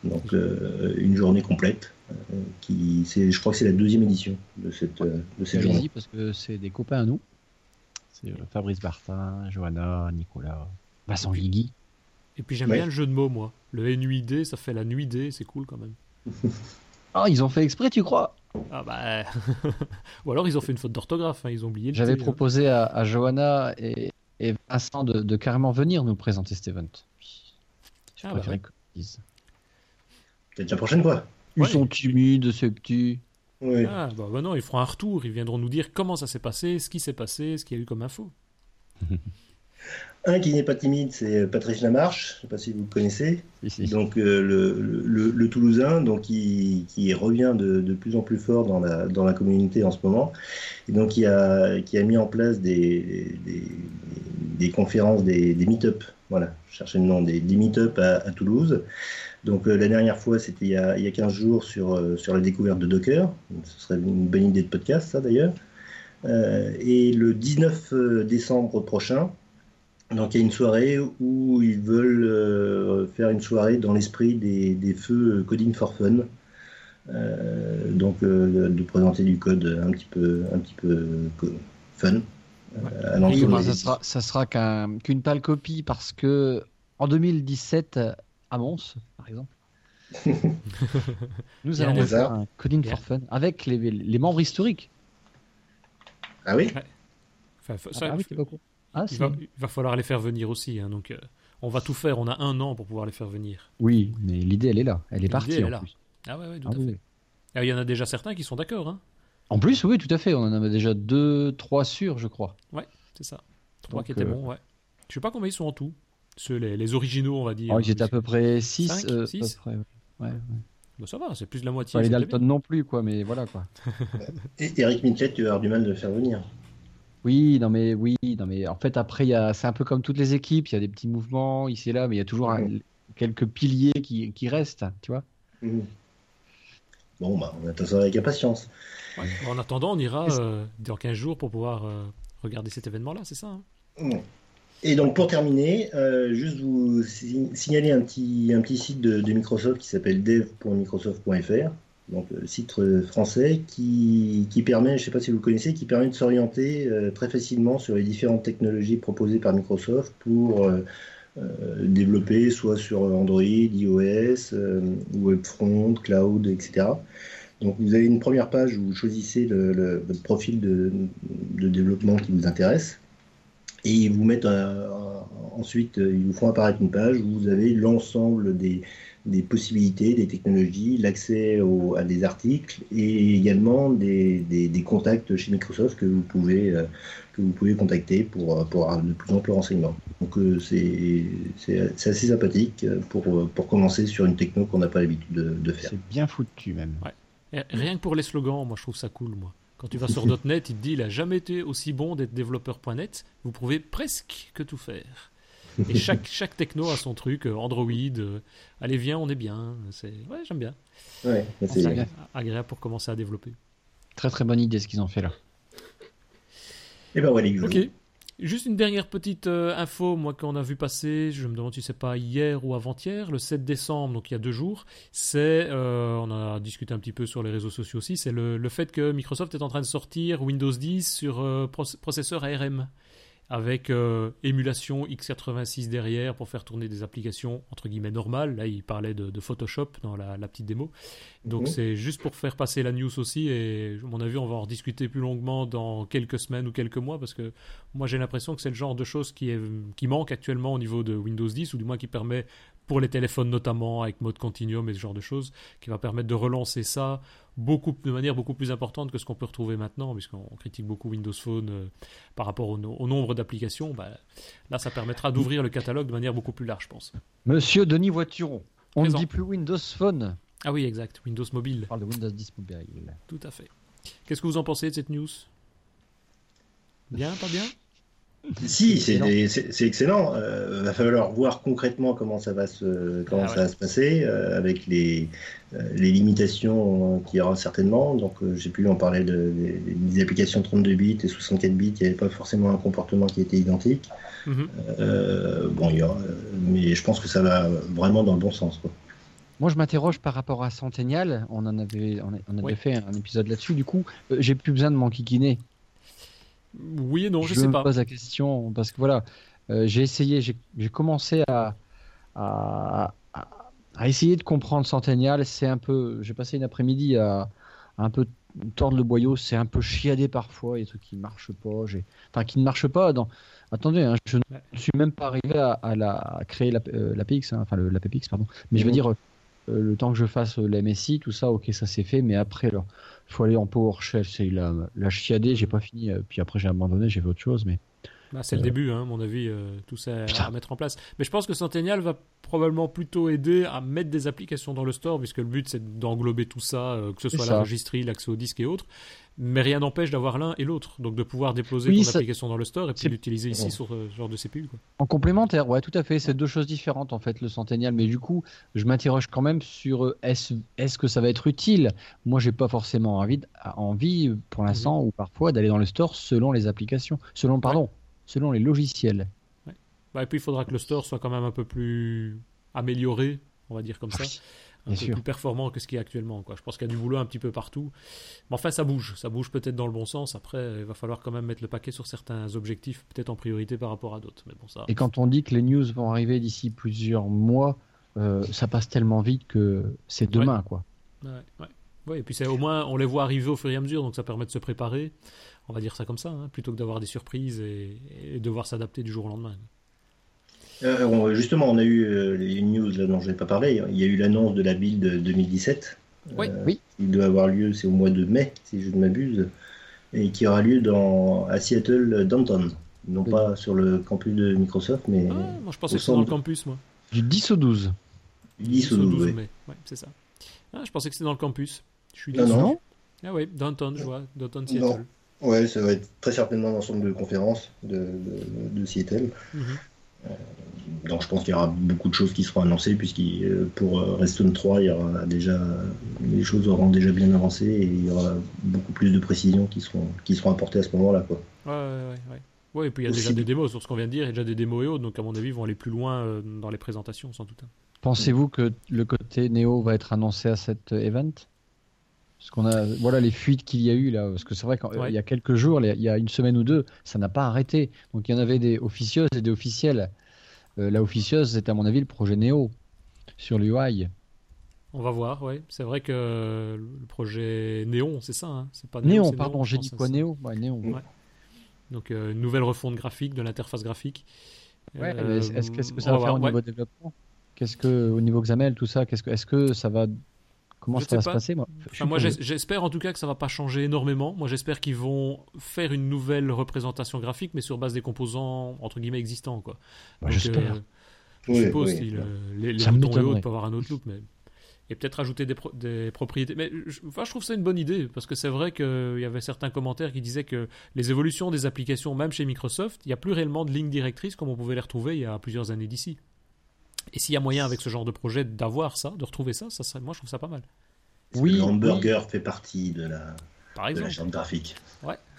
Donc euh, une journée complète. euh, qui, c'est, je crois que c'est la deuxième édition de cette, euh, de cette journée. Allez-y parce que c'est des copains à nous. C'est euh, Fabrice Bartin, Johanna, Nicolas, Vincent Guigui. Et puis j'aime Ouais. bien le jeu de mots, moi. Le NUID, ça fait la nuit D, c'est cool quand même. *laughs* Ah, ils ont fait exprès, tu crois? Ah bah. *laughs* Ou alors ils ont fait une faute d'orthographe, hein, ils ont oublié le J'avais hein. proposé à, à Johanna et, et Vincent de, de carrément venir nous présenter cet event. Je Ah, bah préférais ouais. qu'ils disent. Peut-être la prochaine fois. Ils Ouais. sont timides, ces petits. Ah bah, bah non, ils feront un retour, ils viendront nous dire comment ça s'est passé, ce qui s'est passé, ce qu'il y a eu comme info. *laughs* Un qui n'est pas timide, c'est Patrice Lamarche. Je ne sais pas si vous le connaissez. Si, si. Donc euh, le, le, le Toulousain, donc qui, qui revient de, de plus en plus fort dans la, dans la communauté en ce moment, et donc qui a, qui a mis en place des, des, des conférences, des, des meet-up, voilà, je cherchais le nom, des, des meet-up à, à Toulouse. Donc euh, la dernière fois, c'était il, y a- il y a 15 jours sur, euh, sur la découverte de Docker. Ce serait une bonne idée de podcast, ça d'ailleurs. Euh, et le 19 décembre prochain, donc il y a une soirée où ils veulent faire une soirée dans l'esprit des, des feux Coding for Fun. Donc de présenter du code un petit peu, un petit peu fun. bah, ça sera, ça sera qu'un- qu'une pâle copie parce que en 2017, à Mons, par exemple, *laughs* nous allons faire un Coding for Fun avec les, les membres historiques. Ah oui Enfin, Ah, ça, bah oui, c'est pas cool. Ah, il, va, il va falloir les faire venir aussi, hein, donc euh, on va tout faire, on a un an pour pouvoir les faire venir. Oui, mais l'idée, elle est là. Elle est L'idée, partie elle est en là. plus. Ah ouais, ouais, tout Ah à oui, fait. Ah, Il y en a déjà certains qui sont d'accord, hein, En plus, oui, tout à fait. On en avait déjà deux, trois sûrs, je crois. c'est ça. Trois Donc, qui étaient euh, bons, ouais. Je sais pas combien ils sont en tout. Ceux, les, les originaux, on va dire. Oh, ils étaient à peu près 6. Cinq, six ouais. Ouais, ouais. Bah, ça va, c'est plus de la moitié. Pas les Dalton non plus, quoi, mais voilà, quoi. *laughs* Et Eric Mitchell, tu vas avoir du mal de le faire venir. Oui, non, mais oui, non, mais en fait, après, il y a, c'est un peu comme toutes les équipes. Il y a des petits mouvements ici et là, mais il y a toujours un- quelques piliers qui, qui restent, tu vois. Mhm. Bon, bah, on attend ça avec impatience. Ouais. En attendant, on ira euh, dans 15 jours pour pouvoir euh, regarder cet événement-là, c'est ça hein? Et donc pour terminer, euh, juste vous si- signaler un petit, site de, Microsoft qui s'appelle dev.microsoft.fr, donc euh, site euh, français qui, permet, je ne sais pas si vous le connaissez, qui permet de s'orienter très facilement sur les différentes technologies proposées par Microsoft pour développer soit sur Android, iOS, Webfront, Cloud, etc. Donc vous avez une première page où vous choisissez le, votre profil de développement qui vous intéresse. Et ils vous mettent euh, ensuite, euh, ils vous font apparaître une page où vous avez l'ensemble des, des possibilités, des technologies, l'accès à des articles et également des, des, des contacts chez Microsoft que vous pouvez, euh, que vous pouvez contacter pour, pour avoir de plus amples renseignements. Donc euh, c'est assez sympathique pour, pour commencer sur une techno qu'on n'a pas l'habitude de, de faire. C'est bien foutu, même. Rien que pour les slogans, moi je trouve ça cool, moi. Quand tu vas sur .NET, il te dit il a jamais été aussi bon d'être développeur.net. Vous pouvez presque que tout faire. Et chaque, chaque techno a son truc, euh, Android, euh, allez viens, on est bien. C'est ouais, j'aime bien. Ouais, c'est- C'est bien. agréable pour commencer à développer. Très très bonne idée ce qu'ils ont fait là. Et ben voilà, il joue. Ok. Juste une dernière petite euh, info, moi qu'on a vu passer, je me demande si c'est pas hier ou avant-hier, le 7 décembre, donc il y a deux jours, c'est, euh, on a discuté un petit peu sur les réseaux sociaux aussi, c'est le, fait que Microsoft est en train de sortir Windows 10 sur euh, proc- processeur ARM avec euh, émulation x86 derrière pour faire tourner des applications entre guillemets normales. Là, il parlait de, de Photoshop dans la, la petite démo. Donc Mhm. c'est juste pour faire passer la news aussi. Et à mon avis, on va en rediscuter plus longuement dans quelques semaines ou quelques mois parce que moi j'ai l'impression que c'est le genre de choses qui, est, qui manque actuellement au niveau de Windows 10 ou du moins qui permet pour les téléphones notamment avec mode continuum et ce genre de choses qui va permettre de relancer ça beaucoup de manière beaucoup plus importante que ce qu'on peut retrouver maintenant puisqu'on critique beaucoup Windows Phone euh, par rapport au, no- au nombre d'applications bah, là ça permettra d'ouvrir le catalogue de manière beaucoup plus large je pense Monsieur Denis Voituron, on Présent. ne dit plus Windows Phone. ah oui exact Windows Mobile On parle de Windows 10 Mobile. tout à fait qu'est-ce que vous en pensez de cette news? Bien pas bien? *laughs* Si, C'est excellent. Euh, va falloir voir concrètement comment ça va se, comment Ah ça ouais. va se passer euh, avec les, euh, les limitations qu'il y aura certainement. Donc, euh, j'ai pu en parler de, des, des applications 32 bits et 64 bits. Il n'y avait pas forcément un comportement qui était identique. Mhm. Euh, bon, il y aura, mais je pense que ça va vraiment dans le bon sens. Quoi. Moi, je m'interroge par rapport à Centennial. On en avait, on, a- on avait Oui. fait un épisode là-dessus. Du coup, euh, j'ai plus besoin de m'enquiquiner. Oui et non, je, je sais me pas. pose la question parce que voilà, euh, j'ai essayé, j'ai commencé à, à, à- à essayer de comprendre Centennial. C'est un peu, j'ai passé une après-midi à, à un peu tordre le boyau. C'est un peu chiadé parfois. Il y a des trucs qui marchent pas. J'ai, enfin, qui ne marchent pas. Dans, attendez, hein, je Ouais. ne suis même pas arrivé à, à la, à créer la- euh, l'APX, hein, enfin le- l'APX, pardon. Mais je veux Mhm. dire. euh, le temps que je fasse la MSI, tout ça, ok, ça c'est fait, mais après, alors, faut aller en PowerShell, c'est la, la chiadée, j'ai pas fini, euh, puis après j'ai abandonné, j'ai fait autre chose, mais Bah, c'est le début, hein, à mon avis, euh, tout ça à, Putain. à mettre en place. Mais je pense que Centennial va probablement plutôt aider à mettre des applications dans le store, puisque le but c'est d'englober tout ça, euh, que ce soit ça. la registrie, l'accès au disque et autres. Mais rien n'empêche d'avoir l'un et l'autre, donc de pouvoir déposer Oui, ton ça- application dans le store et puis l'utiliser ici Ouais. sur euh, ce genre de CPU. Quoi. En complémentaire, ouais, tout à fait. C'est deux choses différentes en fait, le Centennial. Mais du coup, je m'interroge quand même sur est-ce que ça va être utile? Moi, j'ai pas forcément envie, pour l'instant ou parfois d'aller dans le store selon les applications, selon pardon, selon les logiciels. Bah, et puis il faudra que le store soit quand même un peu plus amélioré, on va dire comme ça. Oui, un peu sûr. plus performant que ce qu'il y a actuellement. Quoi. Je pense qu'il y a du boulot un petit peu partout. Mais enfin, ça bouge. Ça bouge peut-être dans le bon sens. Après, il va falloir quand même mettre le paquet sur certains objectifs, peut-être en priorité par rapport à d'autres. Mais bon, ça. Et quand on dit que les news vont arriver d'ici plusieurs mois, euh, ça passe tellement vite que c'est demain, quoi. Ouais, ouais. Ouais, et puis c'est au moins, on les voit arriver au fur et à mesure, donc ça permet de se préparer. On va dire ça comme ça, hein, plutôt que d'avoir des surprises et, et devoir s'adapter du jour au lendemain. Euh, on- justement, on a eu euh, les news là, dont je n'ai pas parlé. Il y a eu l'annonce de la build 2017. Oui. Euh, Oui. Il doit avoir lieu, c'est au mois de mai, si je ne m'abuse, et qui aura lieu dans, à Seattle, Downtown. Non Oui. pas sur le campus de Microsoft, mais Ah, moi, je pensais au que c'était dans le campus, moi. Du 10 au 12. 10 ou 12 12. oui. mai. Ouais, c'est ça. Ah, je pensais que c'était dans le campus. Je suis Non, déçu. non. Ah oui, Downtown, je vois. Downtown Non. Seattle. Ouais, ça va être très certainement dans le centre de conférence de, de, de Seattle. Mhm. Donc je pense qu'il y aura beaucoup de choses qui seront annoncées, puisque pour euh, Redstone 3, il y aura déjà, les choses auront déjà bien avancé et il y aura beaucoup plus de précisions qui seront, qui seront apportées à ce moment-là. Quoi. Ouais, ouais, ouais. ouais. Ouais, et puis il y a Aussi- déjà des démos sur ce qu'on vient de dire, il y a déjà des démos et autres, donc à mon avis, ils vont aller plus loin euh, dans les présentations, sans doute. Pensez-vous que le côté Neo va être annoncé à cet euh, event? Parce qu'on a, voilà, les fuites qu'il y a eu là. Parce que c'est vrai qu'il Ouais. y a quelques jours, il y a une semaine ou deux, ça n'a pas arrêté. Donc il y en avait des officieuses et des officielles. Euh, la officieuse, c'est à mon avis le projet Neo sur l'UI. On va voir, ouais. C'est vrai que euh, le projet Néon, c'est ça, hein c'est pas Néon, pardon, j'ai dit quoi c'est- Néo Ouais. Donc euh, une nouvelle refonte graphique de l'interface graphique. Ouais, Euh, est-ce qu'est-ce que ça va faire au niveau développement? Qu'est-ce que au niveau XAML, tout ça Qu'est-ce que, est-ce que ça va Comment Je ça va se pas. passer moi, Enfin, j'espère en tout cas que ça va pas changer énormément. Moi, j'espère qu'ils vont faire une nouvelle représentation graphique, mais sur base des composants entre guillemets existants, quoi. Bah, j'espère. euh, je suppose oui. les, les boutons et autres peuvent avoir un autre look, mais et peut-être ajouter des, pro- des propriétés. Mais je, enfin, je trouve ça une bonne idée parce que c'est vrai qu'il y avait certains commentaires qui disaient que les évolutions des applications, même chez Microsoft, il n'y a plus réellement de lignes directrices comme on pouvait les retrouver il y a plusieurs années d'ici. Et s'il y a moyen avec ce genre de projet d'avoir ça, de retrouver ça, ça serait, moi je trouve ça pas mal. Oui, que le hamburger fait partie de la, Par de la graphique.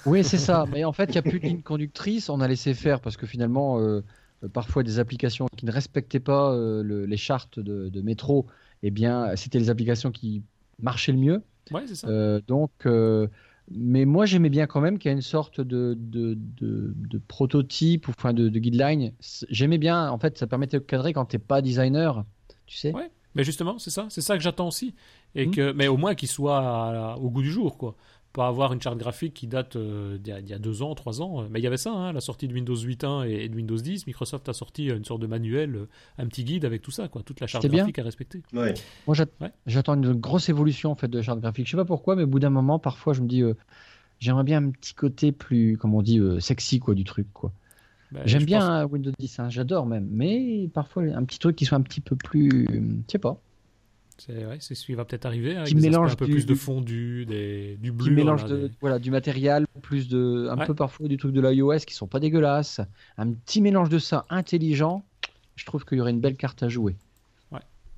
Oui, c'est ça. *laughs* Mais en fait, il n'y a plus de ligne conductrice. On a laissé faire parce que finalement, euh, euh, parfois des applications qui ne respectaient pas euh, le- les chartes de, de métro, eh bien, c'était les applications qui marchaient le mieux. Ouais, c'est ça. Euh, donc, euh, mais moi, j'aimais bien quand même qu'il y a une sorte de, de, de, de prototype ou enfin de, de guideline. J'aimais bien. En fait, ça permettait de cadrer quand t'es pas designer. Tu sais. Ouais. Mais justement, c'est ça, c'est ça que j'attends aussi. Et Mhm. que, mais au moins qu'il soit à- au goût du jour, quoi. Pas avoir une charte graphique qui date euh, d'il y, a- deux ans, trois ans. Mais il y avait ça, hein, la sortie de Windows 8.1 et, et de Windows 10. Microsoft a sorti une sorte de manuel, euh, un petit guide avec tout ça, quoi. Toute la charte bien. graphique à respecter. Ouais. Moi, Ouais. j'attends une grosse évolution en fait de la charte graphique. Je sais pas pourquoi, mais au bout d'un moment, parfois, je me dis, euh, j'aimerais bien un petit côté plus, comme on dit, euh, sexy quoi du truc quoi. Ben, J'aime bien pense- Windows 10, hein, j'adore même, mais parfois un petit truc qui soit un petit peu plus, je sais pas. C'est ouais, c'est ce qui va peut-être arriver hein, avec des mélange un peu du- plus de fondu, des, du bleu. Qui mélange là, de, des- voilà, du matériel, plus de, un Ouais. peu parfois du truc de l'iOS qui sont pas dégueulasses. Un petit mélange de ça intelligent. Je trouve qu'il y aurait une belle carte à jouer.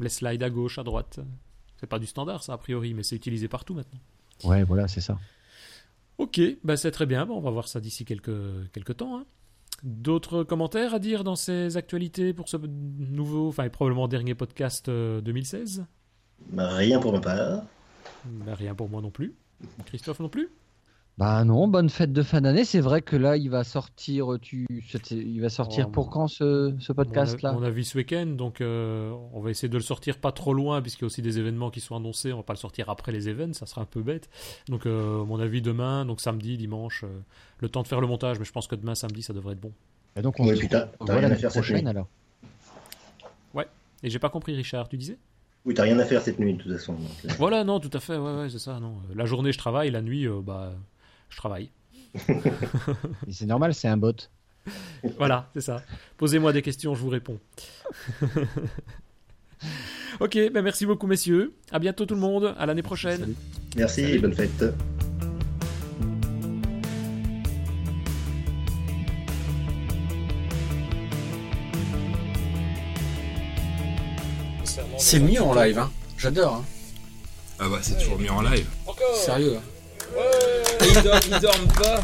les slides à gauche, à droite. C'est pas du standard ça a priori, mais c'est utilisé partout maintenant. Ouais, voilà, c'est ça. Ok, bah c'est très bien. Bon, on va voir ça d'ici quelques, quelques temps. hein. D'autres commentaires à dire dans ces actualités pour ce nouveau, enfin et probablement dernier podcast euh, 2016 Bah, rien pour ma part. Bah, Rien pour moi non plus. Christophe non plus Bah non, bonne fête de fin d'année. C'est vrai que là, il va sortir. Tu, c'était- il va sortir Oh, pour quand ce, ce podcast là On a vu ce week-end, donc euh, on va essayer de le sortir pas trop loin, puisqu'il y a aussi des événements qui sont annoncés. On va pas le sortir après les événements, ça sera un peu bête. Donc, euh, à mon avis, demain, donc samedi, dimanche, euh, le temps de faire le montage, mais je pense que demain, samedi, ça devrait être bon. Et donc on Ouais, rien l'année à faire cette prochaine alors. Et j'ai pas compris, Richard, tu disais? Oui, t'as rien à faire cette nuit, de toute façon. donc, euh, Voilà, non, tout à fait, ouais, ouais, c'est ça. Non. La journée, je travaille, la nuit, euh, bah, je travaille. *laughs* C'est normal, c'est un bot. *laughs* Voilà, c'est ça. Posez-moi des questions, je vous réponds. *laughs* ok, ben merci beaucoup, messieurs. À bientôt, tout le monde. À l'année prochaine. Salut. Merci et bonne fête. C'est mieux en live, hein. J'adore, hein. Ah bah c'est toujours mieux en live. Sérieux. hein. Ils dorment, ils dorment pas.